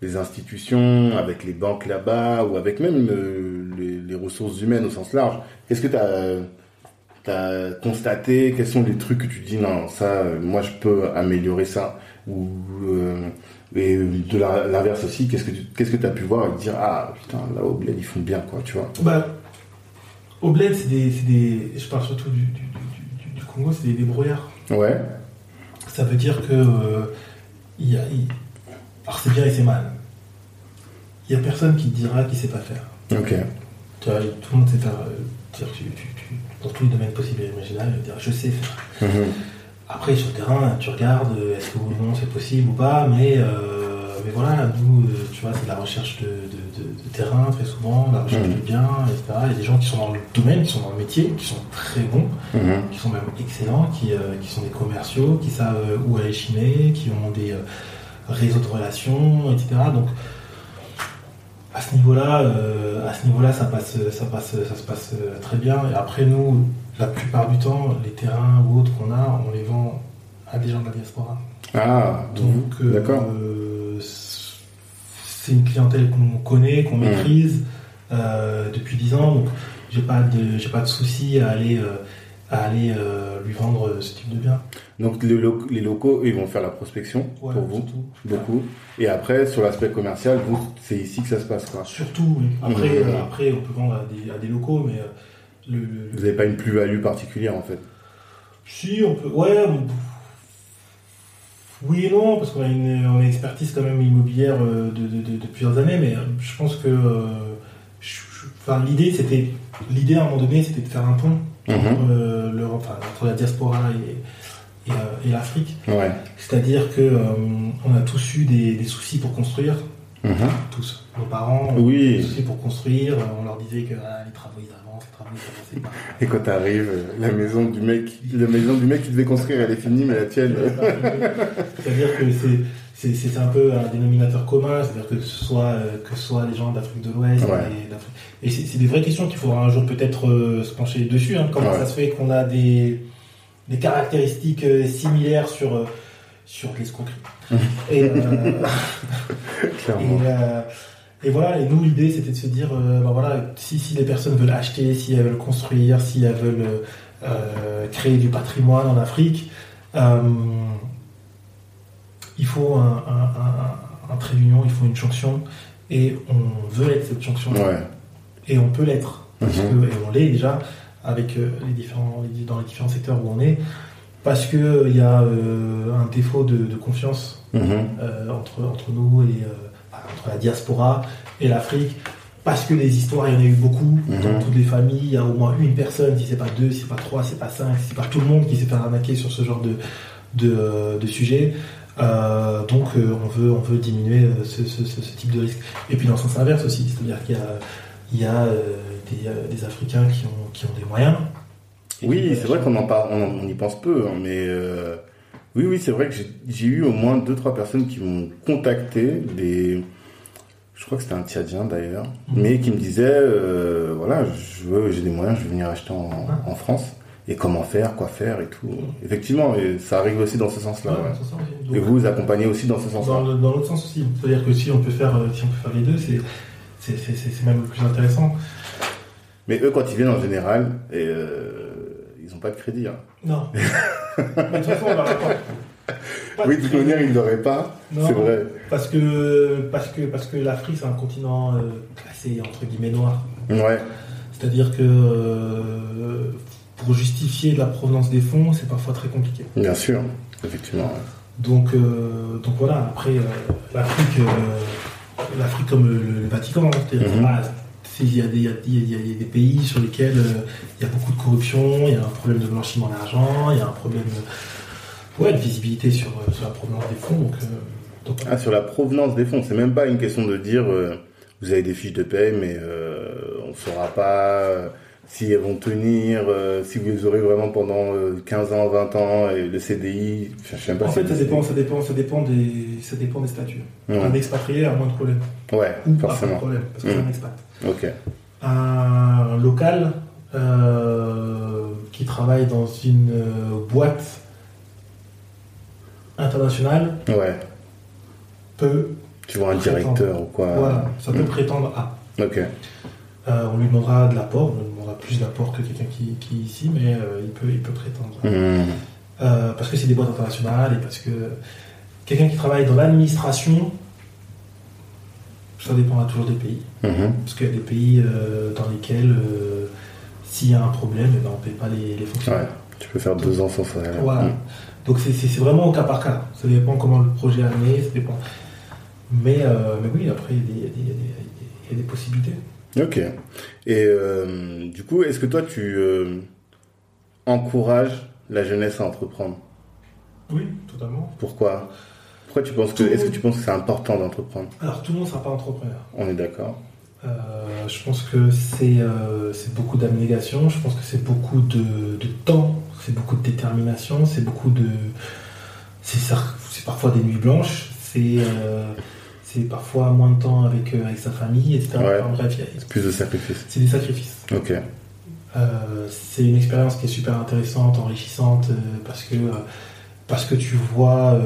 les institutions, avec les banques là-bas, ou avec même euh, les, ressources humaines au sens large. Qu'est-ce que tu as, constaté Quels sont les trucs que tu dis non, ça, euh, moi je peux améliorer ça? Ou euh, et de l'inverse aussi, qu'est-ce que tu qu'est-ce que as pu voir et dire ah putain là au bled ils font bien quoi, tu vois? Bah, Au bled c'est des, des, je parle surtout du, du, du, Congo, c'est des débrouillards. Ouais. Ça veut dire que il y a, alors c'est bien et c'est mal. Il n'y a personne qui te dira qu'il ne sait pas faire. Ok. Tu vois, tout le monde sait faire. Euh, dans tous les domaines possibles et imaginables, dire je sais faire. Mhm. Après, sur le terrain, tu regardes, euh, est-ce que ou non c'est possible ou pas, mais, euh, mais voilà, nous, tu vois, c'est de la recherche de, terrain très souvent, la recherche mhm. de biens, etc. Il y a des gens qui sont dans le domaine, qui sont dans le métier, qui sont très bons, mhm. qui sont même excellents, qui, qui sont des commerciaux, qui savent où aller chiner, qui ont des réseau de relations, etc. Donc à ce niveau-là, euh, à ce niveau-là, ça passe, ça passe, ça se passe euh, très bien. Et après nous, la plupart du temps, les terrains ou autres qu'on a, on les vend à des gens de la diaspora. Ah, donc euh, d'accord. c'est une clientèle qu'on connaît, qu'on mmh. maîtrise depuis 10 ans. Donc j'ai pas de, j'ai pas de souci à aller à aller euh, lui vendre euh, ce type de bien. Donc les, les locaux, ils vont faire la prospection pour vous, beaucoup. Et après, sur l'aspect commercial, vous, c'est ici que ça se passe. Quoi. Surtout, oui. Après, mmh. euh, après, on peut vendre à des, à des locaux, mais le, vous n'avez pas une plus-value particulière en fait. Si, on peut. Ouais. Oui et non, parce qu'on a une, expertise quand même immobilière de, de, de, plusieurs années, mais je pense que. enfin, l'idée, c'était. L'idée à un moment donné, c'était de faire un pont Mhm. enfin, entre la diaspora et, et, euh, l'Afrique. C'est-à-dire que euh, on a tous eu des, soucis pour construire. Mhm. Tous. Nos parents ont eu des soucis pour construire. On leur disait que ah, les travaux ils avancent, les travaux ils pas. Et quand t'arrives, la maison du mec, la maison du mec qui devait construire, elle est finie, mais la tienne. C'est-à-dire que c'est c'est un peu un dénominateur commun, c'est-à-dire que ce soit euh, que ce soit les gens d'Afrique de l'Ouest et, c'est des vraies questions qu'il faudra un jour peut-être euh, se pencher dessus. Hein. comment ça se fait qu'on a des, des caractéristiques euh, similaires sur sur l'escroquerie. et, et, voilà. Et nous l'idée c'était de se dire ben voilà si si les personnes veulent acheter, si elles veulent construire, si elles veulent créer du patrimoine en Afrique il faut un, trait d'union, il faut une jonction, et on veut être cette jonction. Et on peut l'être, mhm. et on l'est déjà avec euh, les différents, dans les différents secteurs où on est, parce qu'il euh, y a euh, un défaut de, confiance mhm. entre, entre nous et entre la diaspora et l'Afrique. Parce que les histoires, il y en a eu beaucoup mhm. dans toutes les familles. Il y a au moins une personne, si c'est pas deux, si c'est pas trois, si c'est pas cinq, si c'est pas tout le monde qui s'est fait arnaquer sur ce genre de, de, de sujet. Euh, donc euh, on, veut, on veut diminuer euh, ce, type de risque. Et puis dans le sens inverse aussi, c'est-à-dire qu'il y a, il y a des, Africains qui ont, qui ont des moyens. Oui, c'est vrai qu'on en parle, on, y pense peu, hein, mais oui, oui, c'est vrai que j'ai eu au moins deux trois personnes qui m'ont contacté, des, je crois que c'était un Tchadien d'ailleurs, mhm. mais qui me disaient, voilà, j'ai des moyens, je vais venir acheter en, ah. en France et comment faire, quoi faire et tout. Effectivement, et ça arrive aussi dans ce sens-là. et vous vous accompagnez aussi dans ce sens-là. Dans, l'autre sens aussi. C'est-à-dire que si on peut faire, euh, si on peut faire les deux, c'est, même le plus intéressant. Mais eux, quand ils viennent en général, et, euh, ils n'ont pas de crédit. Hein. Non. Mais de toute façon, on pas oui, de toute manière, ils n'auraient pas. C'est vrai. Parce que, parce que, parce que l'Afrique, c'est un continent euh, classé entre guillemets noir. Ouais. C'est-à-dire que euh, pour justifier la provenance des fonds, c'est parfois très compliqué. Bien sûr, effectivement. Donc, euh, donc voilà, après, euh, l'Afrique, euh, l'Afrique comme le, le Vatican, hein, c'est-à-dire Mhm. ah, c'est- il y, a des- il y a- y y des pays sur lesquels il y a beaucoup de corruption, il y a un problème de blanchiment d'argent, il y a un problème ouais, de visibilité sur, sur la provenance des fonds. Donc. Ah, sur la provenance des fonds, c'est même pas une question de dire vous avez des fiches de paie, mais on saura pas si elles vont tenir, euh, si vous les aurez vraiment pendant euh, 15 ans, 20 ans, et le CDI, je sais même pas En si fait, ça dépend, ça dépend, ça dépend des, ça dépend des statuts. Ouais. Un expatrié a moins de problèmes. Ouais, Ou pas de forcément. problème, parce que c'est Mhm. un expat. Ok. un local euh, qui travaille dans une euh, boîte internationale Ouais. peut, Tu vois un directeur ou quoi. voilà, ça peut Mhm. prétendre à. Ok. On lui demandera de l'apport, on lui demandera plus d'apport que quelqu'un qui, qui est ici, mais euh, il, peut, il peut prétendre. à. Mhm. Euh, parce que c'est des boîtes internationales et parce que quelqu'un qui travaille dans l'administration, ça dépendra toujours des pays. Mhm. Parce qu'il y a des pays euh, dans lesquels, euh, s'il y a un problème, eh ben, on ne paye pas les, les fonctionnaires. Ouais. Tu peux faire deux ans sans salaire. Voilà. Mhm. Donc c'est- vraiment au cas par cas. Ça dépend comment le projet est amené, ça dépend. Mais, euh, mais oui, après, y, y y il y a des possibilités. Ok. Et euh, du coup, est-ce que toi, tu euh, encourages la jeunesse à entreprendre? Oui, totalement. Pourquoi? Pourquoi tu penses que est-ce que tu penses que c'est important d'entreprendre? Alors, tout le monde ne sera pas entrepreneur. On est d'accord. Euh, je pense que c'est c'est beaucoup d'abnégation, je pense que c'est beaucoup de, de temps, c'est beaucoup de détermination, c'est beaucoup de. C'est parfois des nuits blanches, c'est c'est parfois moins de temps avec, euh, avec sa famille, etc. Ouais. Enfin, bref, C'est plus de sacrifices. c'est des sacrifices. Ok. Euh, c'est une expérience qui est super intéressante, enrichissante, euh, parce que euh, parce que tu vois,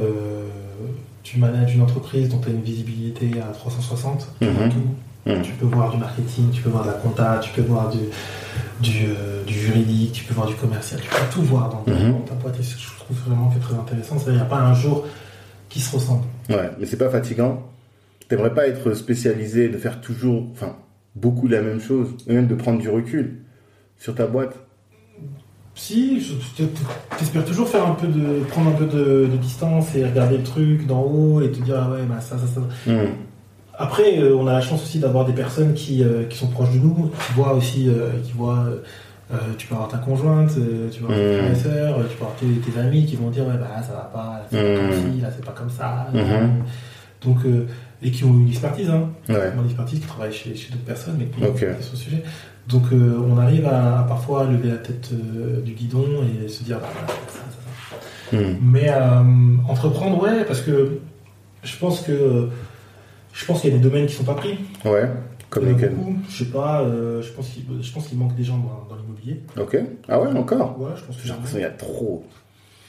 tu manages une entreprise dont tu as une visibilité à 360, tu vois Mhm. tout. Mhm. Tu peux voir du marketing, tu peux voir de la compta, tu peux voir du, du, du juridique, tu peux voir du commercial, tu peux tout voir dans, Mhm. dans ta boîte. Et je trouve vraiment que c'est très intéressant. Il n'y a pas un jour qui se ressemble. Ouais, mais c'est pas fatigant. T'aimerais pas être spécialisé, de faire toujours, enfin, beaucoup la même chose, et même de prendre du recul sur ta boîte? Si, t'espères toujours faire un peu de, prendre un peu de, de distance et regarder le truc d'en haut et te dire ah ouais bah ça ça ça. Après, euh, on a la chance aussi d'avoir des personnes qui, euh, qui sont proches de nous, qui voient aussi, euh, qui voient, tu peux avoir ta conjointe, tu peux avoir tes frères et sœurs, tu peux avoir tes, tes amis qui vont dire ouais bah là, ça va pas, là, c'est pas comme ci, là c'est pas comme ça. Mhm. Donc euh, et qui ont une expertise, hein, Ouais. une expertise, qui travaillent chez, chez d'autres personnes, mais qui ont Ok. une expertise sur le sujet. Donc euh, on arrive à, à parfois lever la tête euh, du guidon et se dire bah voilà, c'est ça, c'est ça. Mhm. Mais euh, entreprendre, ouais, parce que je pense que je pense qu'il y a des domaines qui sont pas pris. Ouais. Comme Il a lesquels. Je sais pas, euh, je pense qu'il je pense qu'il manque des gens dans, dans l'immobilier. Ok. Ah ouais, encore? Ouais, je pense que J'ai qu'il y a trop,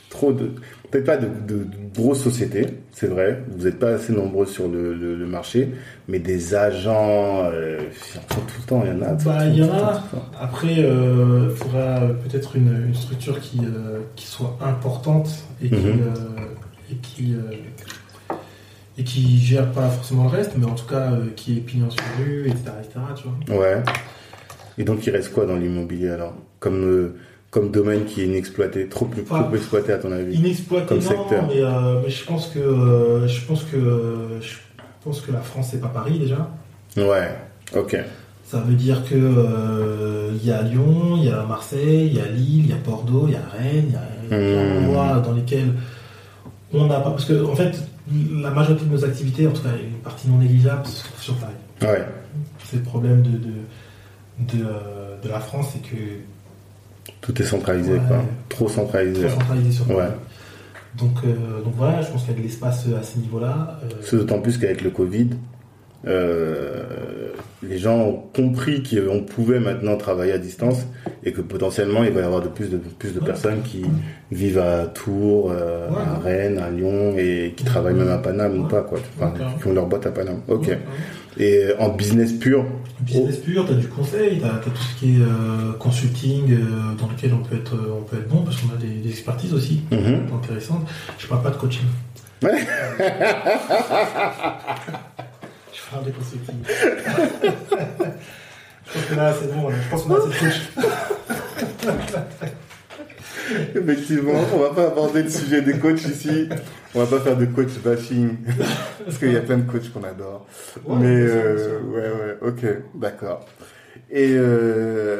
trop de, peut-être pas de, de- de grosses sociétés, c'est vrai. Vous n'êtes pas assez nombreux sur le, le- le marché, mais des agents, euh, il y en a tout le temps, il y en a. tout- Bah, tout- il y en a. Après, il faudra peut-être une, une structure qui, euh, qui soit importante et qui, euh, et qui euh, et qui gère pas forcément le reste, mais en tout cas euh, qui est pignon sur rue, etc., etc. Tu vois. Ouais. Et donc il reste quoi dans l'immobilier alors? Comme, euh, comme domaine qui est inexploité, trop, trop Enfin, exploité à ton avis Inexploité, Comme non, secteur. mais, euh, mais je pense que euh, je pense que euh, je pense que la France c'est pas Paris déjà. Ouais, ok. Ça veut dire que euh, il y a Lyon, il y a Marseille, il y a Lille, il y a Bordeaux, il y a Rennes, il y a a des Mmh. endroits dans lesquels on n'a pas parce que en fait la majorité de nos activités, en tout cas une partie non négligeable, se trouve sur Paris. Ouais, C'est le problème de de, de, euh, de la France, c'est que tout est centralisé Ouais. quoi. Trop centralisé. trop centralisé sur Paris. Ouais. Donc, euh, donc voilà, je pense qu'il y a de l'espace à ce niveau-là. Euh, C'est d'autant plus qu'avec le Covid, euh, les gens ont compris qu'on pouvait maintenant travailler à distance et que potentiellement il va y avoir de plus de plus de Ouais. personnes qui vivent à Tours, euh, Ouais. à Rennes, à Lyon et qui travaillent même à Paname ou pas quoi. Enfin, qui ont leur boîte à Paname. Ok. Et euh, en business pur. Business pur, tu as du conseil, tu as, tout ce qui est euh, consulting euh, dans lequel on peut être, on peut être bon parce qu'on a des, des expertises aussi Mhm. intéressantes. Je parle pas de coaching. Ouais. Je parle de consulting. Je pense que là, c'est bon, je pense qu'on a assez de coach. Effectivement, on va pas aborder le sujet des coachs ici. On va pas faire de coach bashing. Parce qu'il y a plein de coachs qu'on adore. Ouais, Mais, euh, ouais, ouais, ok, d'accord. Et, euh,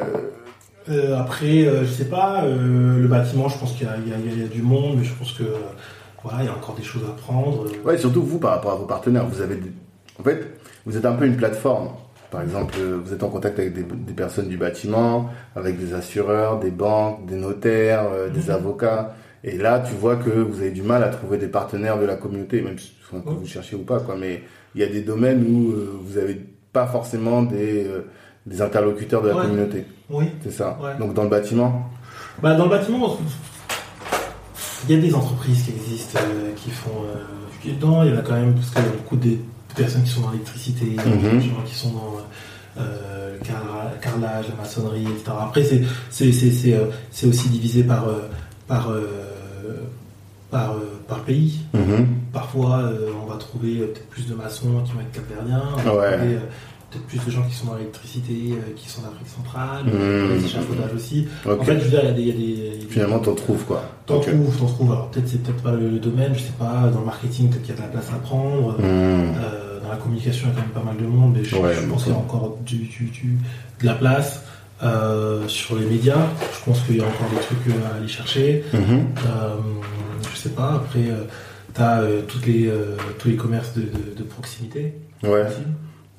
Euh, après, euh, je sais pas, le bâtiment, je pense qu'il y, a- y y du monde, mais je pense que voilà, il y a encore des choses à prendre. ouais, surtout vous par rapport à vos partenaires, vous avez, des- en fait, vous êtes un peu une plateforme. Par exemple, vous êtes en contact avec des, des personnes du bâtiment, avec des assureurs, des banques, des notaires, euh, des Mhm. avocats. Et là, tu vois que vous avez du mal à trouver des partenaires de la communauté, même si enfin, que Ouais. vous cherchez ou pas, quoi. Mais il y a des domaines où euh, vous avez pas forcément des, euh, des interlocuteurs de la Ouais. communauté. Oui. C'est ça. Ouais. Donc dans le bâtiment? Bah, dans le bâtiment, il y a des entreprises qui existent, euh, qui font. Qui- non, il y en a quand même, parce qu'il y a beaucoup de personnes qui sont dans l'électricité, il y a des gens qui sont dans le carrelage, la maçonnerie, etc. Après, c'est, aussi divisé par, par, par, euh, par pays. Mhm. Parfois, euh, on va trouver euh, peut-être plus de maçons qui vont être capverdiens, on va Ouais. trouver peut-être plus de gens qui sont dans l'électricité, qui sont d'Afrique centrale, Mhm. les échafaudages aussi. En fait, je veux dire, il y a des. y a Finalement, t'en trouves quoi. T'en trouves, t'en trouves. Alors peut-être c'est peut-être pas le, le domaine, je sais pas. Dans le marketing, peut-être qu'il y a de la place à prendre. Mhm. Euh, dans la communication, il y a quand même pas mal de monde, mais je, Ouais, je pense qu'il y a encore du, du- du- de la place. Euh, sur les médias, je pense qu'il y a encore des trucs à aller chercher. Mhm. Euh, je sais pas. Après, euh, t'as euh, toutes les euh, tous les commerces de, de- de proximité. Ouais. aussi.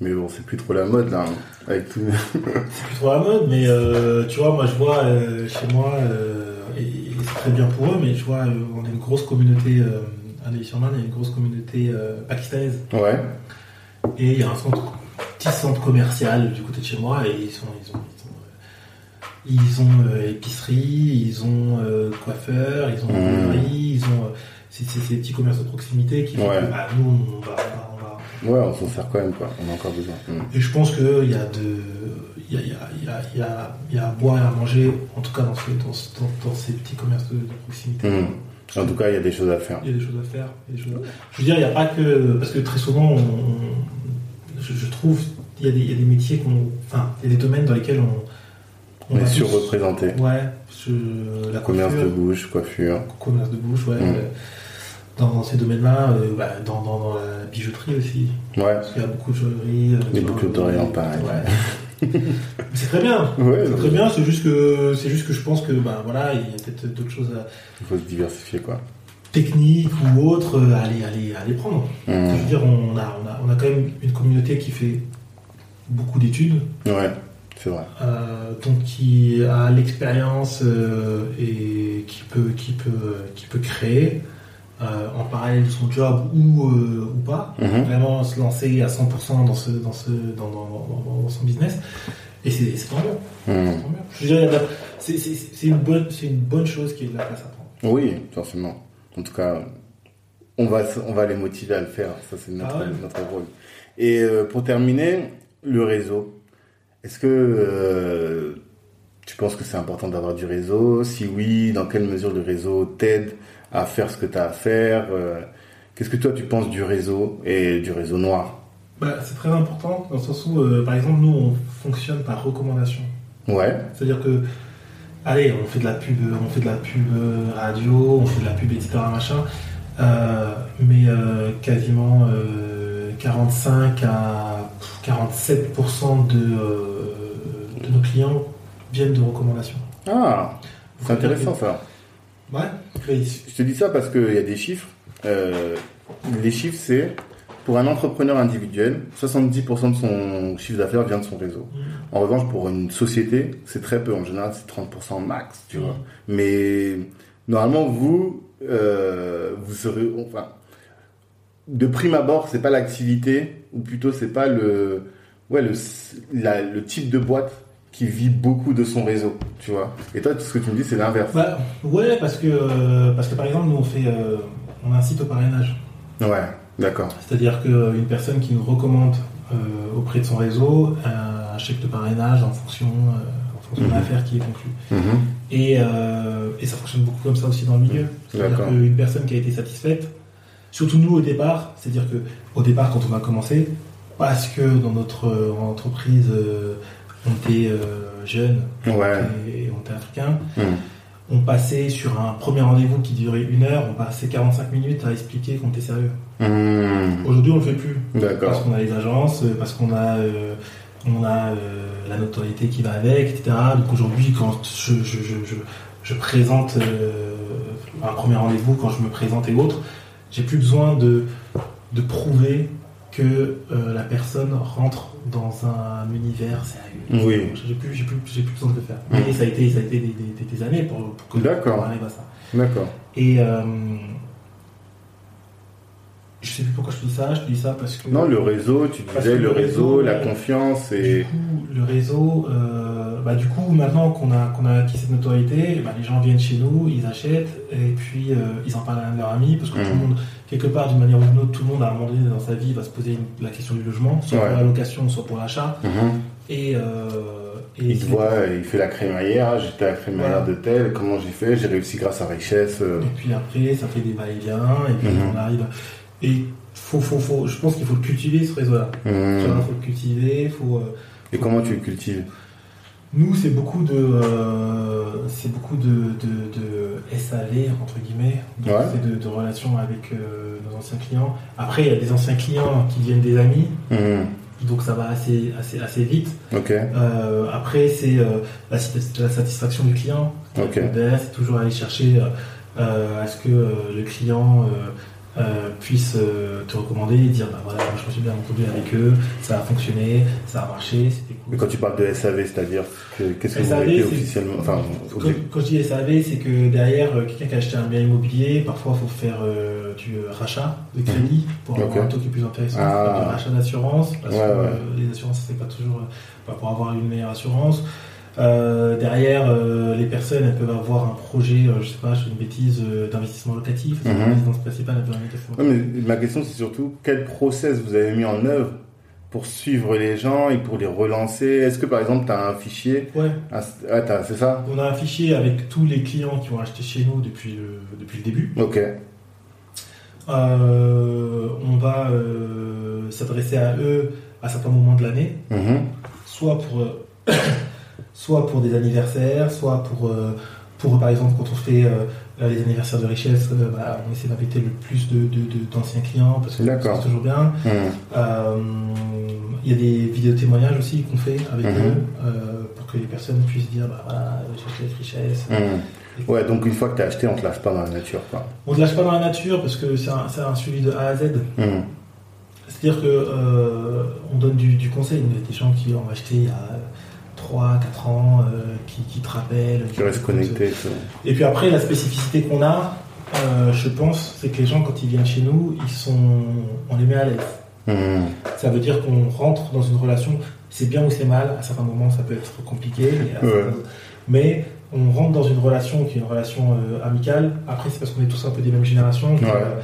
Mais bon, c'est plus trop la mode là, hein, avec tout. C'est plus trop la mode, mais euh, tu vois, moi je vois euh, chez moi, euh, et, et c'est très bien pour eux, mais je vois, euh, on a une grosse communauté, euh, à Neuilly-sur-Marne, il y a une grosse communauté euh, pakistanaise. Ouais. Et il y a un centre, petit centre commercial du côté de chez moi, et ils sont, ils ont, ils ont, euh, épicerie, ils ont euh, coiffeur, ils ont Mmh. ils ont. euh, c'est ces petits commerces de proximité qui font Ouais. que bah, nous, on va, on va- on va Ouais, on s'en sert quand même quoi. On a encore besoin. Mhm. et je pense qu'il y a de, il y a, y a, y a, y a, à boire et à manger, en tout cas dans, ce- dans, ce- dans- dans ces petits commerces de, de proximité. Mhm. En tout cas, il y a des choses à faire. Il y a des choses à faire. choses Je veux dire, il n'y a pas que. Parce que très souvent, on- je, je trouve, il y, a des, il y a des métiers qu'on. Enfin, il y a des domaines dans lesquels on. On est va tous- surreprésenté. Ouais, je- la Commerce coiffure, de bouche, coiffure. commerce de bouche, ouais. Mm. euh, Dans ces domaines-là, euh, bah, dans, dans, dans la bijouterie aussi. Ouais. Parce qu'il y a beaucoup de joaillerie. euh, Les boucles d'oreilles en pareil. ouais. Mais c'est très bien. Ouais, C'est très bien, c'est juste que c'est juste que je pense que bah voilà, il y a peut-être d'autres choses à- Il faut se diversifier quoi. techniques ou à aller, à aller prendre. Je Mhm. veux dire, on a, on, a, on a quand même une communauté qui fait beaucoup d'études, Ouais, c'est vrai. euh, donc qui a l'expérience euh, et qui peut, qui peut, qui peut créer euh, en parallèle de son job ou, ou pas, Mhm. vraiment se lancer à 100% dans, ce, dans, ce, dans, dans, dans- dans son business. Et c'est tant mieux. De la- c'est une, bonne- une bonne chose qu'il y ait de la place à prendre. Oui, forcément. En tout cas, on va, on va les motiver à le faire. Ça, c'est notre, Ah ouais. notre rôle. Et pour terminer, le réseau. Est-ce que euh, tu penses que c'est important d'avoir du réseau? Si oui, dans quelle mesure le réseau t'aide à faire ce que tu as à faire Euh, Qu'est-ce que toi tu penses du réseau et du réseau noir? Bah, c'est très important dans le sens où, euh, par exemple, nous, on fonctionne par recommandation. Ouais. C'est-à-dire que, allez, on fait de la pub, on fait de la pub radio, on fait de la pub, etc., machin, mais quasiment euh, 45 à 47% de, euh, de nos clients viennent de recommandations. Ah, c'est intéressant ça. Ouais. Je te dis ça parce qu'il y a des chiffres. Euh, les chiffres, c'est pour un entrepreneur individuel, 70% de son chiffre d'affaires vient de son réseau. En revanche, pour une société, c'est très peu. En général, c'est 30% max, tu vois. Mais normalement, vous, euh, vous serez, enfin, de prime abord, c'est pas l'activité, ou plutôt c'est pas le, ouais, le, la- le type de boîte qui vit beaucoup de son réseau, tu vois. Et toi, tout ce que tu me dis, c'est l'inverse. Bah, ouais, parce que, euh, parce que par exemple, nous, on fait, euh, on site au parrainage. Ouais, d'accord. C'est-à-dire qu'une personne qui nous recommande euh, auprès de son réseau un chèque de parrainage en fonction, euh, en fonction de Mhm. l'affaire qui est conclue. Mhm. Et, euh, et ça fonctionne beaucoup comme ça aussi dans le milieu. C'est-à-dire qu'une personne qui a été satisfaite, surtout nous au départ, c'est-à-dire que au départ quand on a commencé, parce que dans notre euh, entreprise, euh, on était euh, jeunes, Ouais. et on était africains. Hmm. On passait sur un premier rendez-vous qui durait une heure, on passait 45 minutes à expliquer qu'on était sérieux. Hmm. Aujourd'hui, on le fait plus. Parce qu'on a les agences, parce qu'on a, on a euh, la notoriété qui va avec, etc. Donc aujourd'hui, quand je, je, je, je, je présente euh, un premier rendez-vous, quand je me présente et autres, j'ai plus besoin de, de prouver que euh, la personne rentre dans un univers sérieux. Oui. J'ai plus, j'ai plus, j'ai plus besoin de le faire. Mais ça a été, ça a été des, des- des- des années pour, pour que qu'on arrive à ça. D'accord. Et euh, je sais plus pourquoi je te dis ça. Je te dis ça parce que Non, le réseau, tu disais le le réseau, réseau, la ouais. confiance Du et. coup, le réseau, euh, bah, du coup, maintenant qu'on a, qu'on a acquis cette notoriété, bah, les gens viennent chez nous, ils achètent, et puis euh, ils en parlent à leurs amis, parce que tout le Mhm. monde, quelque part, d'une manière ou d'une autre, tout le monde, à un moment donné dans sa vie, va se poser une- la question du logement, soit Ouais. pour la location, soit pour l'achat. Et, euh, et Il te voit, il fait la crémaillère, ah, j'étais à la crémaillère Voilà. de tel, comment j'ai fait, j'ai réussi grâce à richesse. Et puis après, ça fait des va-et-vient, et puis Mhm. on arrive. Et faut, faut, faut, je pense qu'il faut le cultiver, ce réseau-là. Tu vois, faut le cultiver, faut. euh, Et comment tu le cultives? Nous, c'est beaucoup de, euh, c'est beaucoup de, de, de SAV entre guillemets, donc Ouais. c'est de, de relations avec euh, nos anciens clients. Après, il y a des anciens clients qui deviennent des amis, Mhm. donc ça va assez, assez, assez vite. Euh, après, c'est la, sat- la satisfaction du client. Ok. Derrière, c'est toujours aller chercher à ce que le client euh, puisse euh, te recommander et dire bah voilà, moi, je me suis bien entendu avec eux, ça a fonctionné, ça a marché, c'était cool. Mais quand tu parles de SAV, c'est-à-dire que- qu'est-ce que vous SAV, mettez c'est- officiellement Enfin, Quand, je dis SAV, c'est que derrière, euh, quelqu'un qui a acheté un bien immobilier, parfois il faut faire euh, du rachat de crédit pour avoir un taux qui est plus intéressant, Ah. du rachat d'assurance, parce Ouais, que ouais. les assurances, c'est pas toujours bah, pour avoir une meilleure assurance. Euh, derrière, euh, les personnes, elles peuvent avoir un projet, euh, je sais pas, je fais une bêtise, euh, d'investissement locatif, une résidence principale, mais ma question, c'est surtout quel process vous avez mis en œuvre pour suivre les gens et pour les relancer? Est-ce que par exemple, tu as un fichier? Ouais, un- ah, t'as- C'est ça? On a un fichier avec tous les clients qui ont acheté chez nous depuis le, depuis le début. Ok. On va s'adresser à eux à certains moments de l'année, Mhm. soit pour, soit pour des anniversaires, soit pour, euh, pour par exemple quand on fait euh, les anniversaires de richesse, euh, bah, on essaie d'inviter le plus de, de- de- d'anciens clients parce que c'est toujours bien. Euh, Il y a des vidéos témoignages aussi qu'on fait avec Mhm. eux euh, pour que les personnes puissent dire bah voilà, j'ai acheté cette richesse. Mhm. Ouais, donc une fois que tu as acheté, on te lâche pas dans la nature. Quoi. On ne lâche pas dans la nature parce que c'est un, un suivi de A à Z. C'est-à-dire que euh, on donne du, du conseil. Il y a des gens qui ont acheté il y a 3, 4 ans, euh, qui, qui te rappellent. Tu restes connecté. tout. Et puis après, la spécificité qu'on a, euh, je pense, c'est que les gens, quand ils viennent chez nous, ils sont, on les met à l'aise. Mhm. Ça veut dire qu'on rentre dans une relation, c'est bien ou c'est mal, à certains moments ça peut être compliqué, mais, à Ouais. certains- mais on rentre dans une relation qui est une relation euh, amicale. Après, c'est parce qu'on est tous un peu des mêmes générations. Ouais. euh,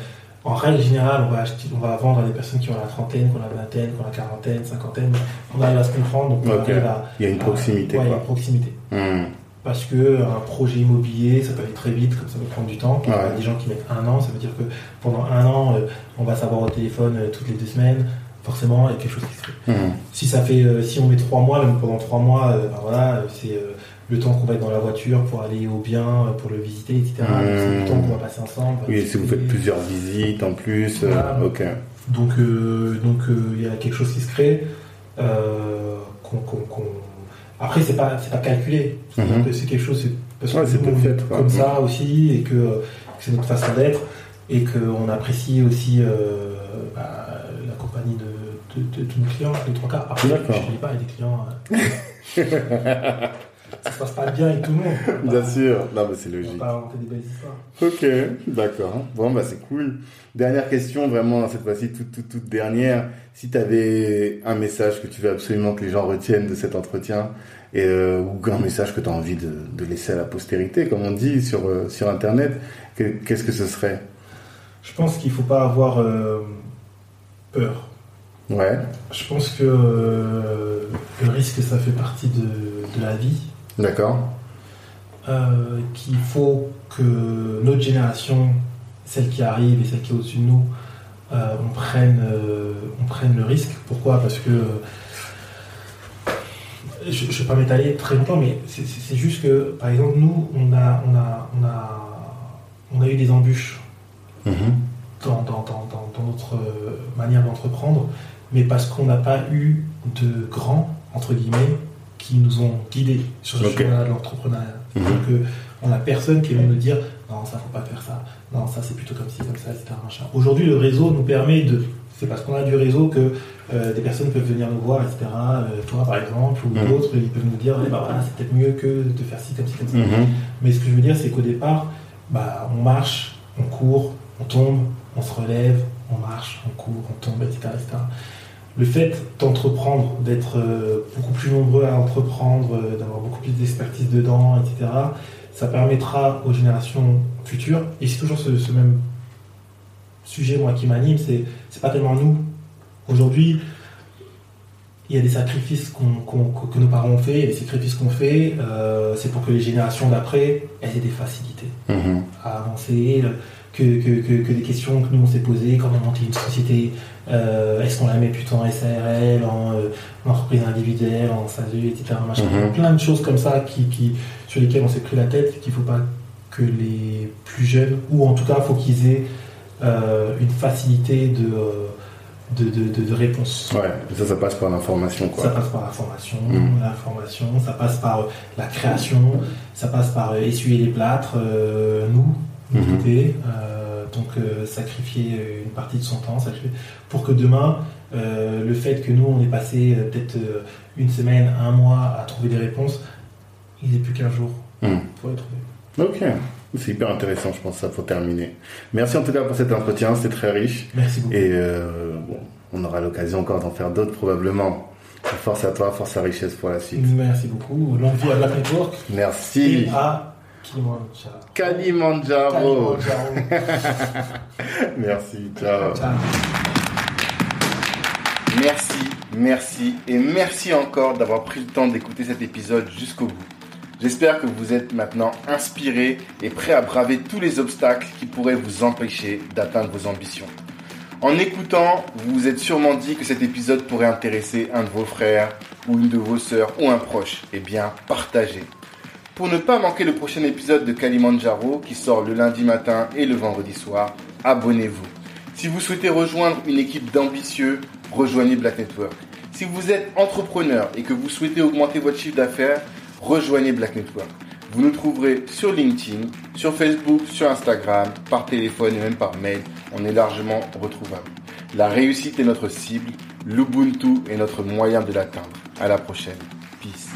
en règle générale, on va, acheter, on va vendre à des personnes qui ont la trentaine, qui ont la vingtaine, qui ont la quarantaine, cinquantaine. On arrive à se comprendre, donc on à. Il y a une à- proximité. ouais, il y a une proximité. Mhm. Parce que un projet immobilier, ça peut aller très vite, comme ça peut prendre du temps. Il y a des gens qui mettent un an, ça veut dire que pendant un an, euh, on va savoir au téléphone euh, toutes les deux semaines. Forcément, il y a quelque chose qui se fait. Mhm. Si ça fait, euh, si on met trois mois, même pendant trois mois, ben voilà, c'est le temps qu'on va être dans la voiture pour aller au bien, pour le visiter, etc. C'est le temps qu'on va passer ensemble. Oui, si vous faites plusieurs visites en plus. euh, Voilà. ok. Donc, euh, donc euh, il y a quelque chose qui se crée. euh, Après, c'est pas, c'est pas calculé. Que c'est quelque chose, c'est parce Ouais, que nous, fait, comme ça aussi, et que, que c'est notre façon d'être, et qu'on apprécie aussi bah, la compagnie de, de, de tous nos clients, les trois quarts. Après, je ne dis pas, il y a des clients. ça se passe pas bien avec tout le monde. Bien sûr. Non, mais c'est On va logique. pas inventer des belles histoires. Ok, d'accord. Bon, bah c'est cool. Dernière question, vraiment, cette fois-ci, toute, toute, toute dernière. Si tu avais un message que tu veux absolument que les gens retiennent de cet entretien, et, euh, ou un message que tu as envie de, de laisser à la postérité, comme on dit sur, euh, sur Internet, que- qu'est-ce que ce serait? Je pense qu'il faut pas avoir euh, peur. Ouais, Je pense que le risque, ça fait partie de, de la vie. D'accord. Euh, qu'il faut que notre génération, celle qui arrive et celle qui est au-dessus de nous, euh, on, prenne, euh, on prenne le risque. Pourquoi? Parce que je ne vais pas m'étaler très longtemps, mais c'est juste que, par exemple, nous, on a, on a, on a, on a eu des embûches mhm. dans, dans, dans, notre manière d'entreprendre, mais parce qu'on n'a pas eu de grands, entre guillemets, qui nous ont guidés sur le chemin de l'entrepreneuriat. Donc, euh, on n'a personne qui venu nous dire non, ça faut pas faire ça, non, ça c'est plutôt comme ci, comme ça, etc. Aujourd'hui, le réseau nous permet de. C'est parce qu'on a du réseau que euh, des personnes peuvent venir nous voir, etc. Euh, toi, par exemple, ou mhm. d'autres, ils peuvent nous dire bah, voilà, c'est peut-être mieux que de faire ci, comme ci, comme ça. Mhm. Mais ce que je veux dire, c'est qu'au départ, bah, on marche, on court, on tombe, on se relève, on marche, on court, on tombe, etc. etc le fait d'entreprendre, d'être euh, beaucoup plus nombreux à entreprendre, euh, d'avoir beaucoup plus d'expertise dedans, etc., ça permettra aux générations futures, et c'est toujours ce, même sujet moi qui m'anime, c'est, c'est pas tellement nous. Aujourd'hui, il y a des sacrifices que nos parents ont fait, il y a des sacrifices qu'on fait, euh, c'est pour que les générations d'après aient des facilités mm-hmm. à avancer, que, que, des questions que nous on s'est posées, comment monter une société, euh, est-ce qu'on la met plutôt en SARL, euh, en, entreprise individuelle, en SASU, etc. Mhm. Plein de choses comme ça qui, sur lesquelles on s'est pris la tête, qu'il ne faut pas que les plus jeunes, ou en tout cas, il faut qu'ils aient euh, une facilité de, de, réponse. Ouais, ça, ça passe par l'information. Ça passe par l'information, mhm. l'information, ça passe par la création, ça passe par essuyer les plâtres, nous, mhm. côté donc euh, sacrifier euh, une partie de son temps, pour que demain, euh, le fait que nous, on ait passé peut-être une semaine, un mois à trouver des réponses, il n'est plus qu'un jour hmm. pour les trouver. Ok. C'est hyper intéressant, je pense ça faut terminer. Merci en tout cas pour cet entretien, c'est très riche. Merci beaucoup. Et bon, on aura l'occasion encore d'en faire d'autres probablement. Force à toi, force à richesse pour la suite. Merci beaucoup. Longue vie à Network. Merci. Et à Kalimandjaro. merci, ciao. Merci, merci et merci encore d'avoir pris le temps d'écouter cet épisode jusqu'au bout. J'espère que vous êtes maintenant inspiré et prêt à braver tous les obstacles qui pourraient vous empêcher d'atteindre vos ambitions. En écoutant, vous vous êtes sûrement dit que cet épisode pourrait intéresser un de vos frères ou une de vos sœurs ou un proche. Eh bien, partagez. Pour ne pas manquer le prochain épisode de Kalimandjaro qui sort le lundi matin et le vendredi soir, abonnez-vous. Si vous souhaitez rejoindre une équipe d'ambitieux, rejoignez Black Network. Si vous êtes entrepreneur et que vous souhaitez augmenter votre chiffre d'affaires, rejoignez Black Network. Vous nous trouverez sur LinkedIn, sur Facebook, sur Instagram, par téléphone et même par mail. On est largement retrouvable. La réussite est notre cible, l'Ubuntu est notre moyen de l'atteindre. À la prochaine. Peace.